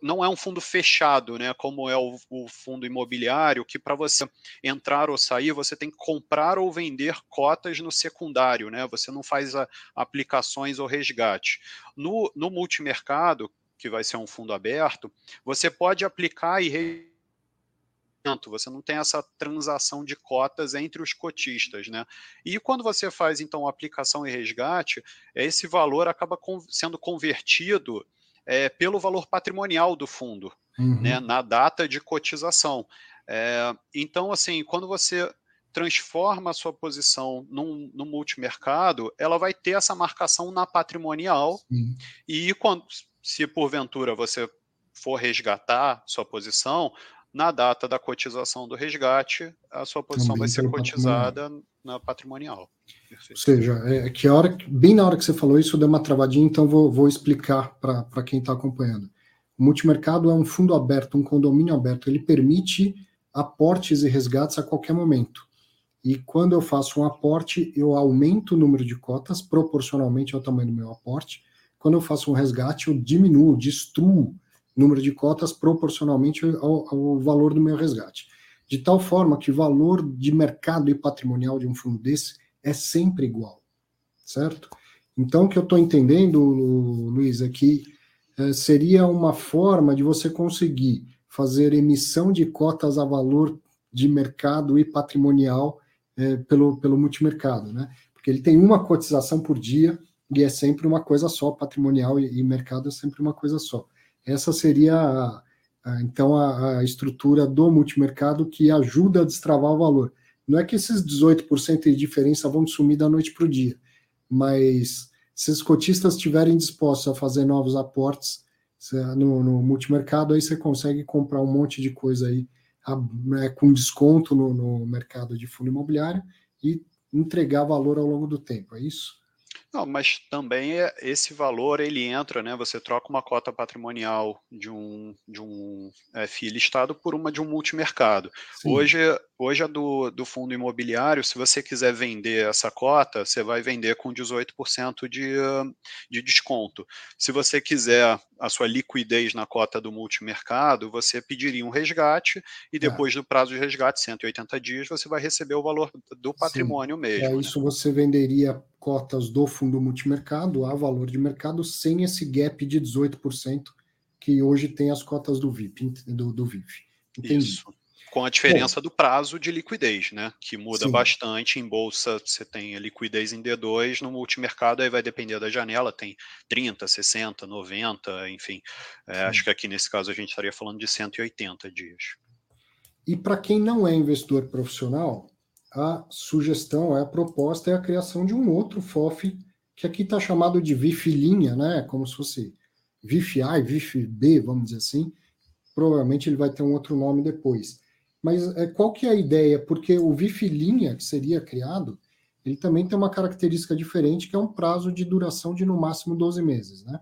não é um fundo fechado, né? Como é o, o fundo imobiliário, que para você entrar ou sair, você tem que comprar ou vender cotas no secundário, né? Você não faz a, aplicações ou resgate. No, no multimercado, que vai ser um fundo aberto, você pode aplicar e você não tem essa transação de cotas entre os cotistas, né? E quando você faz então aplicação e resgate, esse valor acaba sendo convertido é, pelo valor patrimonial do fundo, uhum. né? Na data de cotização. É, então, assim, quando você transforma a sua posição num, no multimercado, ela vai ter essa marcação na patrimonial Sim. e quando, se porventura você for resgatar sua posição, na data da cotização do resgate, a sua posição Também vai ser cotizada na patrimonial. Ou seja, é que a hora, bem na hora que você falou isso, deu uma travadinha, então vou, vou explicar para quem está acompanhando. O multimercado é um fundo aberto, um condomínio aberto, ele permite aportes e resgates a qualquer momento. E quando eu faço um aporte, eu aumento o número de cotas proporcionalmente ao tamanho do meu aporte. Quando eu faço um resgate, eu diminuo, destruo número de cotas proporcionalmente ao, ao, valor do meu resgate. De tal forma que o valor de mercado e patrimonial de um fundo desse é sempre igual, certo? Então, o que eu estou entendendo, Luiz, é que é, seria uma forma de você conseguir fazer emissão de cotas a valor de mercado e patrimonial é, pelo, pelo multimercado, né? Porque ele tem uma cotização por dia e é sempre uma coisa só, patrimonial e, e mercado é sempre uma coisa só. Essa seria, a, a, então, a, a, estrutura do multimercado que ajuda a destravar o valor. Não é que esses 18% de diferença vão sumir da noite para o dia, mas se os cotistas estiverem dispostos a fazer novos aportes no, no, multimercado, aí você consegue comprar um monte de coisa aí né, com desconto no, no mercado de fundo imobiliário e entregar valor ao longo do tempo, é isso? Não, mas também é, esse valor ele entra, né? Você troca uma cota patrimonial de um, de um é, FII listado por uma de um multimercado. Hoje, hoje a do, do fundo imobiliário, se você quiser vender essa cota, você vai vender com 18% de, de desconto. Se você quiser a sua liquidez na cota do multimercado, você pediria um resgate e tá. depois do prazo de resgate, 180 dias, você vai receber o valor do patrimônio Sim. mesmo. É né? isso você venderia cotas do fundo multimercado a valor de mercado sem esse gap de 18% que hoje tem as cotas do VIP, do, do VIF. Entendi. Isso. Com a diferença do prazo de liquidez, né? Que muda sim. bastante. Em bolsa você tem a liquidez em D2, no multimercado aí vai depender da janela, tem 30, 60, 90, enfim. É, acho que aqui nesse caso a gente estaria falando de 180 dias. E para quem não é investidor profissional, a sugestão, é a proposta é a criação de um outro FOF, que aqui está chamado de VIF-linha, né? Como se fosse VIF-A e VIF-B, vamos dizer assim. Provavelmente ele vai ter um outro nome depois. Mas é, qual que é a ideia? Porque o VIF-linha que seria criado, ele também tem uma característica diferente, que é um prazo de duração de no máximo 12 meses, né?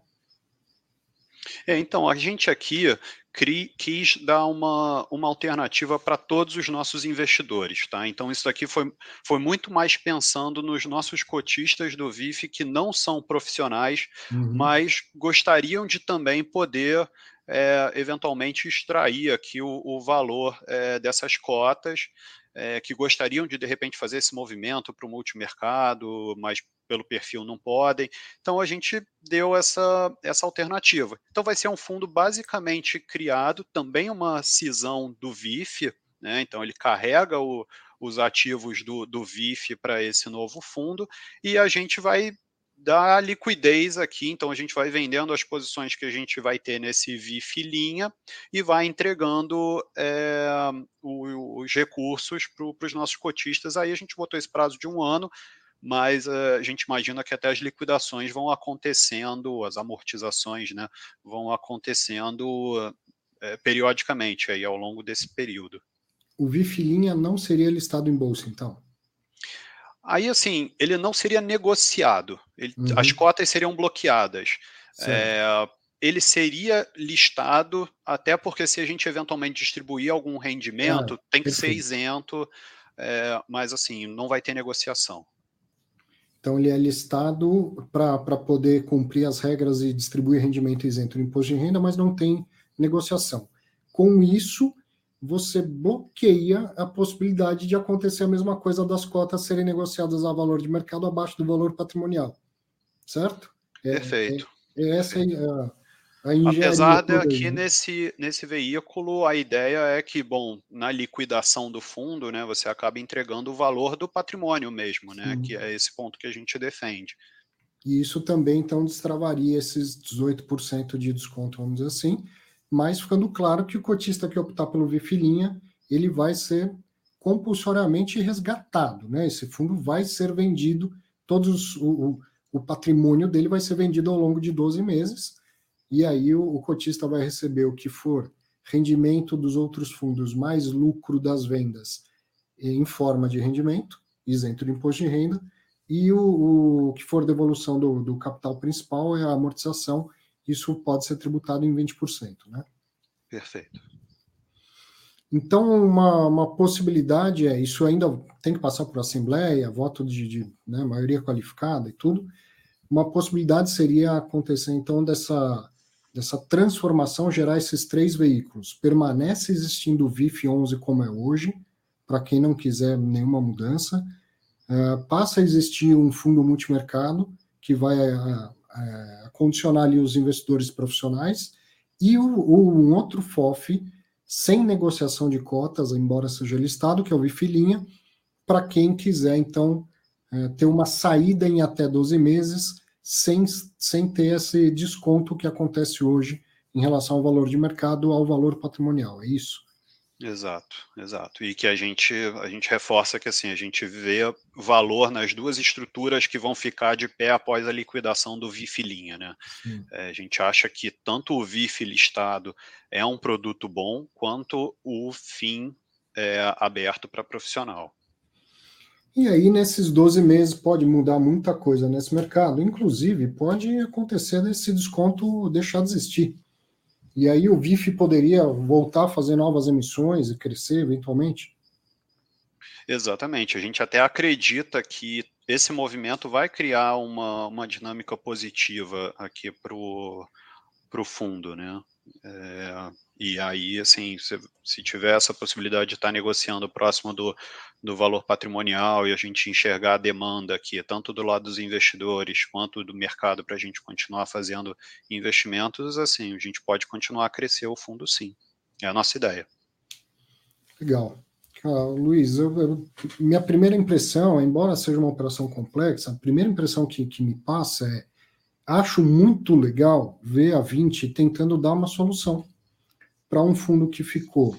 É, então, a gente aqui cri, quis dar uma, uma alternativa para todos os nossos investidores. Tá? Então, isso aqui foi, foi muito mais pensando nos nossos cotistas do VIF que não são profissionais, uhum. mas gostariam de também poder é, eventualmente extrair aqui o, o valor é, dessas cotas é, que gostariam de de repente fazer esse movimento para o multimercado, mas pelo perfil não podem. Então a gente deu essa, essa alternativa. Então vai ser um fundo basicamente criado, também uma cisão do VIF, né? Então ele carrega o, os ativos do, do VIF para esse novo fundo e a gente vai dar liquidez aqui, então a gente vai vendendo as posições que a gente vai ter nesse VIF linha e vai entregando é, os recursos para os nossos cotistas. Aí a gente botou esse prazo de um ano, mas uh, a gente imagina que até as liquidações vão acontecendo, as amortizações né, vão acontecendo uh, periodicamente aí ao longo desse período. O VIF linha não seria listado em bolsa, então? Aí, assim, ele não seria negociado, ele, uhum. as cotas seriam bloqueadas. É, ele seria listado, até porque se a gente eventualmente distribuir algum rendimento, ah, tem que perfeito. ser isento, é, mas assim, não vai ter negociação. Então, ele é listado para poder cumprir as regras e distribuir rendimento isento no imposto de renda, mas não tem negociação. Com isso, você bloqueia a possibilidade de acontecer a mesma coisa das cotas serem negociadas a valor de mercado abaixo do valor patrimonial. Certo? É, Perfeito. É, é essa a, a engenharia. Apesar de aqui nesse, nesse veículo, a ideia é que, bom, na liquidação do fundo, né, você acaba entregando o valor do patrimônio mesmo, né? Que é esse ponto que a gente defende. E isso também, então, destravaria esses 18% de desconto, vamos dizer assim mas ficando claro que o cotista que optar pelo Vifilinha, ele vai ser compulsoriamente resgatado, né? Esse fundo vai ser vendido, todos o, o patrimônio dele vai ser vendido ao longo de 12 meses, e aí o, o cotista vai receber o que for rendimento dos outros fundos mais lucro das vendas em forma de rendimento, isento de imposto de renda, e o, o que for devolução do, do capital principal é a amortização isso pode ser tributado em 20%. Né? Perfeito. Então, uma, uma possibilidade é, isso ainda tem que passar por assembleia, voto de, de né, maioria qualificada e tudo, uma possibilidade seria acontecer, então, dessa, dessa transformação, gerar esses três veículos. Permanece existindo o VIF 11 como é hoje, para quem não quiser nenhuma mudança, uh, passa a existir um fundo multimercado, que vai uh, é, condicionar ali os investidores profissionais e o, o, um outro FOF sem negociação de cotas, embora seja listado, que é o Vifilinha, para quem quiser, então, é, ter uma saída em até 12 meses sem, sem ter esse desconto que acontece hoje em relação ao valor de mercado ao valor patrimonial, é isso? Exato, exato. E que a gente, a gente reforça que assim, a gente vê valor nas duas estruturas que vão ficar de pé após a liquidação do VIF linha, né? É, a gente acha que tanto o VIF listado é um produto bom, quanto o FIM é, aberto para profissional. E aí, nesses 12 meses, pode mudar muita coisa nesse mercado. Inclusive, pode acontecer desse desconto deixar de existir. E aí o VIF poderia voltar a fazer novas emissões e crescer eventualmente? Exatamente. A gente até acredita que esse movimento vai criar uma, uma dinâmica positiva aqui para o fundo, né? É, e aí, assim, se, se, tiver essa possibilidade de estar negociando próximo do, do valor patrimonial e a gente enxergar a demanda aqui, tanto do lado dos investidores quanto do mercado, para a gente continuar fazendo investimentos, assim, a gente pode continuar a crescer o fundo, sim. É a nossa ideia. Legal. Ah, Luiz, eu, eu, minha primeira impressão, embora seja uma operação complexa, a primeira impressão que, que me passa é acho muito legal ver a 20 tentando dar uma solução para um fundo que ficou.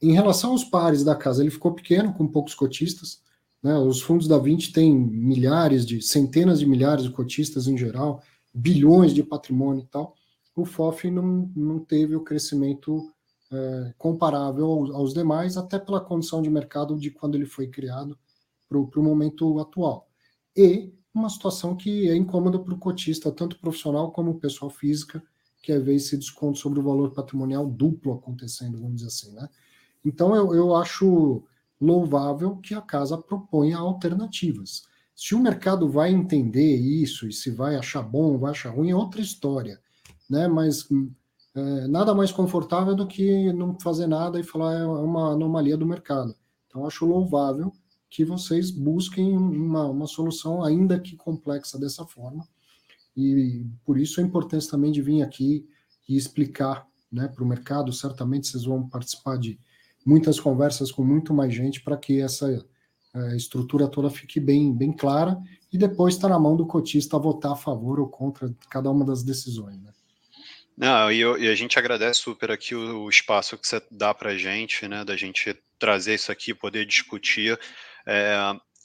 Em relação aos pares da casa, ele ficou pequeno, com poucos cotistas. Né? Os fundos da 20 têm milhares de, centenas de milhares de cotistas em geral, bilhões de patrimônio e tal. O FOF não, não teve o crescimento é, comparável aos, aos, demais, até pela condição de mercado de quando ele foi criado para o momento atual. E uma situação que é incômoda para o cotista, tanto profissional como pessoal física, que é ver esse desconto sobre o valor patrimonial duplo acontecendo, vamos dizer assim, né? Então eu, eu acho louvável que a casa proponha alternativas. Se o mercado vai entender isso e se vai achar bom, vai achar ruim, é outra história, né? Mas é, nada mais confortável do que não fazer nada e falar é uma anomalia do mercado. Então, acho louvável que vocês busquem uma, uma solução, ainda que complexa dessa forma. E por isso a importância também de vir aqui e explicar né, para o mercado. Certamente vocês vão participar de muitas conversas com muito mais gente para que essa é, estrutura toda fique bem, bem clara e depois está na mão do cotista votar a favor ou contra cada uma das decisões. Né? Não, e, eu, e, a gente agradece super aqui o, o espaço que você dá para a gente, né, da gente trazer isso aqui, poder discutir. É,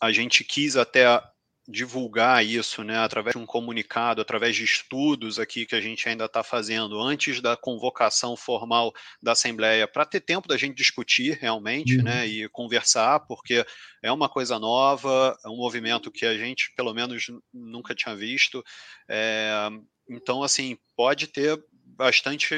a gente quis até divulgar isso, né, através de um comunicado, através de estudos aqui que a gente ainda está fazendo antes da convocação formal da Assembleia, para ter tempo da gente discutir realmente, uhum. né, e conversar, porque é uma coisa nova, é um movimento que a gente, pelo menos, nunca tinha visto. É, então, assim, pode ter bastante,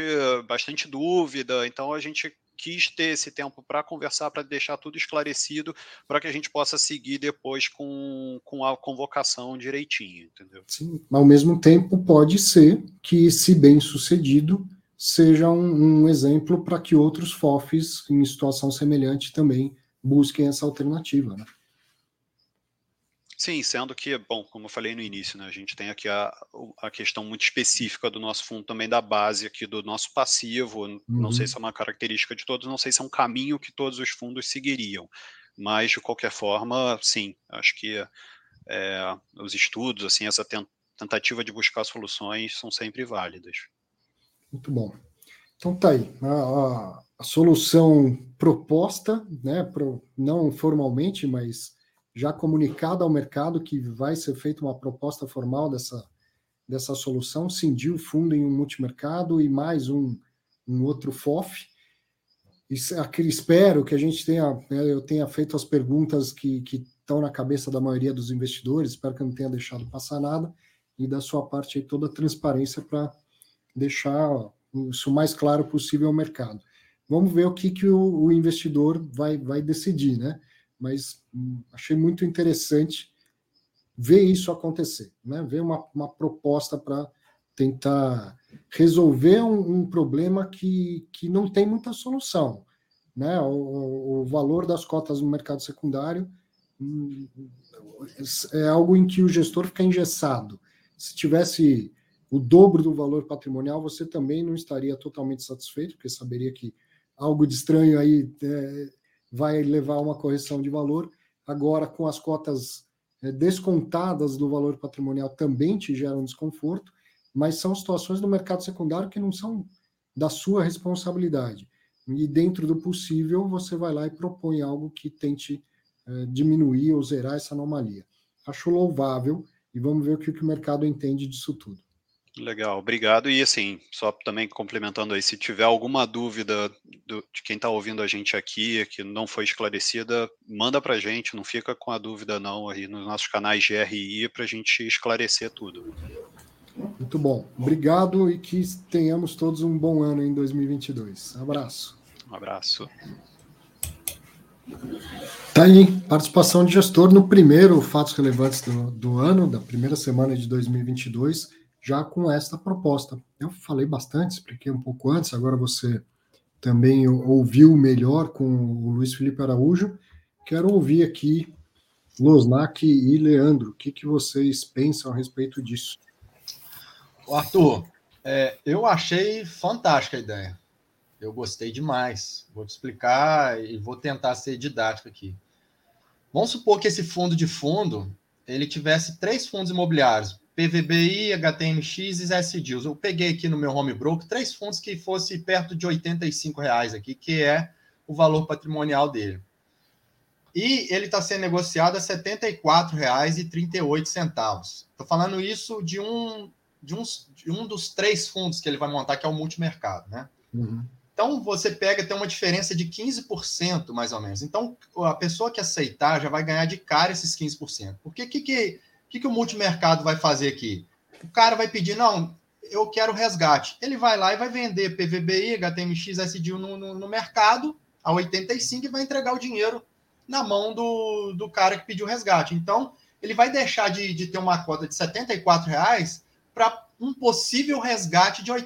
bastante dúvida. Então, a gente quis ter esse tempo para conversar, para deixar tudo esclarecido, para que a gente possa seguir depois com, com a convocação direitinho, entendeu? Sim, ao mesmo tempo pode ser que, se bem sucedido, seja um, um exemplo para que outros FOFs em situação semelhante também busquem essa alternativa, né? Sim, sendo que, bom, como eu falei no início, né, a gente tem aqui a, a questão muito específica do nosso fundo também da base aqui do nosso passivo. Uhum. Não sei uhum. se é uma característica de todos, não sei se é um caminho que todos os fundos seguiriam. Mas, de qualquer forma, sim, acho que é, os estudos, assim, essa tentativa de buscar soluções são sempre válidas. Muito bom. Então tá aí. A, a, a solução proposta, né, pro, não formalmente, mas já comunicado ao mercado que vai ser feita uma proposta formal dessa, dessa solução, cindir o fundo em um multimercado e mais um, um outro FOF. Espero que a gente tenha, né, eu tenha feito as perguntas que, que estão na cabeça da maioria dos investidores, espero que eu não tenha deixado passar nada, e da sua parte aí toda a transparência para deixar isso o mais claro possível ao mercado. Vamos ver o que, que o, o investidor vai, vai decidir, né? Mas hum, achei muito interessante ver isso acontecer, né? ver uma, uma proposta para tentar resolver um, um, problema que, que não tem muita solução. Né? O, o valor das cotas no mercado secundário hum, é algo em que o gestor fica engessado. Se tivesse o dobro do valor patrimonial, você também não estaria totalmente satisfeito, porque saberia que algo de estranho aí é, vai levar a uma correção de valor. Agora, com as cotas é, descontadas do valor patrimonial, também te geram desconforto, mas são situações do mercado secundário que não são da sua responsabilidade. E dentro do possível, você vai lá e propõe algo que tente é, diminuir ou zerar essa anomalia. Acho louvável e vamos ver o que o mercado entende disso tudo. Legal, obrigado. E assim, só também complementando aí, se tiver alguma dúvida do, de quem está ouvindo a gente aqui, que não foi esclarecida, manda para a gente, não fica com a dúvida não aí nos nossos canais de RI para a gente esclarecer tudo. Muito bom, obrigado e que tenhamos todos um bom ano em 2022. Abraço. Um abraço. Tá aí, participação de gestor no primeiro Fatos Relevantes do, do ano, da primeira semana de 2022 já com esta proposta. Eu falei bastante, expliquei um pouco antes, agora você também ouviu melhor com o Luiz Felipe Araújo. Quero ouvir aqui Losnak e Leandro, o que, que vocês pensam a respeito disso? Arthur, é, eu achei fantástica a ideia. Eu gostei demais. Vou te explicar e vou tentar ser didático aqui. Vamos supor que esse fundo de fundo ele tivesse três fundos imobiliários, PVBI, HTMX e S-Deals. Eu peguei aqui no meu home broker três fundos que fosse perto de 85 reais aqui, que é o valor patrimonial dele. E ele está sendo negociado a R$ 74,38. Estou falando isso de um, de, uns, de um dos três fundos que ele vai montar, que é o multimercado. Né? Uhum. Então, você pega, tem uma diferença de 15%, mais ou menos. Então, a pessoa que aceitar já vai ganhar de cara esses 15%. Porque o que, que o que, que o multimercado vai fazer aqui? O cara vai pedir, não, eu quero resgate. Ele vai lá e vai vender PVBI, HTMX, SDIL no, no, no mercado a 85 e vai entregar o dinheiro na mão do, do cara que pediu resgate. Então, ele vai deixar de, de ter uma cota de R$ reais para um possível resgate de R$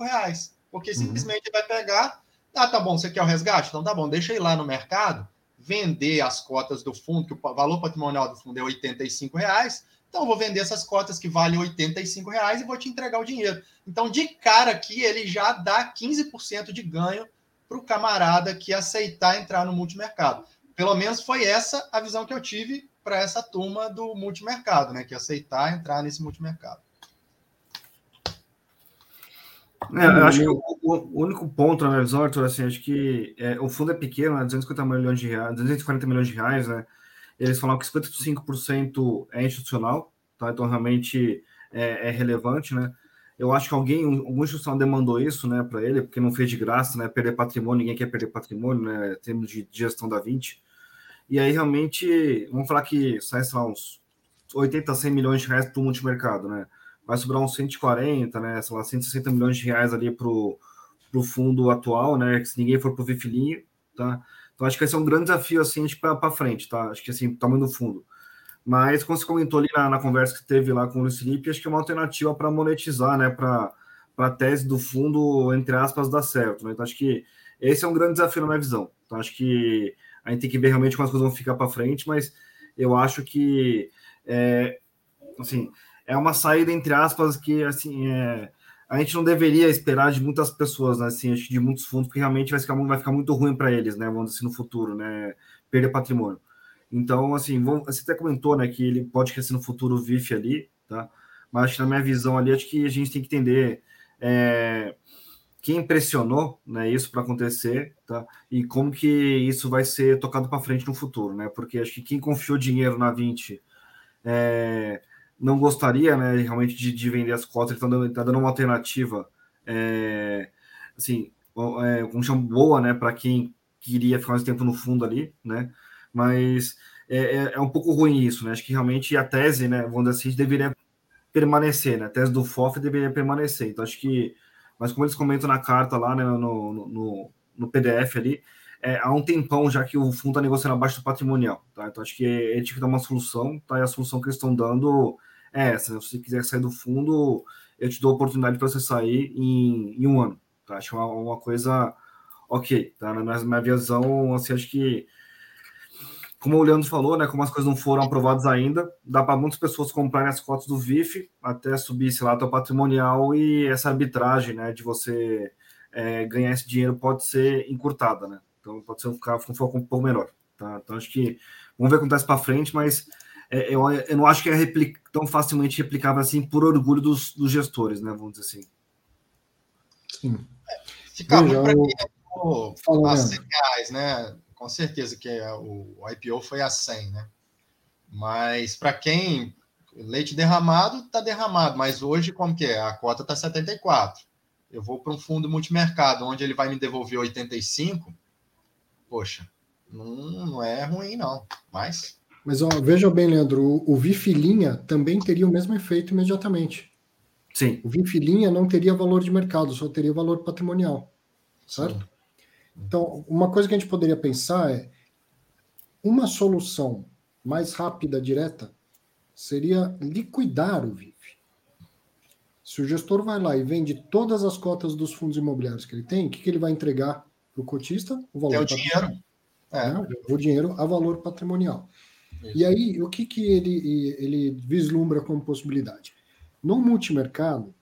reais. Porque uhum. simplesmente vai pegar, ah, tá bom, você quer o resgate? Então tá bom, deixa ir lá no mercado, vender as cotas do fundo, que o valor patrimonial do fundo é 85 reais, então eu vou vender essas cotas que valem 85 reais e vou te entregar o dinheiro. Então, de cara aqui, ele já dá 15% de ganho para o camarada que aceitar entrar no multimercado. Pelo menos foi essa a visão que eu tive para essa turma do multimercado, né? Que aceitar entrar nesse multimercado. É, eu acho que o, o, único ponto na visão, Arthur, assim, acho que é, o fundo é pequeno, né, 250 milhões de reais, 240 milhões de reais, né? Eles falaram que 55% é institucional, tá? Então realmente é, é, relevante, né? Eu acho que alguém, algum institucional demandou isso, né, para ele, porque não fez de graça, né? Perder patrimônio, ninguém quer perder patrimônio, né? Em termos de gestão da 20. E aí realmente, vamos falar que sai, sei lá, uns 80, 100 milhões de reais para o multimercado, né? Vai sobrar uns 140, né, sei lá, 160 milhões de reais ali para o fundo atual, né, que se ninguém for para o Vifilinho, tá? Então acho que vai ser um grande desafio, assim, para frente, tá? Acho que, assim, tamanho do fundo. Mas, como você comentou ali na, na conversa que teve lá com o Luiz Felipe, acho que é uma alternativa para monetizar, né, para a tese do fundo, entre aspas, dar certo, né? Então acho que esse é um grande desafio na minha visão. Então acho que a gente tem que ver realmente como as coisas vão ficar para frente, mas eu acho que, é, assim, é uma saída, entre aspas, que assim é, a gente não deveria esperar de muitas pessoas, né, assim, de muitos fundos, porque realmente vai ficar, vai ficar muito ruim para eles, né? Vamos dizer assim, no futuro, né? Perder patrimônio. Então, assim, vamos, você até comentou, né, que ele pode crescer no futuro o VIF ali, tá? Mas na minha visão ali, acho que a gente tem que entender é, quem impressionou, né, isso para acontecer, tá? E como que isso vai ser tocado para frente no futuro, né? Porque acho que quem confiou dinheiro na 20 é, não gostaria, né, realmente de, de vender as cotas, ele está dando, tá dando uma alternativa, é, assim, é, como chama, boa, né, para quem queria ficar mais tempo no fundo ali, né, mas é, é, é, um pouco ruim isso, né, acho que realmente a tese, né, vamos dizer assim, deveria permanecer, né, a tese do FOF deveria permanecer, então acho que, mas como eles comentam na carta lá, né, no, no, no PDF ali, é, há um tempão já que o fundo está negociando abaixo do patrimonial, tá? Então acho que ele tinha que dar uma solução, tá? E a solução que eles estão dando é essa. Se você quiser sair do fundo, eu te dou a oportunidade para você sair em, em, um ano, tá? Acho uma, uma coisa ok, tá? Na minha, minha visão, assim, acho que como o Leandro falou, né, como as coisas não foram aprovadas ainda, dá para muitas pessoas comprarem as cotas do VIF até subir, sei lá, teu patrimonial e essa arbitragem, né, de você é, ganhar esse dinheiro pode ser encurtada, né? Então pode ser ficar um foco um pouco menor. Tá? Então acho que vamos ver o que acontece para frente, mas é, eu, eu, não acho que é replic, tão facilmente replicável assim por orgulho dos, dos, gestores, né? Vamos dizer assim. Sim. Ficar muito para quem é a 100 reais, né? Com certeza que é, o, o IPO foi a 100, né? Mas para quem leite derramado está derramado, mas hoje como que é? A cota está 74. Eu vou para um fundo multimercado onde ele vai me devolver 85 poxa, não, não é ruim, não. Mas. Mas ó, veja bem, Leandro, o, o Vifilinha também teria o mesmo efeito imediatamente. Sim. O Vifilinha não teria valor de mercado, só teria valor patrimonial. Certo? Sim. Então, uma coisa que a gente poderia pensar é uma solução mais rápida, direta, seria liquidar o VIF. Se o gestor vai lá e vende todas as cotas dos fundos imobiliários que ele tem, o que, que ele vai entregar para o cotista o valor. É o dinheiro. É. Né? O dinheiro a valor patrimonial. Isso. E aí, o que, que ele, ele vislumbra como possibilidade? No multimercado,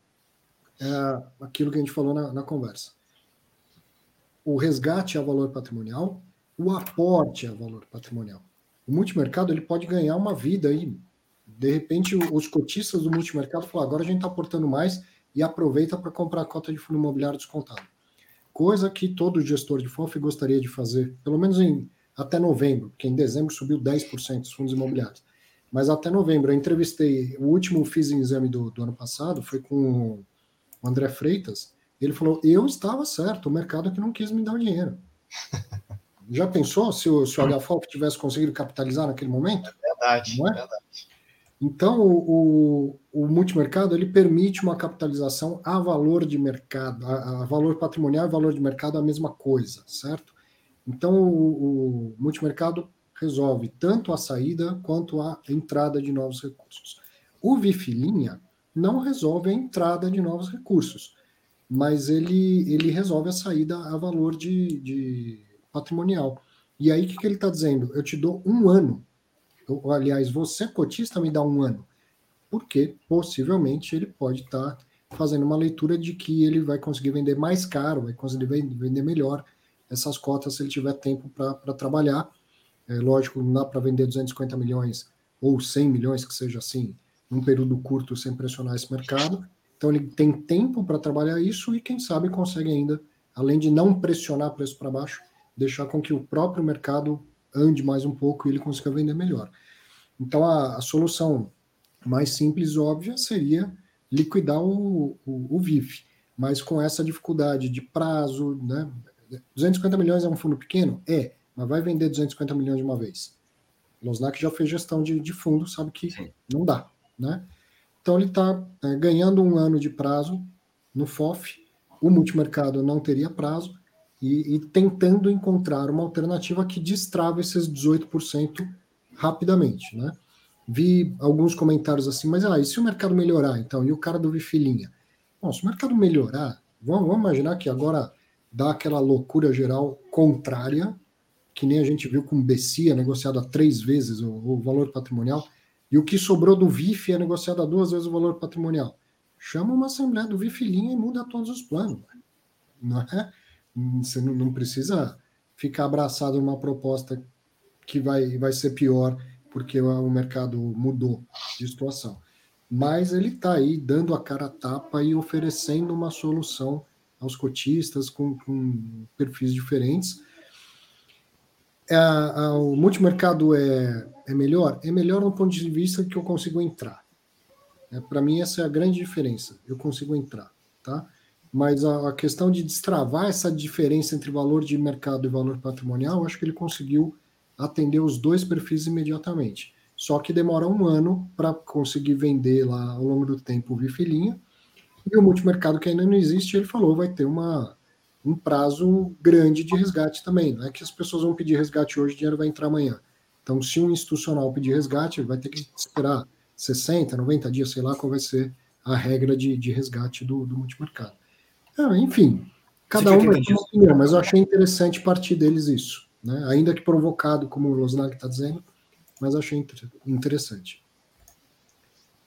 é aquilo que a gente falou na, na conversa. O resgate é valor patrimonial, o aporte é valor patrimonial. O multimercado ele pode ganhar uma vida aí. De repente, os cotistas do multimercado falam: agora a gente está aportando mais e aproveita para comprar a cota de fundo imobiliário descontado coisa que todo gestor de FOF gostaria de fazer, pelo menos em até novembro, porque em dezembro subiu 10% os fundos imobiliários. Mas até novembro, eu entrevistei, o último fiz em exame do, do ano passado, foi com o André Freitas, ele falou, eu estava certo, o mercado é que não quis me dar o dinheiro. Já pensou se o, se o HFOF tivesse conseguido capitalizar naquele momento? É verdade, não é? verdade. Então, o, o, multimercado ele permite uma capitalização a valor de mercado, a, a, valor patrimonial e valor de mercado a mesma coisa, certo? Então, o, o multimercado resolve tanto a saída quanto a entrada de novos recursos. O VIF linha não resolve a entrada de novos recursos, mas ele, ele resolve a saída a valor de, de patrimonial. E aí, o que, que ele está dizendo? Eu te dou um ano. Eu, aliás, você, cotista, me dá um ano. Porque, possivelmente, ele pode estar tá fazendo uma leitura de que ele vai conseguir vender mais caro, vai conseguir vender melhor essas cotas se ele tiver tempo para trabalhar. É lógico, não dá para vender 250 milhões ou 100 milhões, que seja assim, num período curto, sem pressionar esse mercado. Então, ele tem tempo para trabalhar isso e, quem sabe, consegue ainda, além de não pressionar preço para baixo, deixar com que o próprio mercado ande mais um pouco e ele consiga vender melhor. Então, a, a solução mais simples, óbvia, seria liquidar o, o, o VIF, mas com essa dificuldade de prazo, né? 250 milhões é um fundo pequeno? É, mas vai vender 250 milhões de uma vez. Losnak já fez gestão de, de fundo, sabe que Sim. não dá, né? Então ele está é, ganhando um ano de prazo no FOF, o multimercado não teria prazo, e, e tentando encontrar uma alternativa que destrava esses 18% rapidamente, né? Vi alguns comentários assim, mas ah, e se o mercado melhorar, então? E o cara do Vifilinha? Bom, se o mercado melhorar, vamos, vamos imaginar que agora dá aquela loucura geral contrária, que nem a gente viu com o Bessia, negociado a três vezes o, o, valor patrimonial, e o que sobrou do VIF é negociado a duas vezes o valor patrimonial. Chama uma assembleia do Vifilinha e muda todos os planos. Não é? Você não, precisa ficar abraçado numa proposta que vai, vai ser pior porque o mercado mudou de situação. Mas ele está aí dando a cara a tapa e oferecendo uma solução aos cotistas com, com perfis diferentes. É, o multimercado é, é melhor? É melhor no ponto de vista que eu consigo entrar. É, Para mim, essa é a grande diferença. Eu consigo entrar. Tá? Mas a, a, questão de destravar essa diferença entre valor de mercado e valor patrimonial, acho que ele conseguiu atender os dois perfis imediatamente. Só que demora um ano para conseguir vender lá ao longo do tempo o Vifilinha. E o multimercado, que ainda não existe, ele falou, vai ter uma, um prazo grande de resgate também. Não é que as pessoas vão pedir resgate hoje, o dinheiro vai entrar amanhã. Então, se um institucional pedir resgate, ele vai ter que esperar 60, 90 dias, sei lá qual vai ser a regra de, de resgate do, do multimercado. Ah, enfim, cada um ter uma opinião, mas eu achei interessante partir deles isso. Né? Ainda que provocado, como o Losnag está dizendo, mas achei interessante.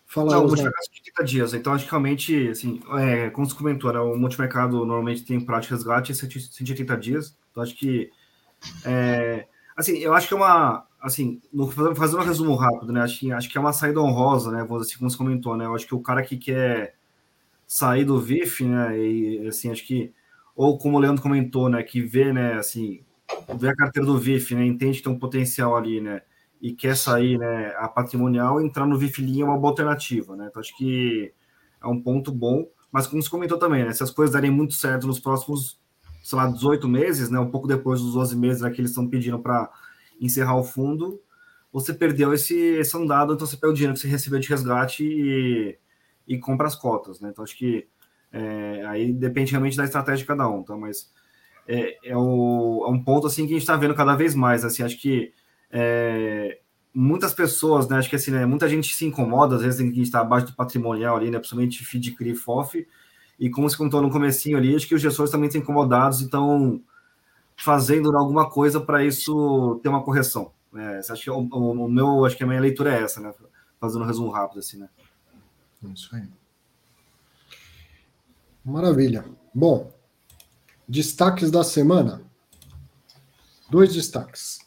Fala, Não, o multimercado de 30 dias. Então, acho que realmente, assim, é, como você comentou, né, o multimercado normalmente tem prática de resgate em 180 dias. Então, acho que. É, assim, eu acho que é uma. Assim, fazendo um resumo rápido, né? Acho que, acho que é uma saída honrosa, né? Assim, como você comentou, né? Eu acho que o cara que quer sair do VIF, né? E assim, acho que ou como o Leandro comentou, né, que vê, né, assim, vê a carteira do VIF, né, entende que tem um potencial ali, né, e quer sair, né, a patrimonial, entrar no VIF linha é uma boa alternativa, né? Então acho que é um ponto bom, mas como você comentou também, né, se as coisas derem muito certo nos próximos, sei lá, 18 meses, né, um pouco depois dos 12 meses né, que eles estão pedindo para encerrar o fundo, você perdeu esse, esse andado, então você perde o dinheiro que você recebeu de resgate e e compra as cotas, né? Então acho que é, aí depende realmente da estratégia de cada um, tá? Mas é, é, o, é um ponto assim que a gente está vendo cada vez mais, assim, acho que é, muitas pessoas, né? Acho que assim, né, muita gente se incomoda às vezes que a gente está abaixo do patrimonial ali, né? Principalmente feed CRI FOF, e como se contou no comecinho ali, acho que os gestores também estão incomodados e estão fazendo alguma coisa para isso ter uma correção. Né? Acho que o, o, o, meu, acho que a minha leitura é essa, né? Fazendo um resumo rápido assim, né? Isso aí. Maravilha. Bom, destaques da semana. Dois destaques.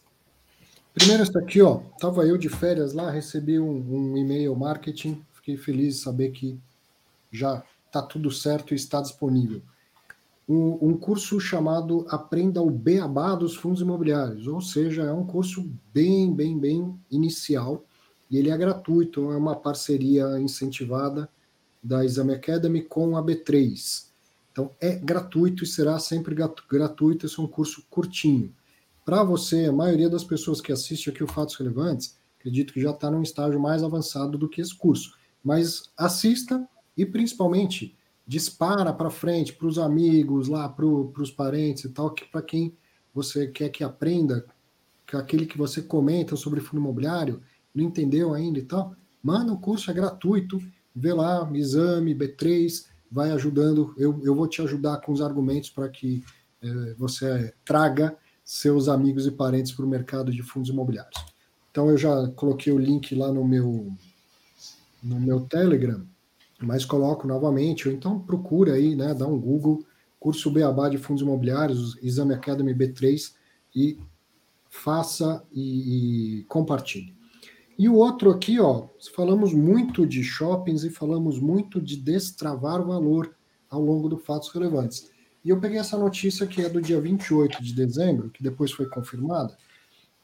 Primeiro, esse aqui, ó. Tava eu de férias lá, recebi um, um e-mail marketing. Fiquei feliz de saber que já está tudo certo e está disponível. Um, um, curso chamado Aprenda o Beabá dos Fundos Imobiliários, ou seja, é um curso bem, bem, bem inicial e ele é gratuito, é uma parceria incentivada da Exame Academy com a B3. Então é gratuito e será sempre gratuito, esse é um curso curtinho. Para você, a maioria das pessoas que assiste aqui o Fatos Relevantes, acredito que já está num estágio mais avançado do que esse curso. Mas assista e principalmente dispara para frente para os amigos, lá para os parentes e tal, que para quem você quer que aprenda, que aquele que você comenta sobre fundo imobiliário, não entendeu ainda e tal, manda o curso, é gratuito, vê lá, exame, B3, vai ajudando. Eu, eu vou te ajudar com os argumentos para que é, você traga seus amigos e parentes para o mercado de fundos imobiliários. Então eu já coloquei o link lá no meu no meu Telegram, mas coloco novamente, ou então procura aí, né, dá um Google, curso Beabá de Fundos Imobiliários, Exame Academy B3 e faça e, e compartilhe. E o outro aqui, ó, falamos muito de shoppings e falamos muito de destravar valor ao longo do fatos relevantes. E eu peguei essa notícia que é do dia 28 de dezembro, que depois foi confirmada,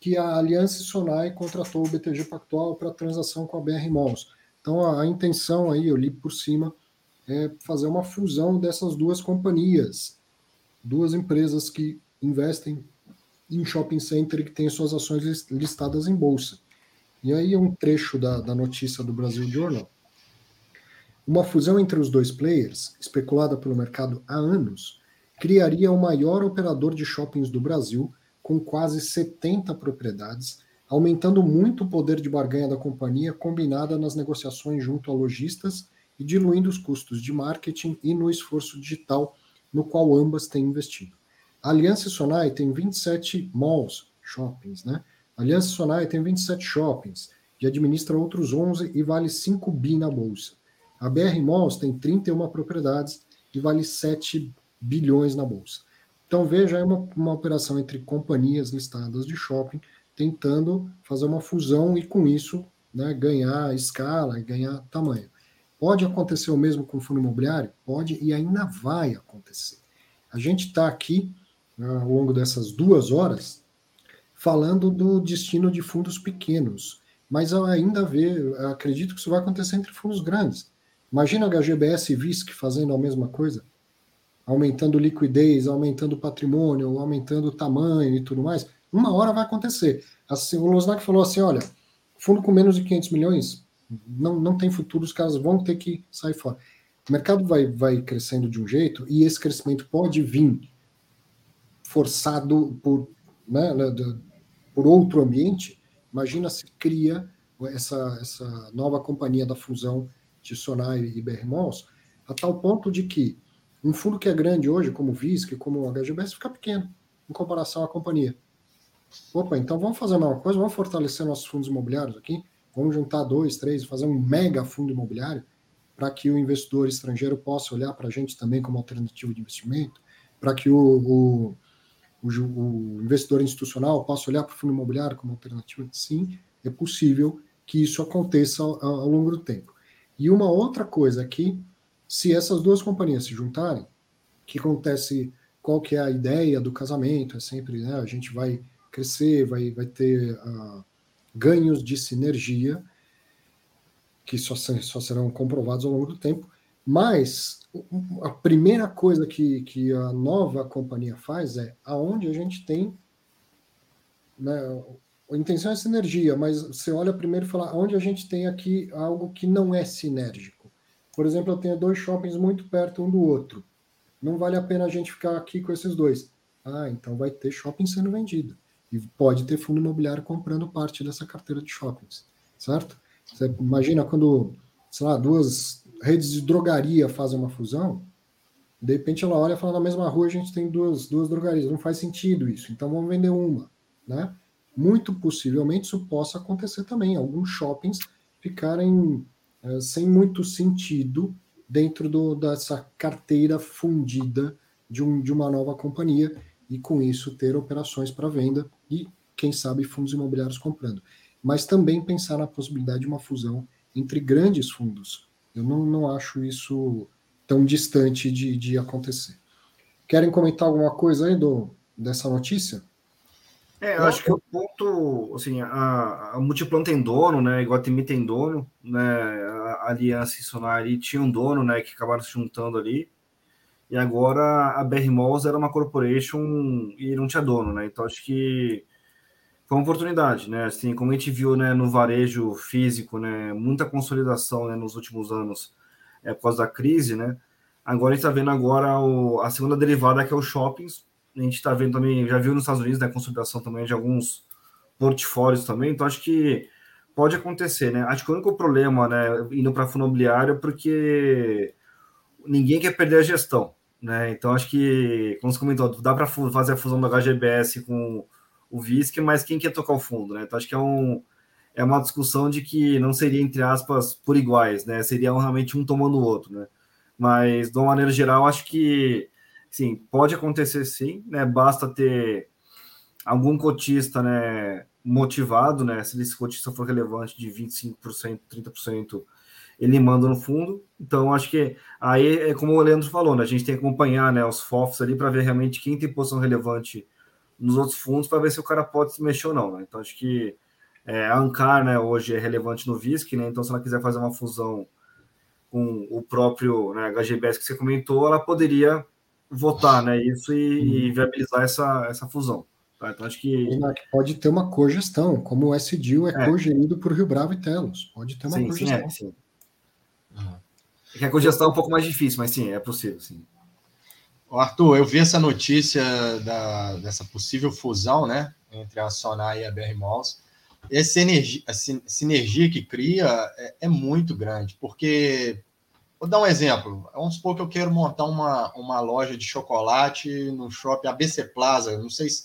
que a Aliança Sonai contratou o BTG Pactual para transação com a BR Malls. Então a, a intenção aí, eu li por cima, é fazer uma fusão dessas duas companhias, duas empresas que investem em shopping center e que têm suas ações listadas em bolsa. E aí um trecho da, da notícia do Brasil Journal. Uma fusão entre os dois players, especulada pelo mercado há anos, criaria o maior operador de shoppings do Brasil, com quase 70 propriedades, aumentando muito o poder de barganha da companhia combinada nas negociações junto a lojistas e diluindo os custos de marketing e no esforço digital no qual ambas têm investido. A Aliança Sonai tem 27 malls, shoppings, né? Aliança Sonai tem 27 shoppings e administra outros 11 e vale 5 bi na bolsa. A BR Malls tem 31 propriedades e vale 7 bilhões na bolsa. Então veja, é uma, uma operação entre companhias listadas de shopping tentando fazer uma fusão e com isso né, ganhar escala e ganhar tamanho. Pode acontecer o mesmo com o fundo imobiliário? Pode e ainda vai acontecer. A gente está aqui, né, ao longo dessas duas horas, falando do destino de fundos pequenos. Mas eu ainda acredito que isso vai acontecer entre fundos grandes. Imagina HGBS e VISC fazendo a mesma coisa, aumentando liquidez, aumentando patrimônio, aumentando tamanho e tudo mais. Uma hora vai acontecer. Assim, o Losnak falou assim: olha, fundo com menos de 500 milhões não, não tem futuro, os caras vão ter que sair fora. O mercado vai, vai crescendo de um jeito e esse crescimento pode vir forçado por né, por outro ambiente, imagina se cria essa, essa nova companhia da fusão de Sonai e BR Malls, a tal ponto de que um fundo que é grande hoje, como o VISC, como o HGBS, fica pequeno em comparação à companhia. Opa, então vamos fazer a mesma coisa, vamos fortalecer nossos fundos imobiliários aqui, vamos juntar dois, três, fazer um mega fundo imobiliário para que o investidor estrangeiro possa olhar para a gente também como alternativa de investimento, para que o, o o, o investidor institucional possa olhar para o fundo imobiliário como alternativa? Sim, é possível que isso aconteça ao, ao longo do tempo. E uma outra coisa aqui, se essas duas companhias se juntarem, que acontece, qual que é a ideia do casamento, é sempre, né, a gente vai crescer, vai, vai ter uh, ganhos de sinergia, que só, só serão comprovados ao longo do tempo, mas a primeira coisa que, que a nova companhia faz é aonde a gente tem. Né, a intenção é sinergia, mas você olha primeiro e fala onde a gente tem aqui algo que não é sinérgico. Por exemplo, eu tenho dois shoppings muito perto um do outro. Não vale a pena a gente ficar aqui com esses dois. Ah, então vai ter shopping sendo vendido. E pode ter fundo imobiliário comprando parte dessa carteira de shoppings, certo? Você imagina quando, sei lá, duas redes de drogaria fazem uma fusão, de repente ela olha e fala, na mesma rua a gente tem duas, duas drogarias, não faz sentido isso, então vamos vender uma, né? Muito possivelmente isso possa acontecer também, alguns shoppings ficarem é, sem muito sentido dentro do, dessa carteira fundida de, um, de uma nova companhia e com isso ter operações para venda e, quem sabe, fundos imobiliários comprando. Mas também pensar na possibilidade de uma fusão entre grandes fundos eu não, não acho isso tão distante de, de acontecer. Querem comentar alguma coisa aí do, dessa notícia? É, eu acho que o ponto, assim, a, a Multiplan tem dono, né? Iguatemi tem dono, né? A Aliança e Sonari tinham um dono, né? Que acabaram se juntando ali. E agora a BR Malls era uma corporation e não tinha dono, né? Então acho que foi uma oportunidade, né? Assim, como a gente viu né, no varejo físico, né, muita consolidação né, nos últimos anos é, por causa da crise, né? Agora a gente está vendo agora o, a segunda derivada que é os shoppings. A gente está vendo também, já viu nos Estados Unidos, né, consolidação também de alguns portfólios também. Então acho que pode acontecer, né? Acho que o único problema, né, indo para fundo imobiliário, é porque ninguém quer perder a gestão, né? Então acho que, como você comentou, dá para fazer a fusão da HGBS com o VISC, mas quem quer tocar o fundo, né? Então acho que é um é uma discussão de que não seria entre aspas por iguais, né? Seria realmente um tomando o outro, né? Mas de uma maneira geral, acho que sim, pode acontecer sim, né? Basta ter algum cotista, né, motivado, né? Se esse cotista for relevante de 25%, 30%, ele manda no fundo. Então, acho que aí é como o Leandro falou, né? A gente tem que acompanhar né, os FOFs ali para ver realmente quem tem posição relevante nos outros fundos para ver se o cara pode se mexer ou não. Né? Então, acho que é, a Ancar né, hoje é relevante no VISC, né? Então, se ela quiser fazer uma fusão com o próprio né, HGBS que você comentou, ela poderia votar né, isso e, uhum. e viabilizar essa, essa fusão. Tá? Então, acho que. Pode ter uma cogestão, como o SDIL é, é. cogerido por Rio Bravo e Telos. Pode ter uma sim, cogestão. Sim, é, sim. Uhum. É que a cogestão é um pouco mais difícil, mas sim, é possível, sim. Arthur, eu vi essa notícia da, dessa possível fusão, né, entre a Sonar e a BR Malls. Essa energia, a sinergia que cria é, é, muito grande, porque vou dar um exemplo. Vamos supor que eu quero montar uma, uma loja de chocolate no shopping ABC Plaza. Não sei se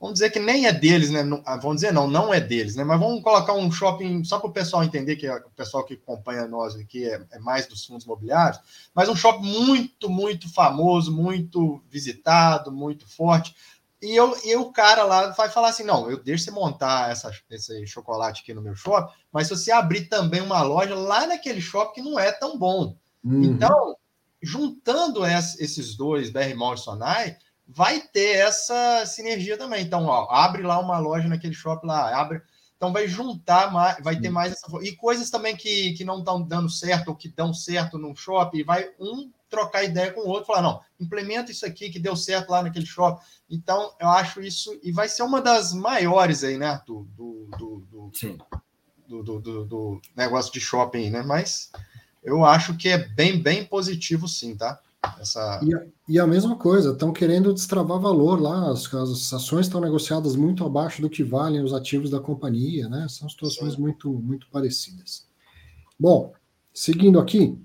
vamos dizer que nem é deles, né? Não, ah, vamos dizer não, não é deles, né? Mas vamos colocar um shopping só para o pessoal entender que é, o pessoal que acompanha nós aqui é, é, mais dos fundos imobiliários, mas um shopping muito, muito famoso, muito visitado, muito forte. E, eu, e o cara lá vai falar assim: não, eu deixo você montar essa, esse chocolate aqui no meu shopping, mas se você abrir também uma loja lá naquele shopping que não é tão bom. Uhum. Então, juntando esses dois, BR Mall e Sonai, vai ter essa sinergia também. Então, ó, abre lá uma loja naquele shopping lá, abre. Então vai juntar mais, vai ter mais essa e coisas também que, que não estão dando certo ou que dão certo no shopping, vai um trocar ideia com o outro, falar não, implementa isso aqui que deu certo lá naquele shopping. Então eu acho isso e vai ser uma das maiores aí, né, do, do, do, Sim. do, do, do, do negócio de shopping, né? Mas eu acho que é bem bem positivo, sim, tá? Essa... E, a, e a mesma coisa, estão querendo destravar valor lá, as, as, ações estão negociadas muito abaixo do que valem os ativos da companhia, né? São situações muito, muito parecidas. Bom, seguindo aqui,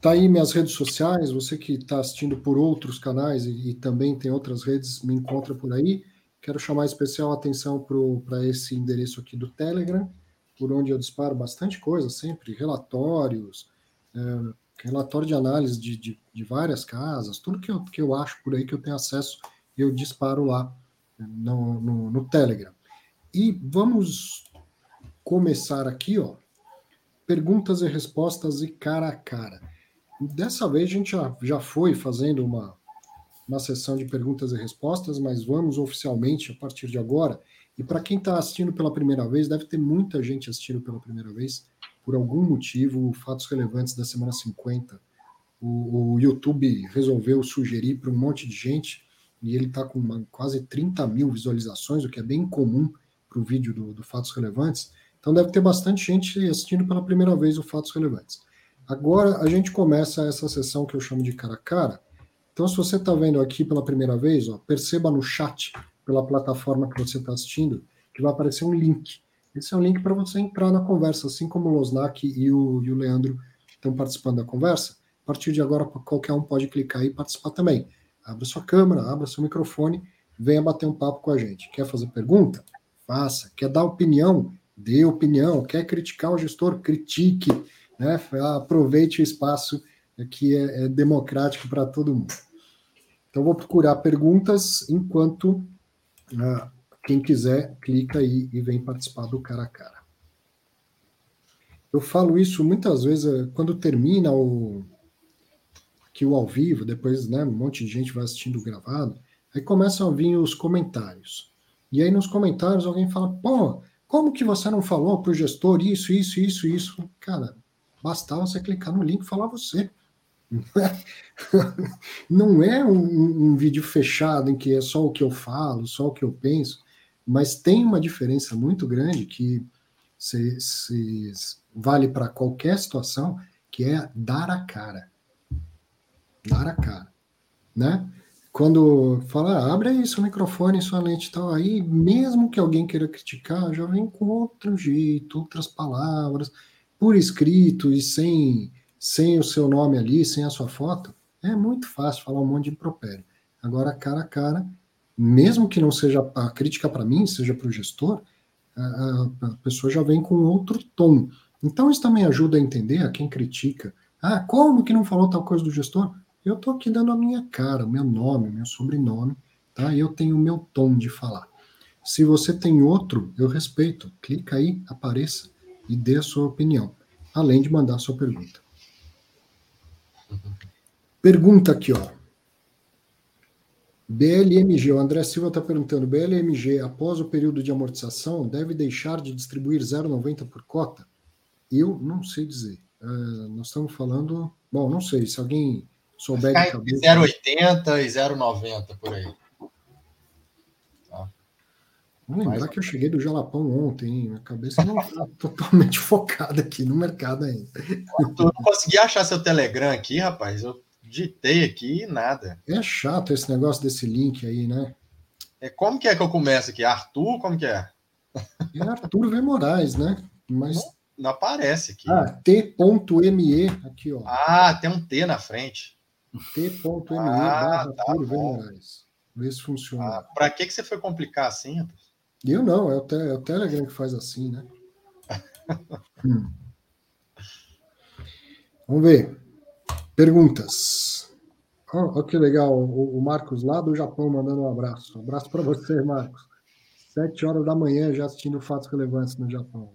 tá aí minhas redes sociais, você que está assistindo por outros canais e, e, também tem outras redes, me encontra por aí. Quero chamar especial atenção para esse endereço aqui do Telegram, por onde eu disparo bastante coisa, sempre relatórios, é, relatório de análise de, de, de, várias casas, tudo que eu, que eu acho por aí que eu tenho acesso, eu disparo lá no, no, no Telegram. E vamos começar aqui, ó. Perguntas e respostas e cara a cara. Dessa vez a gente já, já foi fazendo uma, uma sessão de perguntas e respostas, mas vamos oficialmente a partir de agora. E para quem está assistindo pela primeira vez, deve ter muita gente assistindo pela primeira vez por algum motivo, fatos relevantes da semana 50, o, o YouTube resolveu sugerir para um monte de gente, e ele está com uma, quase 30 mil visualizações, o que é bem comum para o vídeo do, do Fatos Relevantes. Então deve ter bastante gente assistindo pela primeira vez o Fatos Relevantes. Agora a gente começa essa sessão que eu chamo de cara a cara. Então, se você está vendo aqui pela primeira vez, ó, perceba no chat, pela plataforma que você está assistindo, que vai aparecer um link. Esse é um link para você entrar na conversa, assim como o Losnak e o, e o Leandro estão participando da conversa. A partir de agora, qualquer um pode clicar e participar também. Abra sua câmera, abra seu microfone, venha bater um papo com a gente. Quer fazer pergunta? Faça. Quer dar opinião? Dê opinião. Quer criticar o gestor? Critique. Né? Aproveite o espaço que é, é democrático para todo mundo. Então, vou procurar perguntas enquanto uh, quem quiser, clica aí e vem participar do cara a cara. Eu falo isso muitas vezes eh, quando termina o que o ao vivo, depois né, um monte de gente vai assistindo gravado, aí começam a vir os comentários. E aí nos comentários alguém fala, pô, como que você não falou para o gestor isso, isso, isso, isso? Cara, bastava você clicar no link e falar você. Não é um, um, vídeo fechado em que é só o que eu falo, só o que eu penso. Mas tem uma diferença muito grande que se, se vale para qualquer situação, que é dar a cara. Dar a cara, né? Quando fala, ah, abre aí seu microfone, sua lente e tal, aí mesmo que alguém queira criticar, já vem com outro jeito, outras palavras, por escrito e sem, sem o seu nome ali, sem a sua foto, é muito fácil falar um monte de impropério. Agora, cara a cara, mesmo que não seja a crítica para mim, seja para o gestor, a, pessoa já vem com outro tom. Então, isso também ajuda a entender a quem critica. Ah, como que não falou tal coisa do gestor? Eu estou aqui dando a minha cara, meu nome, meu sobrenome, tá? Eu tenho o meu tom de falar. Se você tem outro, eu respeito. Clica aí, apareça e dê a sua opinião, além de mandar a sua pergunta. Pergunta aqui, ó. BLMG, o André Silva está perguntando: BLMG, após o período de amortização, deve deixar de distribuir 0,90 por cota? Eu não sei dizer. Uh, nós estamos falando. Bom, não sei. Se alguém souber de cabeça. 0,80 e 0,90 por aí. Tá. Vamos lembrar Mas... que eu cheguei do Jalapão ontem, hein? Minha cabeça não está totalmente focada aqui no mercado ainda. Eu não consegui achar seu Telegram aqui, rapaz. Eu digitei aqui e nada. É chato esse negócio desse link aí, né? É, como que é que eu começo aqui? Arthur, como que é? É Arthur V. Moraes, né? Mas... Não, não aparece aqui. Ah, T.me, aqui, ó. Ah, tem um T na frente. T.me ah, tá Arthur V. Moraes. Vê se funciona. Ah, Para que, que você foi complicar assim, rapaz? Eu não, é o, te, é o Telegram que faz assim, né? hum. Vamos ver. Perguntas. Oh, oh, que legal, o, o, Marcos lá do Japão mandando um abraço. Um abraço para você, Marcos. Sete horas da manhã já assistindo fatos relevantes no Japão.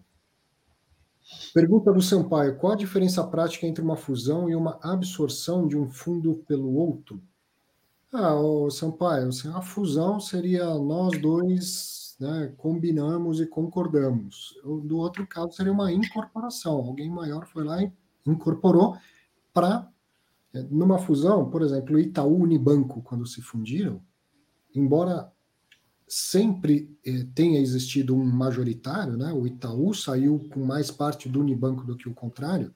Pergunta do Sampaio: qual a diferença prática entre uma fusão e uma absorção de um fundo pelo outro? Ah, o Sampaio, assim, a fusão seria nós dois né, combinamos e concordamos. Do outro caso seria uma incorporação. Alguém maior foi lá e incorporou para numa fusão, por exemplo, Itaú e Unibanco, quando se fundiram, embora sempre eh, tenha existido um majoritário, né, o Itaú saiu com mais parte do Unibanco do que o contrário,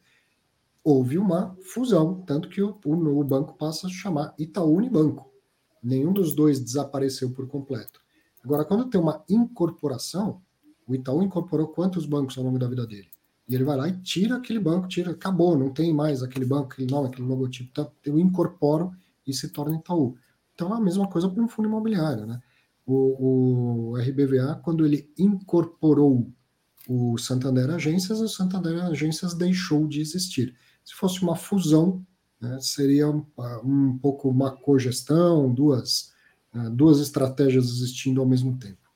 houve uma fusão, tanto que o, o, o banco passa a chamar Itaú Unibanco. Nenhum dos dois desapareceu por completo. Agora, quando tem uma incorporação, o Itaú incorporou quantos bancos ao longo da vida dele? E ele vai lá e tira aquele banco, tira, acabou, não tem mais aquele banco, aquele nome, aquele logotipo. Então, eu incorporo e se torna Itaú. Então, é a mesma coisa para um fundo imobiliário. Né? O, o RBVA, quando ele incorporou o Santander Agências, o Santander Agências deixou de existir. Se fosse uma fusão, né, seria um, um, pouco uma cogestão, duas, uh, duas estratégias existindo ao mesmo tempo.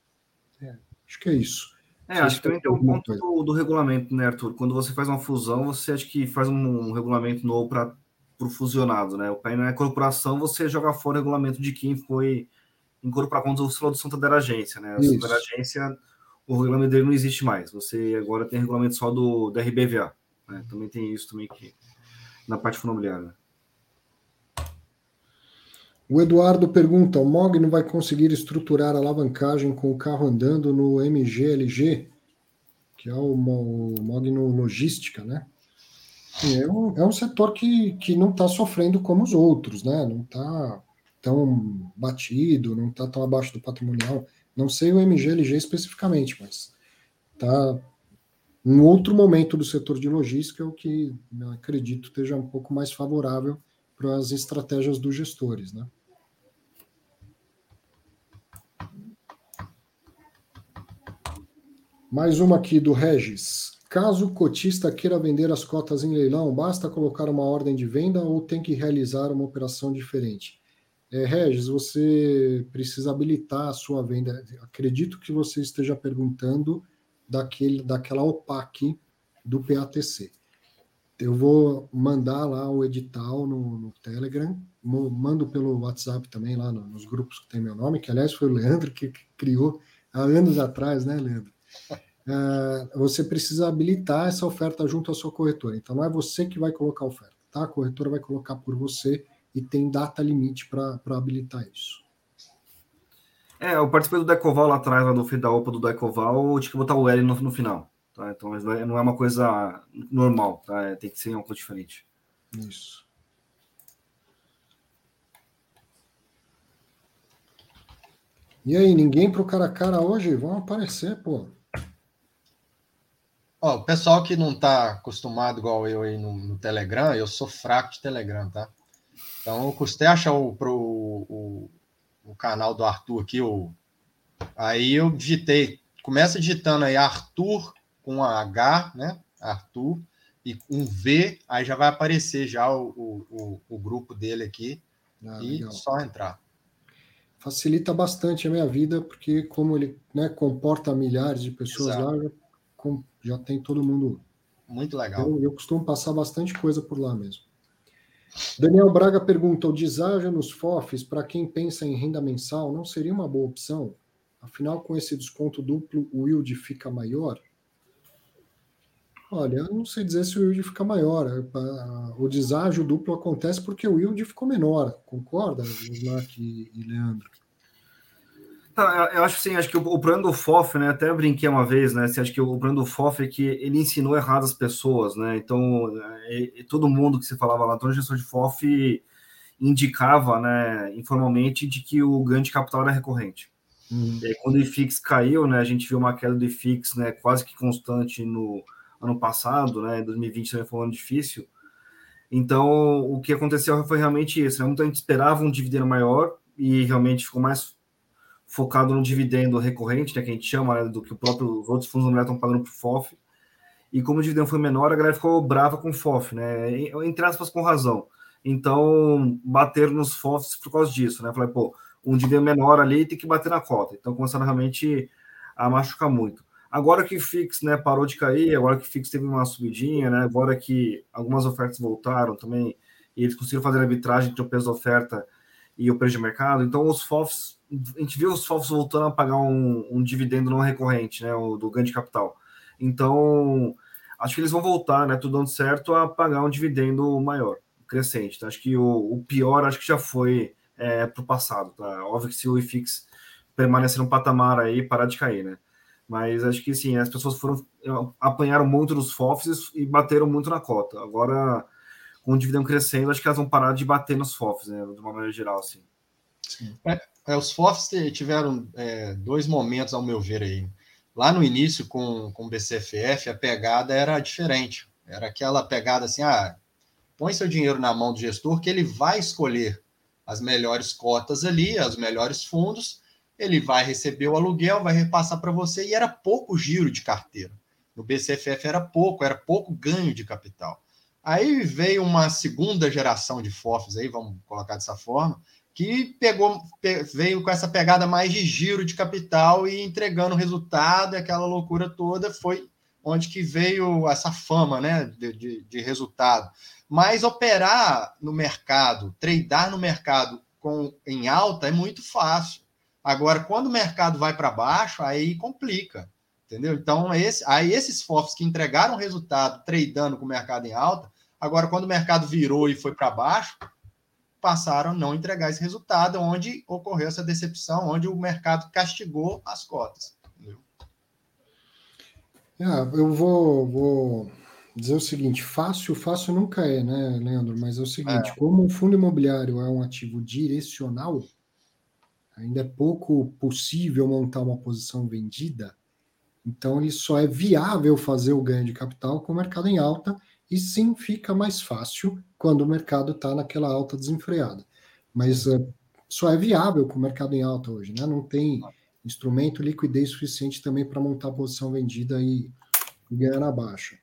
É, acho que é isso. É, acho que também tem um ponto do, do, regulamento, né, Arthur? Quando você faz uma fusão, você acha que faz um, um regulamento novo para o fusionado, né? O pai não é corporação, você joga fora o regulamento de quem foi incorporar, quando você falou do Santander Agência, né? O Santander Agência, o regulamento dele não existe mais. Você agora tem regulamento só do, RBVA. Né? Também tem isso também que na parte imobiliária. O Eduardo pergunta: o MOG não vai conseguir estruturar a alavancagem com o carro andando no MGLG, que é o, MOG no logística, né? É um, é um setor que, que não está sofrendo como os outros, né? Não está tão batido, não está tão abaixo do patrimonial. Não sei o MGLG especificamente, mas está um outro momento do setor de logística, o que acredito esteja um pouco mais favorável para as estratégias dos gestores, né? Mais uma aqui do Regis. Caso o cotista queira vender as cotas em leilão, basta colocar uma ordem de venda ou tem que realizar uma operação diferente? É, Regis, você precisa habilitar a sua venda. Acredito que você esteja perguntando daquele, daquela OPAC do PATC. Eu vou mandar lá o edital no, no Telegram, mando pelo WhatsApp também lá no, nos grupos que tem meu nome, que aliás foi o Leandro que criou há anos atrás, né, Leandro? Uh, você precisa habilitar essa oferta junto à sua corretora. Então, não é você que vai colocar a oferta, tá? A corretora vai colocar por você e tem data limite para habilitar isso. É, eu participei do Decoval lá atrás, lá do fim da OPA do Decoval, tinha que botar o L no, no final. Tá? Então, não é uma coisa normal, tá? É, tem que ser uma coisa diferente. Isso. E aí, ninguém pro cara a cara hoje? Vão aparecer, pô. Ó, o pessoal que não está acostumado igual eu aí no, no, Telegram, eu sou fraco de Telegram, tá? Então eu custei achar o, pro, o, o canal do Arthur aqui, o, aí eu digitei, começa digitando aí Arthur com H, né? Arthur, e um V, aí já vai aparecer já o, o, o grupo dele aqui. Ah, e legal. só entrar. Facilita bastante a minha vida, porque como ele né, comporta milhares de pessoas Exato. lá, já, tem todo mundo. Muito legal. Eu, eu costumo passar bastante coisa por lá mesmo. Daniel Braga pergunta: o deságio nos FOFs, para quem pensa em renda mensal, não seria uma boa opção? Afinal, com esse desconto duplo, o yield fica maior? Olha, eu não sei dizer se o yield fica maior. O deságio duplo acontece porque o yield ficou menor. Concorda, Mark e Leandro? Tá, eu acho que sim, acho que o, o plano do FOF, né? Até brinquei uma vez, né? Assim, acho que o plano do FOF é que ele ensinou errado as pessoas, né? Então, é, é, todo mundo que se falava lá, todo gestor de FOF indicava, né, informalmente, de que o ganho de capital era recorrente. Hum. E aí, quando o IFIX caiu, né, a gente viu uma queda do IFIX, né, quase que constante no, ano passado, né? 2020 também foi um ano difícil. Então, o que aconteceu foi realmente isso, né? Muita gente esperava um dividendo maior e realmente ficou mais focado no dividendo recorrente, né, que a gente chama, né, do que o próprio, os outros fundos imobiliários estão pagando para o FOF. E como o dividendo foi menor, a galera ficou brava com o FOF, né? Entre aspas, com razão. Então, bateram nos FOFs por causa disso, né? Falei, pô, um dividendo menor ali tem que bater na cota. Então, começaram realmente a machucar muito. Agora que o Fix né, parou de cair, agora que o Fix teve uma subidinha, né, agora que algumas ofertas voltaram também, e eles conseguiram fazer a arbitragem entre o preço da oferta e o preço de mercado, então os FOFs, a gente viu os FOFs voltando a pagar um, um dividendo não recorrente, né, o do ganho de capital. Então, acho que eles vão voltar, né, tudo dando certo, a pagar um dividendo maior, crescente. Então, acho que o, o pior, acho que já foi é, para o passado. Tá? Óbvio que se o IFIX permanecer no patamar aí, parar de cair, né? Mas acho que sim, as pessoas foram apanharam muito nos FOFs e bateram muito na cota. Agora, com o dividendo crescendo, acho que elas vão parar de bater nos FOFs, né, de uma maneira geral, assim. É, é, os FOFs tiveram é, dois momentos, ao meu ver, aí. Lá no início, com, com o BCFF, a pegada era diferente. Era aquela pegada assim, ah, põe seu dinheiro na mão do gestor que ele vai escolher as melhores cotas ali, os melhores fundos, ele vai receber o aluguel, vai repassar para você, e era pouco giro de carteira. No BCFF era pouco, era pouco ganho de capital. Aí veio uma segunda geração de FOFs, aí, vamos colocar dessa forma, que pegou, veio com essa pegada mais de giro de capital e entregando resultado, aquela loucura toda foi onde que veio essa fama né, de, de, de resultado. Mas operar no mercado, tradear no mercado com, em alta é muito fácil. Agora, quando o mercado vai para baixo, aí complica, entendeu? Então, esse, aí esses FOFs que entregaram resultado tradando com o mercado em alta, agora, quando o mercado virou e foi para baixo, passaram a não entregar esse resultado, onde ocorreu essa decepção, onde o mercado castigou as cotas. Entendeu? É, eu vou, vou dizer o seguinte: fácil, fácil nunca é, né, Leandro? Mas é o seguinte: é. como o fundo imobiliário é um ativo direcional, ainda é pouco possível montar uma posição vendida, então ele só é viável fazer o ganho de capital com o mercado em alta, e sim fica mais fácil quando o mercado está naquela alta desenfreada. Mas uh, só é viável com o mercado em alta hoje, né? Não tem instrumento, liquidez suficiente também para montar a posição vendida e, e ganhar na baixa.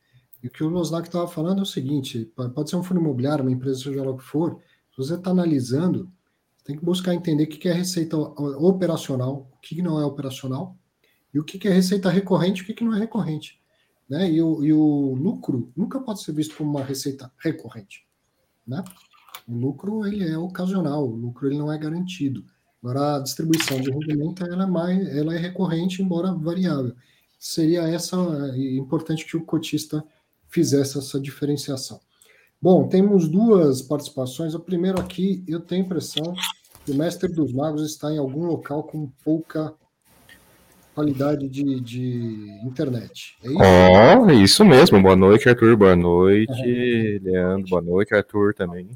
E o que o Losnak estava falando é o seguinte: pode ser um fundo imobiliário, uma empresa, seja lá o que for, se você está analisando tem que buscar entender o que é receita operacional, o que não é operacional, e o que é receita recorrente e o que não é recorrente. Né? E, o, e o lucro nunca pode ser visto como uma receita recorrente. Né? O lucro ele é ocasional, o lucro ele não é garantido. Agora, a distribuição de rendimento ela é, mais, ela é recorrente, embora variável. Seria essa é importante que o cotista fizesse essa diferenciação. Bom, temos duas participações. O primeiro aqui, eu tenho a impressão que o Mestre dos Magos está em algum local com pouca qualidade de, de internet. É isso? Oh, isso mesmo. Boa noite, Arthur. Boa noite, uhum. Leandro. Boa noite, Arthur também.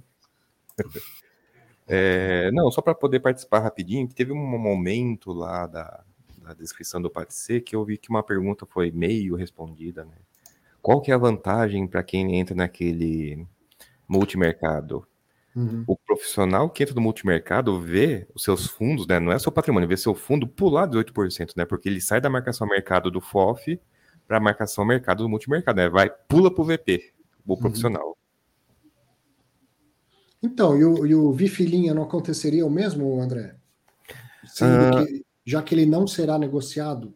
É, não, só para poder participar rapidinho, que teve um momento lá da, da descrição do Ser que eu vi que uma pergunta foi meio respondida, né? Qual que é a vantagem para quem entra naquele multimercado? Uhum. O profissional que entra no multimercado vê os seus fundos, né? Não é seu patrimônio, vê seu fundo pular 18%, né? Porque ele sai da marcação mercado do FOF para a marcação mercado do multimercado, né? Vai, pula para o VP, o uhum. profissional. Então, e o, e o Vifilinha não aconteceria o mesmo, André? Sendo uh... que, já que ele não será negociado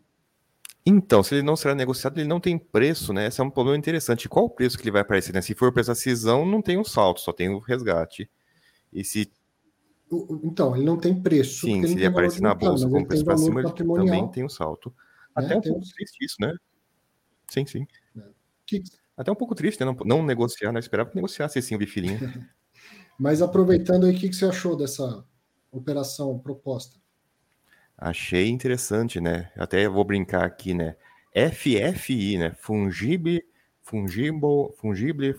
então, se ele não será negociado, ele não tem preço, né? Esse é um problema interessante. Qual o preço que ele vai aparecer? Né? Se for preço da cisão, não tem um salto, só tem o resgate. E se. Então, ele não tem preço. Sim, se ele aparecer na bolsa com preço para cima, ele também tem um salto. Né? Até um pouco triste isso, né? Sim, sim. É. Que... Até um pouco triste, né? Não, não negociar, né? Eu esperava que negociasse sim o bifilinho. Mas aproveitando aí, o que, que você achou dessa operação proposta? Achei interessante, né? Até vou brincar aqui, né? FFI, né? Fungible, fungible, fungible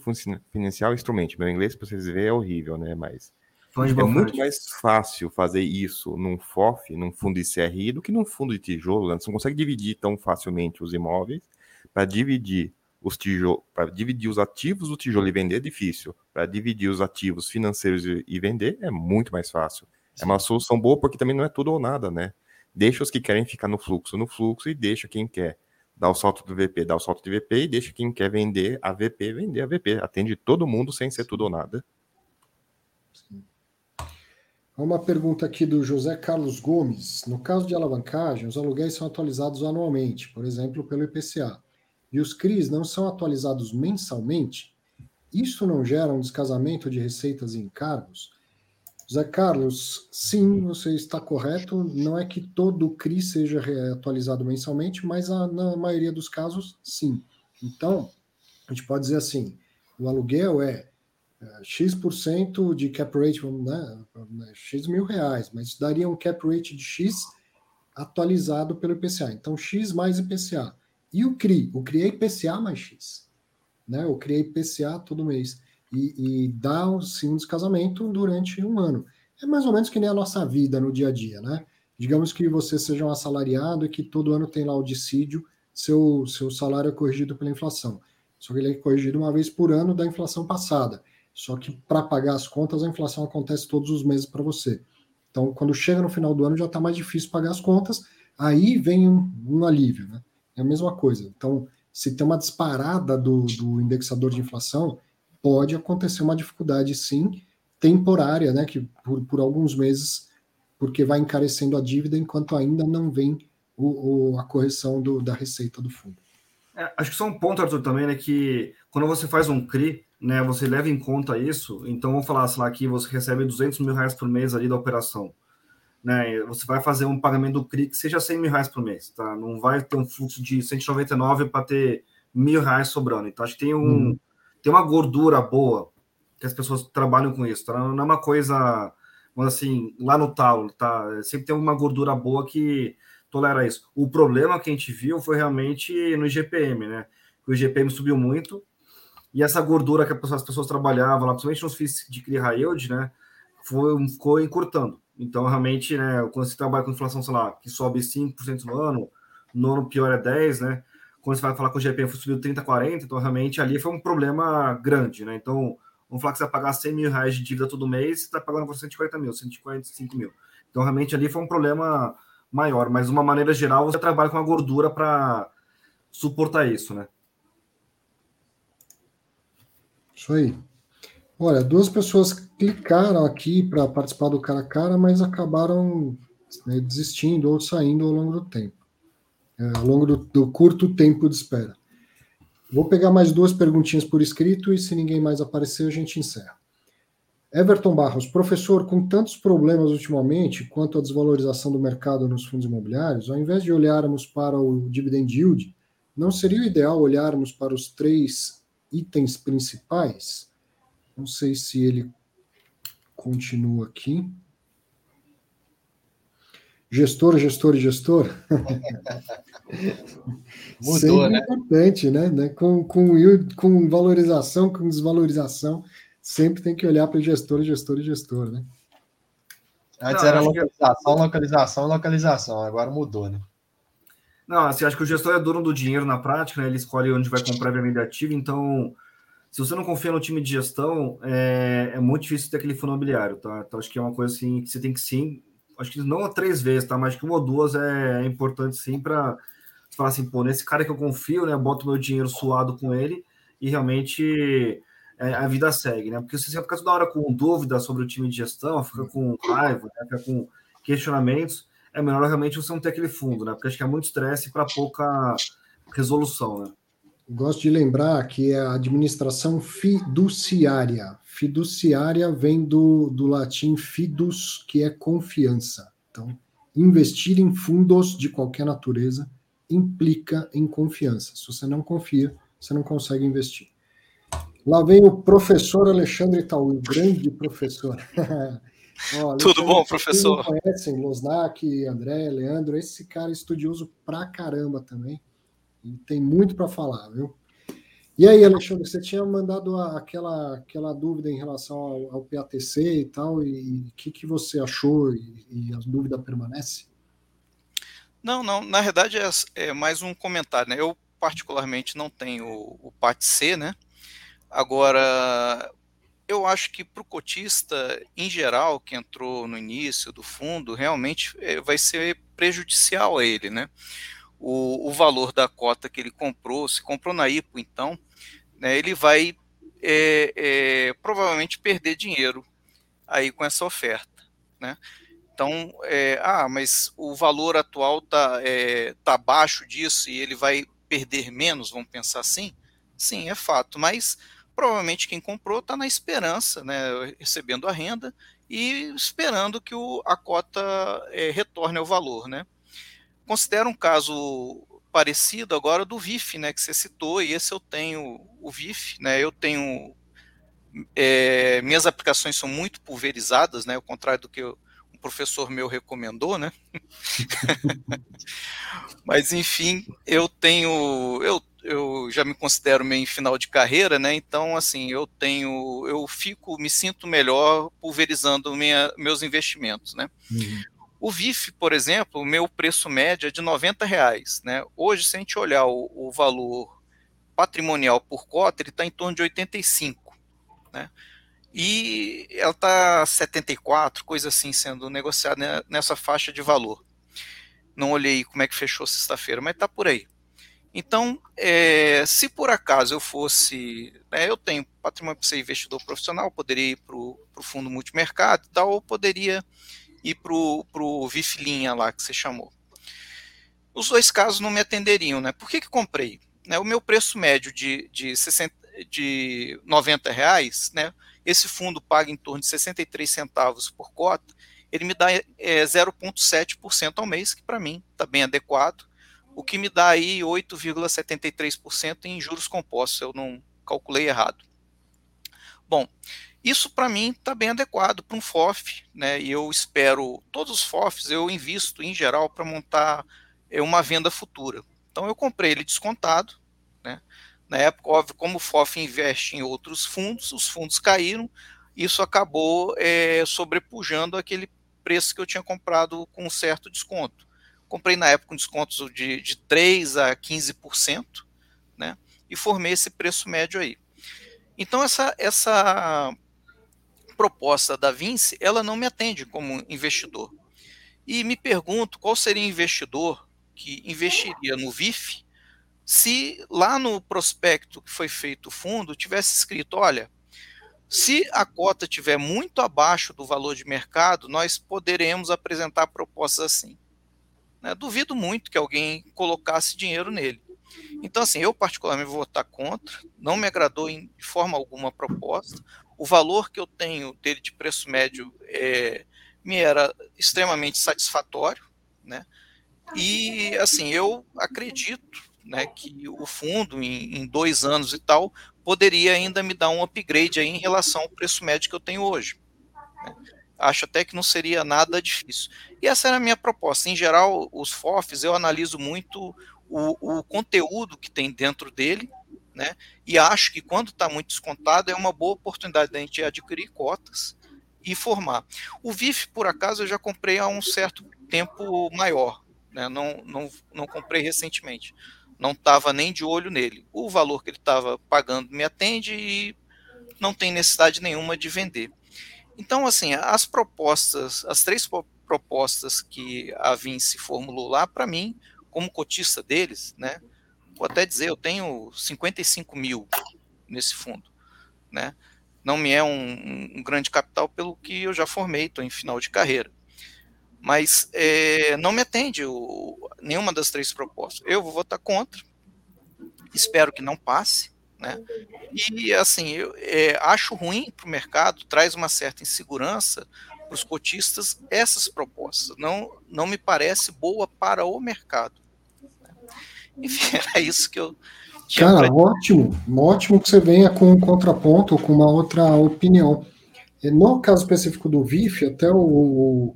financial instrument. Meu inglês, para vocês verem, é horrível, né? Mas é muito mais fácil fazer isso num FOF, num fundo de CRI, do que num fundo de tijolo. Né? Você não consegue dividir tão facilmente os imóveis. Para dividir os tijolos, para dividir os ativos do tijolo e vender é difícil. Para dividir os ativos financeiros e vender é muito mais fácil. É uma solução boa porque também não é tudo ou nada, né? Deixa os que querem ficar no fluxo no fluxo e deixa quem quer dar o salto do VP, dar o salto de VP e deixa quem quer vender a VP, vender a VP. Atende todo mundo sem ser tudo ou nada. Uma pergunta aqui do José Carlos Gomes. No caso de alavancagem, os aluguéis são atualizados anualmente, por exemplo, pelo IPCA, e os CRIs não são atualizados mensalmente? Isso não gera um descasamento de receitas e encargos? Zé Carlos, sim, você está correto. Não é que todo o CRI seja atualizado mensalmente, mas a, na maioria dos casos, sim. Então, a gente pode dizer assim: o aluguel é, é X% de cap rate, né, X mil reais, mas isso daria um cap rate de X atualizado pelo IPCA. Então, X mais IPCA. E o CRI? O CRI é IPCA mais X. Né? O CRI é IPCA todo mês e, e dá sim um descasamento durante um ano. É mais ou menos que nem a nossa vida no dia a dia, né? Digamos que você seja um assalariado e que todo ano tem lá o dissídio, seu, seu salário é corrigido pela inflação. Só que ele é corrigido uma vez por ano da inflação passada. Só que para pagar as contas, a inflação acontece todos os meses para você. Então, quando chega no final do ano, já está mais difícil pagar as contas, aí vem um, um, alívio. Né? É a mesma coisa. Então, se tem uma disparada do, do indexador de inflação, pode acontecer uma dificuldade, sim, temporária, né, que por, por alguns meses, porque vai encarecendo a dívida enquanto ainda não vem o, o a correção do, da receita do fundo. É, acho que só um ponto, Arthur, também, né, que quando você faz um CRI, né, você leva em conta isso, então vamos falar, sei lá, que você recebe 200 mil reais por mês ali da operação, né, você vai fazer um pagamento do CRI que seja 100 mil reais por mês, tá? Não vai ter um fluxo de 199 para ter mil reais sobrando. Então, acho que tem um, hum tem uma gordura boa que as pessoas trabalham com isso. Tá? Não é uma coisa, assim, lá no talo, tá? Sempre tem uma gordura boa que tolera isso. O problema que a gente viu foi realmente no IGPM, né? O IGPM subiu muito e essa gordura que as pessoas trabalhavam lá, principalmente nos FIIs de CRI Yield, né? Foi, ficou encurtando. Então, realmente, né, quando você trabalha com inflação, sei lá, que sobe 5% no ano, no ano pior é 10%, né? Quando você vai falar com o GPM, subiu 30, 40, então realmente ali foi um problema grande, né? Então, vamos falar que você vai pagar 100 mil reais de dívida todo mês, você está pagando por 140 mil, 145 mil. Então, realmente ali foi um problema maior, mas de uma maneira geral, você trabalha com a gordura para suportar isso, né? Isso aí. Olha, duas pessoas clicaram aqui para participar do cara a cara, mas acabaram né, desistindo ou saindo ao longo do tempo ao longo do, do, curto tempo de espera. Vou pegar mais duas perguntinhas por escrito e se ninguém mais aparecer, a gente encerra. Everton Barros, professor, com tantos problemas ultimamente quanto à desvalorização do mercado nos fundos imobiliários, ao invés de olharmos para o dividend yield, não seria o ideal olharmos para os três itens principais? Não sei se ele continua aqui. Gestor, gestor e gestor. Mudou, Sempre né? importante, né? né? Com, com, com valorização, com desvalorização, sempre tem que olhar para gestor, gestor e gestor, né? Antes Não, era localização, que... localização, localização, agora mudou, né? Não, assim, acho que o gestor é dono do dinheiro na prática, né? Ele escolhe onde vai comprar e vender ativo, então se você não confia no time de gestão, é, é muito difícil ter aquele fundo imobiliário, tá? Então acho que é uma coisa assim que você tem que sim, acho que não três vezes, tá? Mas que uma ou duas é, é importante sim para falar assim, pô, nesse cara que eu confio, né? Boto meu dinheiro suado com ele e realmente é, a vida segue, né? Porque se você ficar toda hora com dúvida sobre o time de gestão, fica com raiva, né? fica com questionamentos, é melhor realmente você não ter aquele fundo, né? Porque acho que é muito estresse para pouca resolução, né? Gosto de lembrar que é a administração fiduciária. Fiduciária vem do, do latim fidus, que é confiança. Então, investir em fundos de qualquer natureza implica em confiança. Se você não confia, você não consegue investir. Lá vem o professor Alexandre Tauí, grande professor. Ó, Tudo bom, professor? Conhecem Losnak, André, Leandro, esse cara é estudioso pra caramba também. E tem muito para falar, viu? E aí, Alexandre, você tinha mandado aquela, aquela dúvida em relação ao, ao PATC e tal, e o que, que você achou e, e a dúvida permanece? Não, não, na verdade é, é mais um comentário, né? Eu particularmente não tenho o, o PATC, né? Agora, eu acho que para o cotista, em geral, que entrou no início do fundo, realmente é, vai ser prejudicial a ele, né? O, o valor da cota que ele comprou, se comprou na IPO, então, né, ele vai é, é, provavelmente perder dinheiro aí com essa oferta, né? Então, é, ah, mas o valor atual está é, tá abaixo disso e ele vai perder menos, vamos pensar assim? Sim, é fato, mas provavelmente quem comprou está na esperança, né, recebendo a renda e esperando que o, a cota é, retorne ao valor, né. Considero um caso parecido agora do VIF, né, que você citou, e esse eu tenho o VIF, né, eu tenho é, minhas aplicações são muito pulverizadas, né, ao contrário do que um professor meu recomendou, né? Mas enfim, eu tenho, eu eu já me considero meio em final de carreira, né? Então, assim, eu tenho, eu fico, me sinto melhor pulverizando minha, meus investimentos, né? Uhum. O VIF, por exemplo, o meu preço médio é de 90 reais, né? Hoje, se a gente olhar o, o valor patrimonial por cota, ele está em torno de 85, né? E ela está 74, coisa assim, sendo negociada nessa faixa de valor. Não olhei como é que fechou sexta-feira, mas está por aí. Então, é, se por acaso eu fosse, né, eu tenho patrimônio para ser investidor profissional, poderia ir para o fundo multimercado e tal, ou poderia ir para o VIF linha lá que você chamou. Os dois casos não me atenderiam, né? Por que, que comprei? Né, o meu preço médio de, de, 60, de 90 reais, né, esse fundo paga em torno de 63 centavos por cota, ele me dá é, 0,7% ao mês, que para mim está bem adequado o que me dá aí 8,73% em juros compostos, eu não calculei errado. Bom, isso para mim está bem adequado para um FOF, né? E eu espero, todos os FOFs eu invisto em geral para montar é, uma venda futura. Então eu comprei ele descontado, né? Na época, óbvio, como o FOF investe em outros fundos, os fundos caíram, isso acabou é, sobrepujando aquele preço que eu tinha comprado com um certo desconto. Comprei na época com descontos de, de 3% a 15%, né? E formei esse preço médio aí. Então, essa, essa proposta da Vinci, ela não me atende como investidor. E me pergunto qual seria o investidor que investiria no VIF se lá no prospecto que foi feito o fundo tivesse escrito, olha, se a cota estiver muito abaixo do valor de mercado, nós poderemos apresentar propostas assim. Né? Duvido muito que alguém colocasse dinheiro nele. Então, assim, eu particularmente vou votar contra, não me agradou em, de forma alguma a proposta. O valor que eu tenho dele de preço médio é, me era extremamente satisfatório, né? E, assim, eu acredito né, que o fundo, em, em dois anos e tal, poderia ainda me dar um upgrade aí em relação ao preço médio que eu tenho hoje. Né? Acho até que não seria nada difícil. E essa era a minha proposta. Em geral, os FOFs eu analiso muito o, o conteúdo que tem dentro dele, né? E acho que quando está muito descontado é uma boa oportunidade da gente adquirir cotas e formar. O VIF, por acaso, eu já comprei há um certo tempo maior, né? não, não, não comprei recentemente. Não estava nem de olho nele. O valor que ele estava pagando me atende e não tem necessidade nenhuma de vender. Então, assim, as propostas, as três propostas que a Vinci formulou lá, para mim, como cotista deles, né? Vou até dizer, eu tenho 55 mil nesse fundo, né? Não me é um, um grande capital pelo que eu já formei, estou em final de carreira. Mas é, não me atende o, nenhuma das três propostas. Eu vou votar contra, espero que não passe, né? E assim, eu é, acho ruim para o mercado, traz uma certa insegurança para os cotistas essas propostas. Não, não me parece boa para o mercado. Enfim, era isso que eu tinha. Cara, pra... ótimo, ótimo que você venha com um contraponto, com uma outra opinião. No caso específico do VIF, até o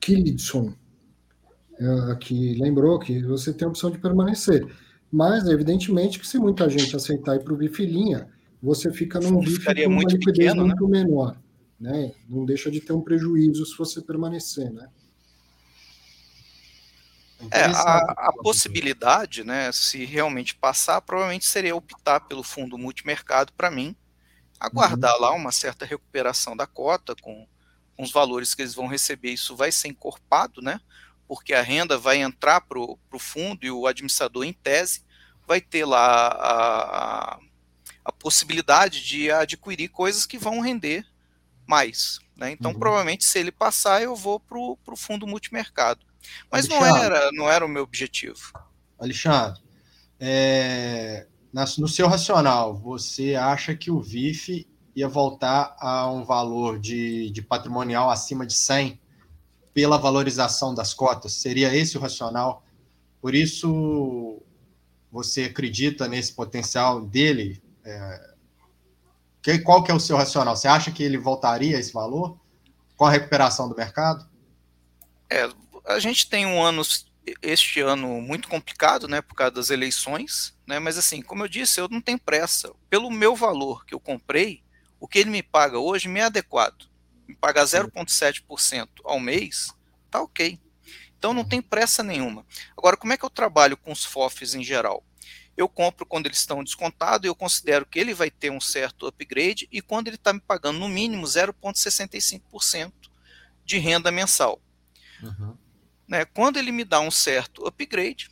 Killidson é, que lembrou que você tem a opção de permanecer. Mas, evidentemente, que se muita gente aceitar ir para o VIF linha, você fica num VIF com uma liquidez pequeno, muito né? menor. Né? Não deixa de ter um prejuízo se você permanecer, né? É, a, a, possibilidade, né, se realmente passar, provavelmente seria optar pelo fundo multimercado para mim, aguardar uhum. lá uma certa recuperação da cota com, com, os valores que eles vão receber, isso vai ser encorpado, né, porque a renda vai entrar para o fundo e o administrador, em tese, vai ter lá a, a, a possibilidade de adquirir coisas que vão render mais. Né? Então, uhum. provavelmente, se ele passar, eu vou para o fundo multimercado. Mas não era, não era o meu objetivo. Alexandre, é, no seu racional, você acha que o VIF ia voltar a um valor de, de patrimonial acima de 100 pela valorização das cotas? Seria esse o racional? Por isso, você acredita nesse potencial dele? É, que, qual que é o seu racional? Você acha que ele voltaria a esse valor com a recuperação do mercado? É, a gente tem um ano, este ano, muito complicado, né, por causa das eleições, né, mas assim, como eu disse, eu não tenho pressa. Pelo meu valor que eu comprei, o que ele me paga hoje me é adequado. Me pagar 0,7% ao mês, tá ok. Então não tem pressa nenhuma. Agora, como é que eu trabalho com os FOFs em geral? Eu compro quando eles estão descontados e eu considero que ele vai ter um certo upgrade e quando ele está me pagando no mínimo 0,65% de renda mensal. Uhum. Né, quando ele me dá um certo upgrade,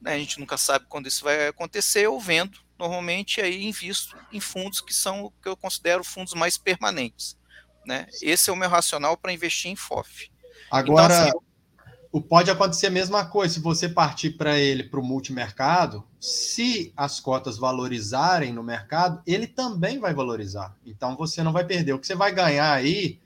né, a gente nunca sabe quando isso vai acontecer, eu vendo normalmente aí invisto em fundos que são o que eu considero fundos mais permanentes. Né? Esse é o meu racional para investir em FOF. Agora, então, assim, pode acontecer a mesma coisa se você partir para ele para o multimercado, se as cotas valorizarem no mercado, ele também vai valorizar. Então você não vai perder. O que você vai ganhar aí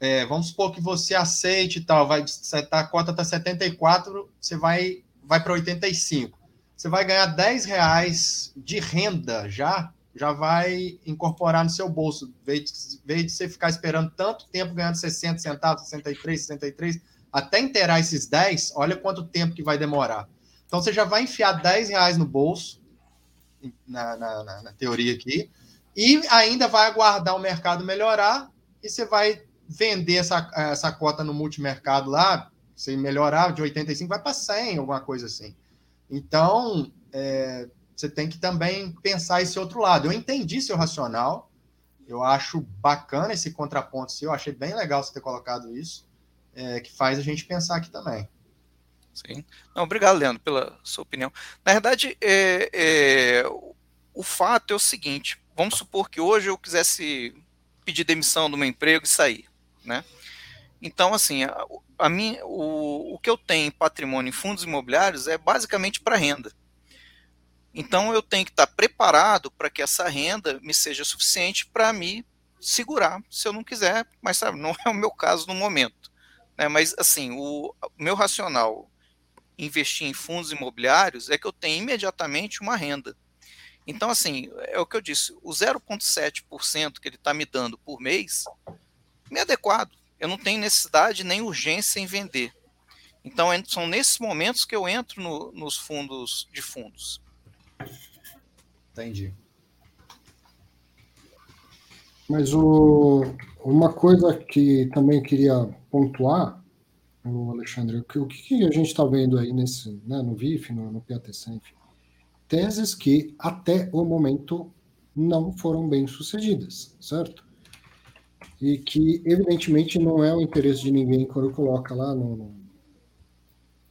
é, vamos supor que você aceite e tal, vai, tá, a cota está 74, você vai, vai para 85. Você vai ganhar 10 reais de renda já, já vai incorporar no seu bolso, vez de, de você ficar esperando tanto tempo ganhando 60 centavos, 63, 63, até inteirar esses 10, olha quanto tempo que vai demorar. Então você já vai enfiar 10 reais no bolso, na, na, na, na teoria aqui, e ainda vai aguardar o mercado melhorar, e você vai vender essa, essa cota no multimercado lá, se melhorar de 85, vai para 100, alguma coisa assim. Então, é, você tem que também pensar esse outro lado. Eu entendi seu racional, eu acho bacana esse contraponto seu, eu achei bem legal você ter colocado isso, é, que faz a gente pensar aqui também. Sim. Não, obrigado, Leandro, pela sua opinião. Na verdade, é, é, o fato é o seguinte: vamos supor que hoje eu quisesse pedir demissão do meu emprego e sair né? Então, assim, a, a o, o que eu tenho em patrimônio em fundos imobiliários é basicamente para renda. Então, eu tenho que estar preparado para que essa renda me seja suficiente para me segurar, se eu não quiser, mas sabe, não é o meu caso no momento. Né? Mas, assim, o, o meu racional investir em fundos imobiliários é que eu tenho imediatamente uma renda. Então, assim, é o que eu disse, o 0,7% que ele está me dando por mês me adequado. Eu não tenho necessidade nem urgência em vender. Então, são nesses momentos que eu entro no, nos fundos de fundos. Entendi. Mas o, uma coisa que também queria pontuar o Alexandre, o que, o que a gente está vendo aí nesse, né, no VIF, no, no PATC, enfim, teses que até o momento não foram bem sucedidas, certo? E que, evidentemente, não é o interesse de ninguém quando coloca lá no,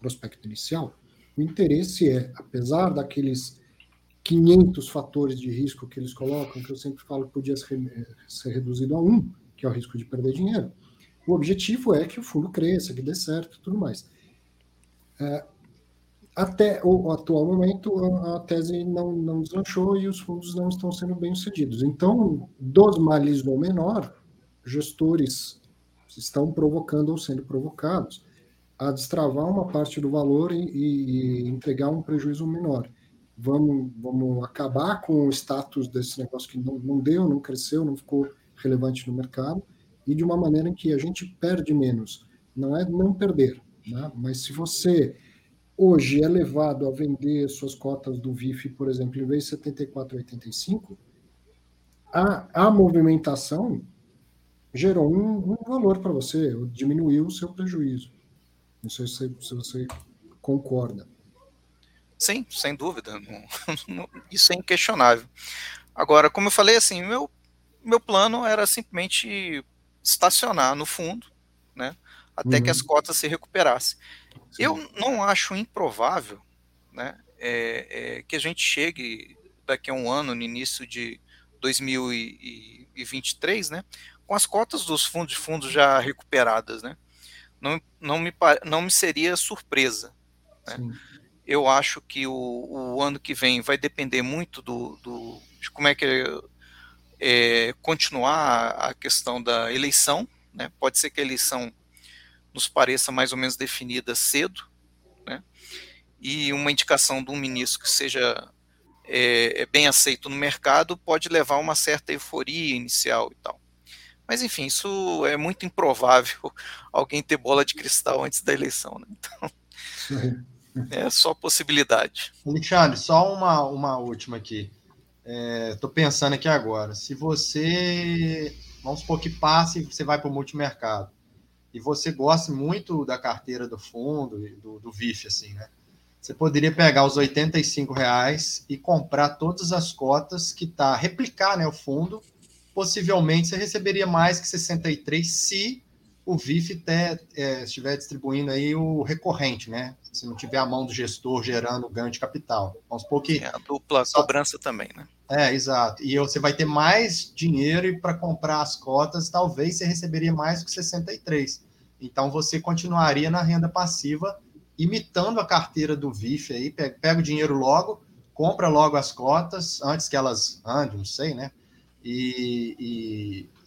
prospecto inicial. O interesse é, apesar daqueles 500 fatores de risco que eles colocam, que eu sempre falo que podia ser, ser reduzido a um, que é o risco de perder dinheiro, o objetivo é que o fundo cresça, que dê certo tudo mais. É, até o atual momento, a, a, tese não, não deslanchou e os fundos não estão sendo bem sucedidos. Então, dos males no menor, gestores estão provocando ou sendo provocados a destravar uma parte do valor e, e, entregar um prejuízo menor. Vamos, vamos acabar com o status desse negócio que não, não deu, não cresceu, não ficou relevante no mercado, e de uma maneira em que a gente perde menos. Não é não perder, né? mas se você hoje é levado a vender suas cotas do VIF, por exemplo, em vez de 74,85, a, a movimentação gerou um, um valor para você, diminuiu o seu prejuízo. Não sei se, se você concorda. Sim, sem dúvida. Isso é inquestionável. Agora, como eu falei, assim, meu, meu plano era simplesmente estacionar no fundo, né, até uhum. que as uhum. cotas se recuperassem. Sim. Eu não acho improvável né, é, é, que a gente chegue daqui a um ano, no início de 2023, né, com as cotas dos fundos de fundos já recuperadas. Né? Não, não, me, não me seria surpresa. Né? Eu acho que o, o, ano que vem vai depender muito do, do de como é que é, continuar a questão da eleição. Né? Pode ser que a eleição nos pareça mais ou menos definida cedo, né? e uma indicação de um ministro que seja é, é, bem aceito no mercado pode levar a uma certa euforia inicial e tal. Mas enfim, isso é muito improvável alguém ter bola de cristal antes da eleição. Né? Então, é só possibilidade. Alexandre, só uma, uma última aqui. Estou é, pensando aqui agora. Se você, vamos supor que passe e você vai para o multimercado e você gosta muito da carteira do fundo, do, do VIF, assim, né? Você poderia pegar os 85 reais e comprar todas as cotas que tá, replicar né, o fundo. Possivelmente você receberia mais que 63 se o VIF te, é, estiver distribuindo aí o recorrente, né? Se não tiver a mão do gestor gerando ganho de capital. Vamos supor que. É a dupla só... cobrança também, né? É, exato. E você vai ter mais dinheiro para comprar as cotas, talvez você receberia mais que 63. Então você continuaria na renda passiva, imitando a carteira do VIF aí, pega, pega o dinheiro logo, compra logo as cotas, antes que elas andem, não sei, né? E,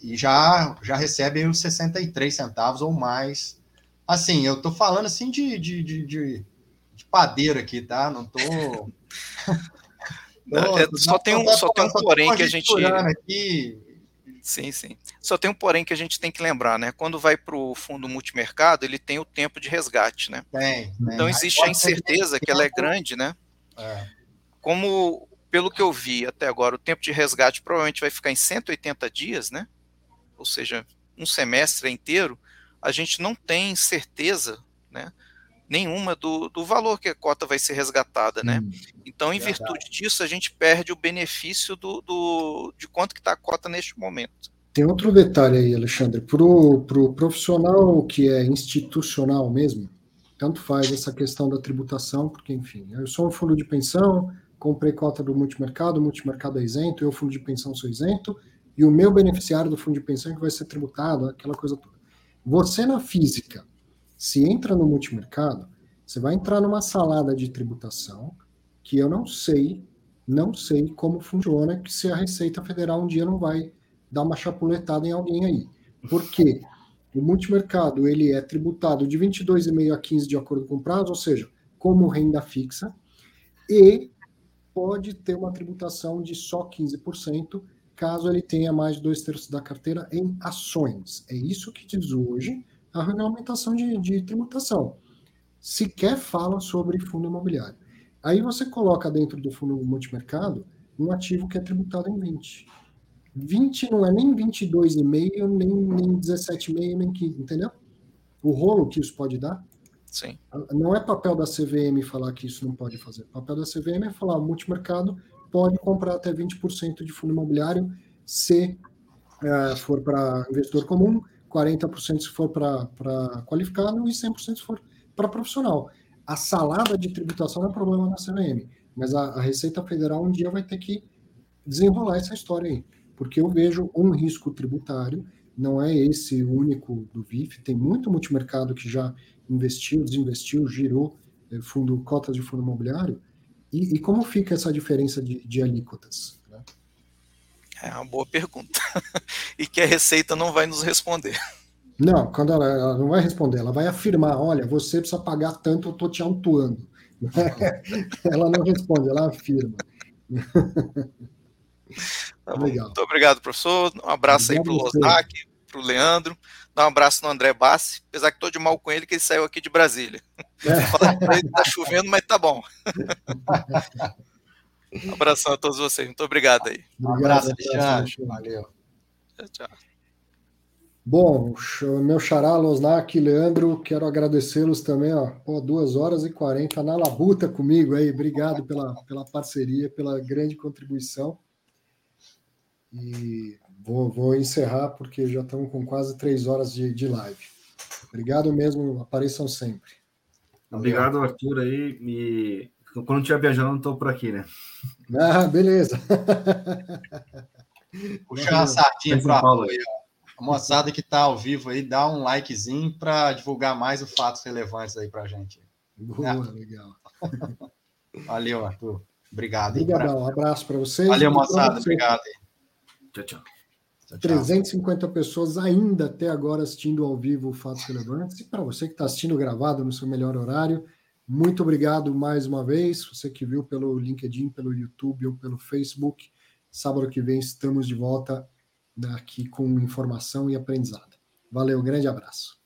e, e já, já recebe os 63 centavos ou mais. Assim, eu tô falando assim de, de, de, de, de padeiro aqui, tá? Não tô. Não, é, só, tem um, só tem um porém que a gente. Aqui. Sim, sim. Só tem um porém que a gente tem que lembrar, né? Quando vai para o fundo multimercado, ele tem o tempo de resgate, né? Tem. Então existe a incerteza que ela é grande, né? É. Como, pelo que eu vi até agora, o tempo de resgate provavelmente vai ficar em 180 dias, né? Ou seja, um semestre inteiro, a gente não tem certeza, né? nenhuma do, do valor que a cota vai ser resgatada, né? Hum, então, em verdade. virtude disso, a gente perde o benefício do, do de quanto que está a cota neste momento. Tem outro detalhe aí, Alexandre. Para o pro profissional que é institucional mesmo, tanto faz essa questão da tributação, porque, enfim, eu sou um fundo de pensão, comprei cota do multimercado, o multimercado é isento, eu, fundo de pensão, sou isento, e o meu beneficiário do fundo de pensão é que vai ser tributado, aquela coisa toda. Você, na física, se entra no multimercado, você vai entrar numa salada de tributação que eu não sei, não sei como funciona, que se a Receita Federal um dia não vai dar uma chapuletada em alguém aí. Por quê? O multimercado ele é tributado de 22,5 a 15 de acordo com o prazo, ou seja, como renda fixa, e pode ter uma tributação de só 15%, caso ele tenha mais de dois terços da carteira em ações. É isso que diz hoje a regulamentação de, de tributação. Sequer fala sobre fundo imobiliário. Aí você coloca dentro do fundo multimercado um ativo que é tributado em 20. 20 não é nem 22,5, nem, nem 17,5, nem 15, entendeu? o rolo que isso pode dar? Sim. Não é papel da CVM falar que isso não pode fazer. O papel da CVM é falar: o multimercado pode comprar até 20% de fundo imobiliário se é, for para investidor comum, 40% se for para qualificado e 100% se for para profissional. A salada de tributação é problema da CVM, mas a, a Receita Federal um dia vai ter que desenrolar essa história aí, porque eu vejo um risco tributário, não é esse único do VIF, tem muito multimercado que já investiu, desinvestiu, girou eh, fundo, cotas de fundo imobiliário, e, e como fica essa diferença de, de alíquotas? Né? É uma boa pergunta, e que a Receita não vai nos responder. Não, quando ela, ela, não vai responder, ela vai afirmar, olha, você precisa pagar tanto, eu estou te autuando. ela não responde, ela afirma. Tá Muito obrigado, professor. Um abraço obrigado aí para o Lozak, para o Leandro. Dá um abraço no André Bassi, apesar que estou de mal com ele, que ele saiu aqui de Brasília. É. tá chovendo, mas tá bom. um abração a todos vocês. Muito obrigado aí. Um abraço, Alexandre. Valeu. Tchau, tchau. Bom, meu xará, Losnak, Leandro, quero agradecê-los também, ó, pô, duas horas e quarenta na labuta comigo aí, obrigado pela, pela parceria, pela grande contribuição. E vou, vou encerrar porque já estamos com quase três horas de, de live. Obrigado mesmo, apareçam sempre. Obrigado, Arthur, aí. E quando estiver viajando, não estou por aqui, né? Ah, beleza. Puxa uma sardinha para a moçada que está ao vivo aí, dá um likezinho para divulgar mais os fatos relevantes aí para a gente. Boa, é. legal. Valeu, Arthur. Obrigado. Obrigado, um abraço para vocês. Valeu, moçada. Obrigado. Tchau, tchau. 350 pessoas ainda até agora assistindo ao vivo Fatos Relevantes. E para você que está assistindo gravado no seu melhor horário, muito obrigado mais uma vez. Você que viu pelo LinkedIn, pelo YouTube ou pelo Facebook. Sábado que vem estamos de volta aqui com informação e aprendizado. Valeu, grande abraço.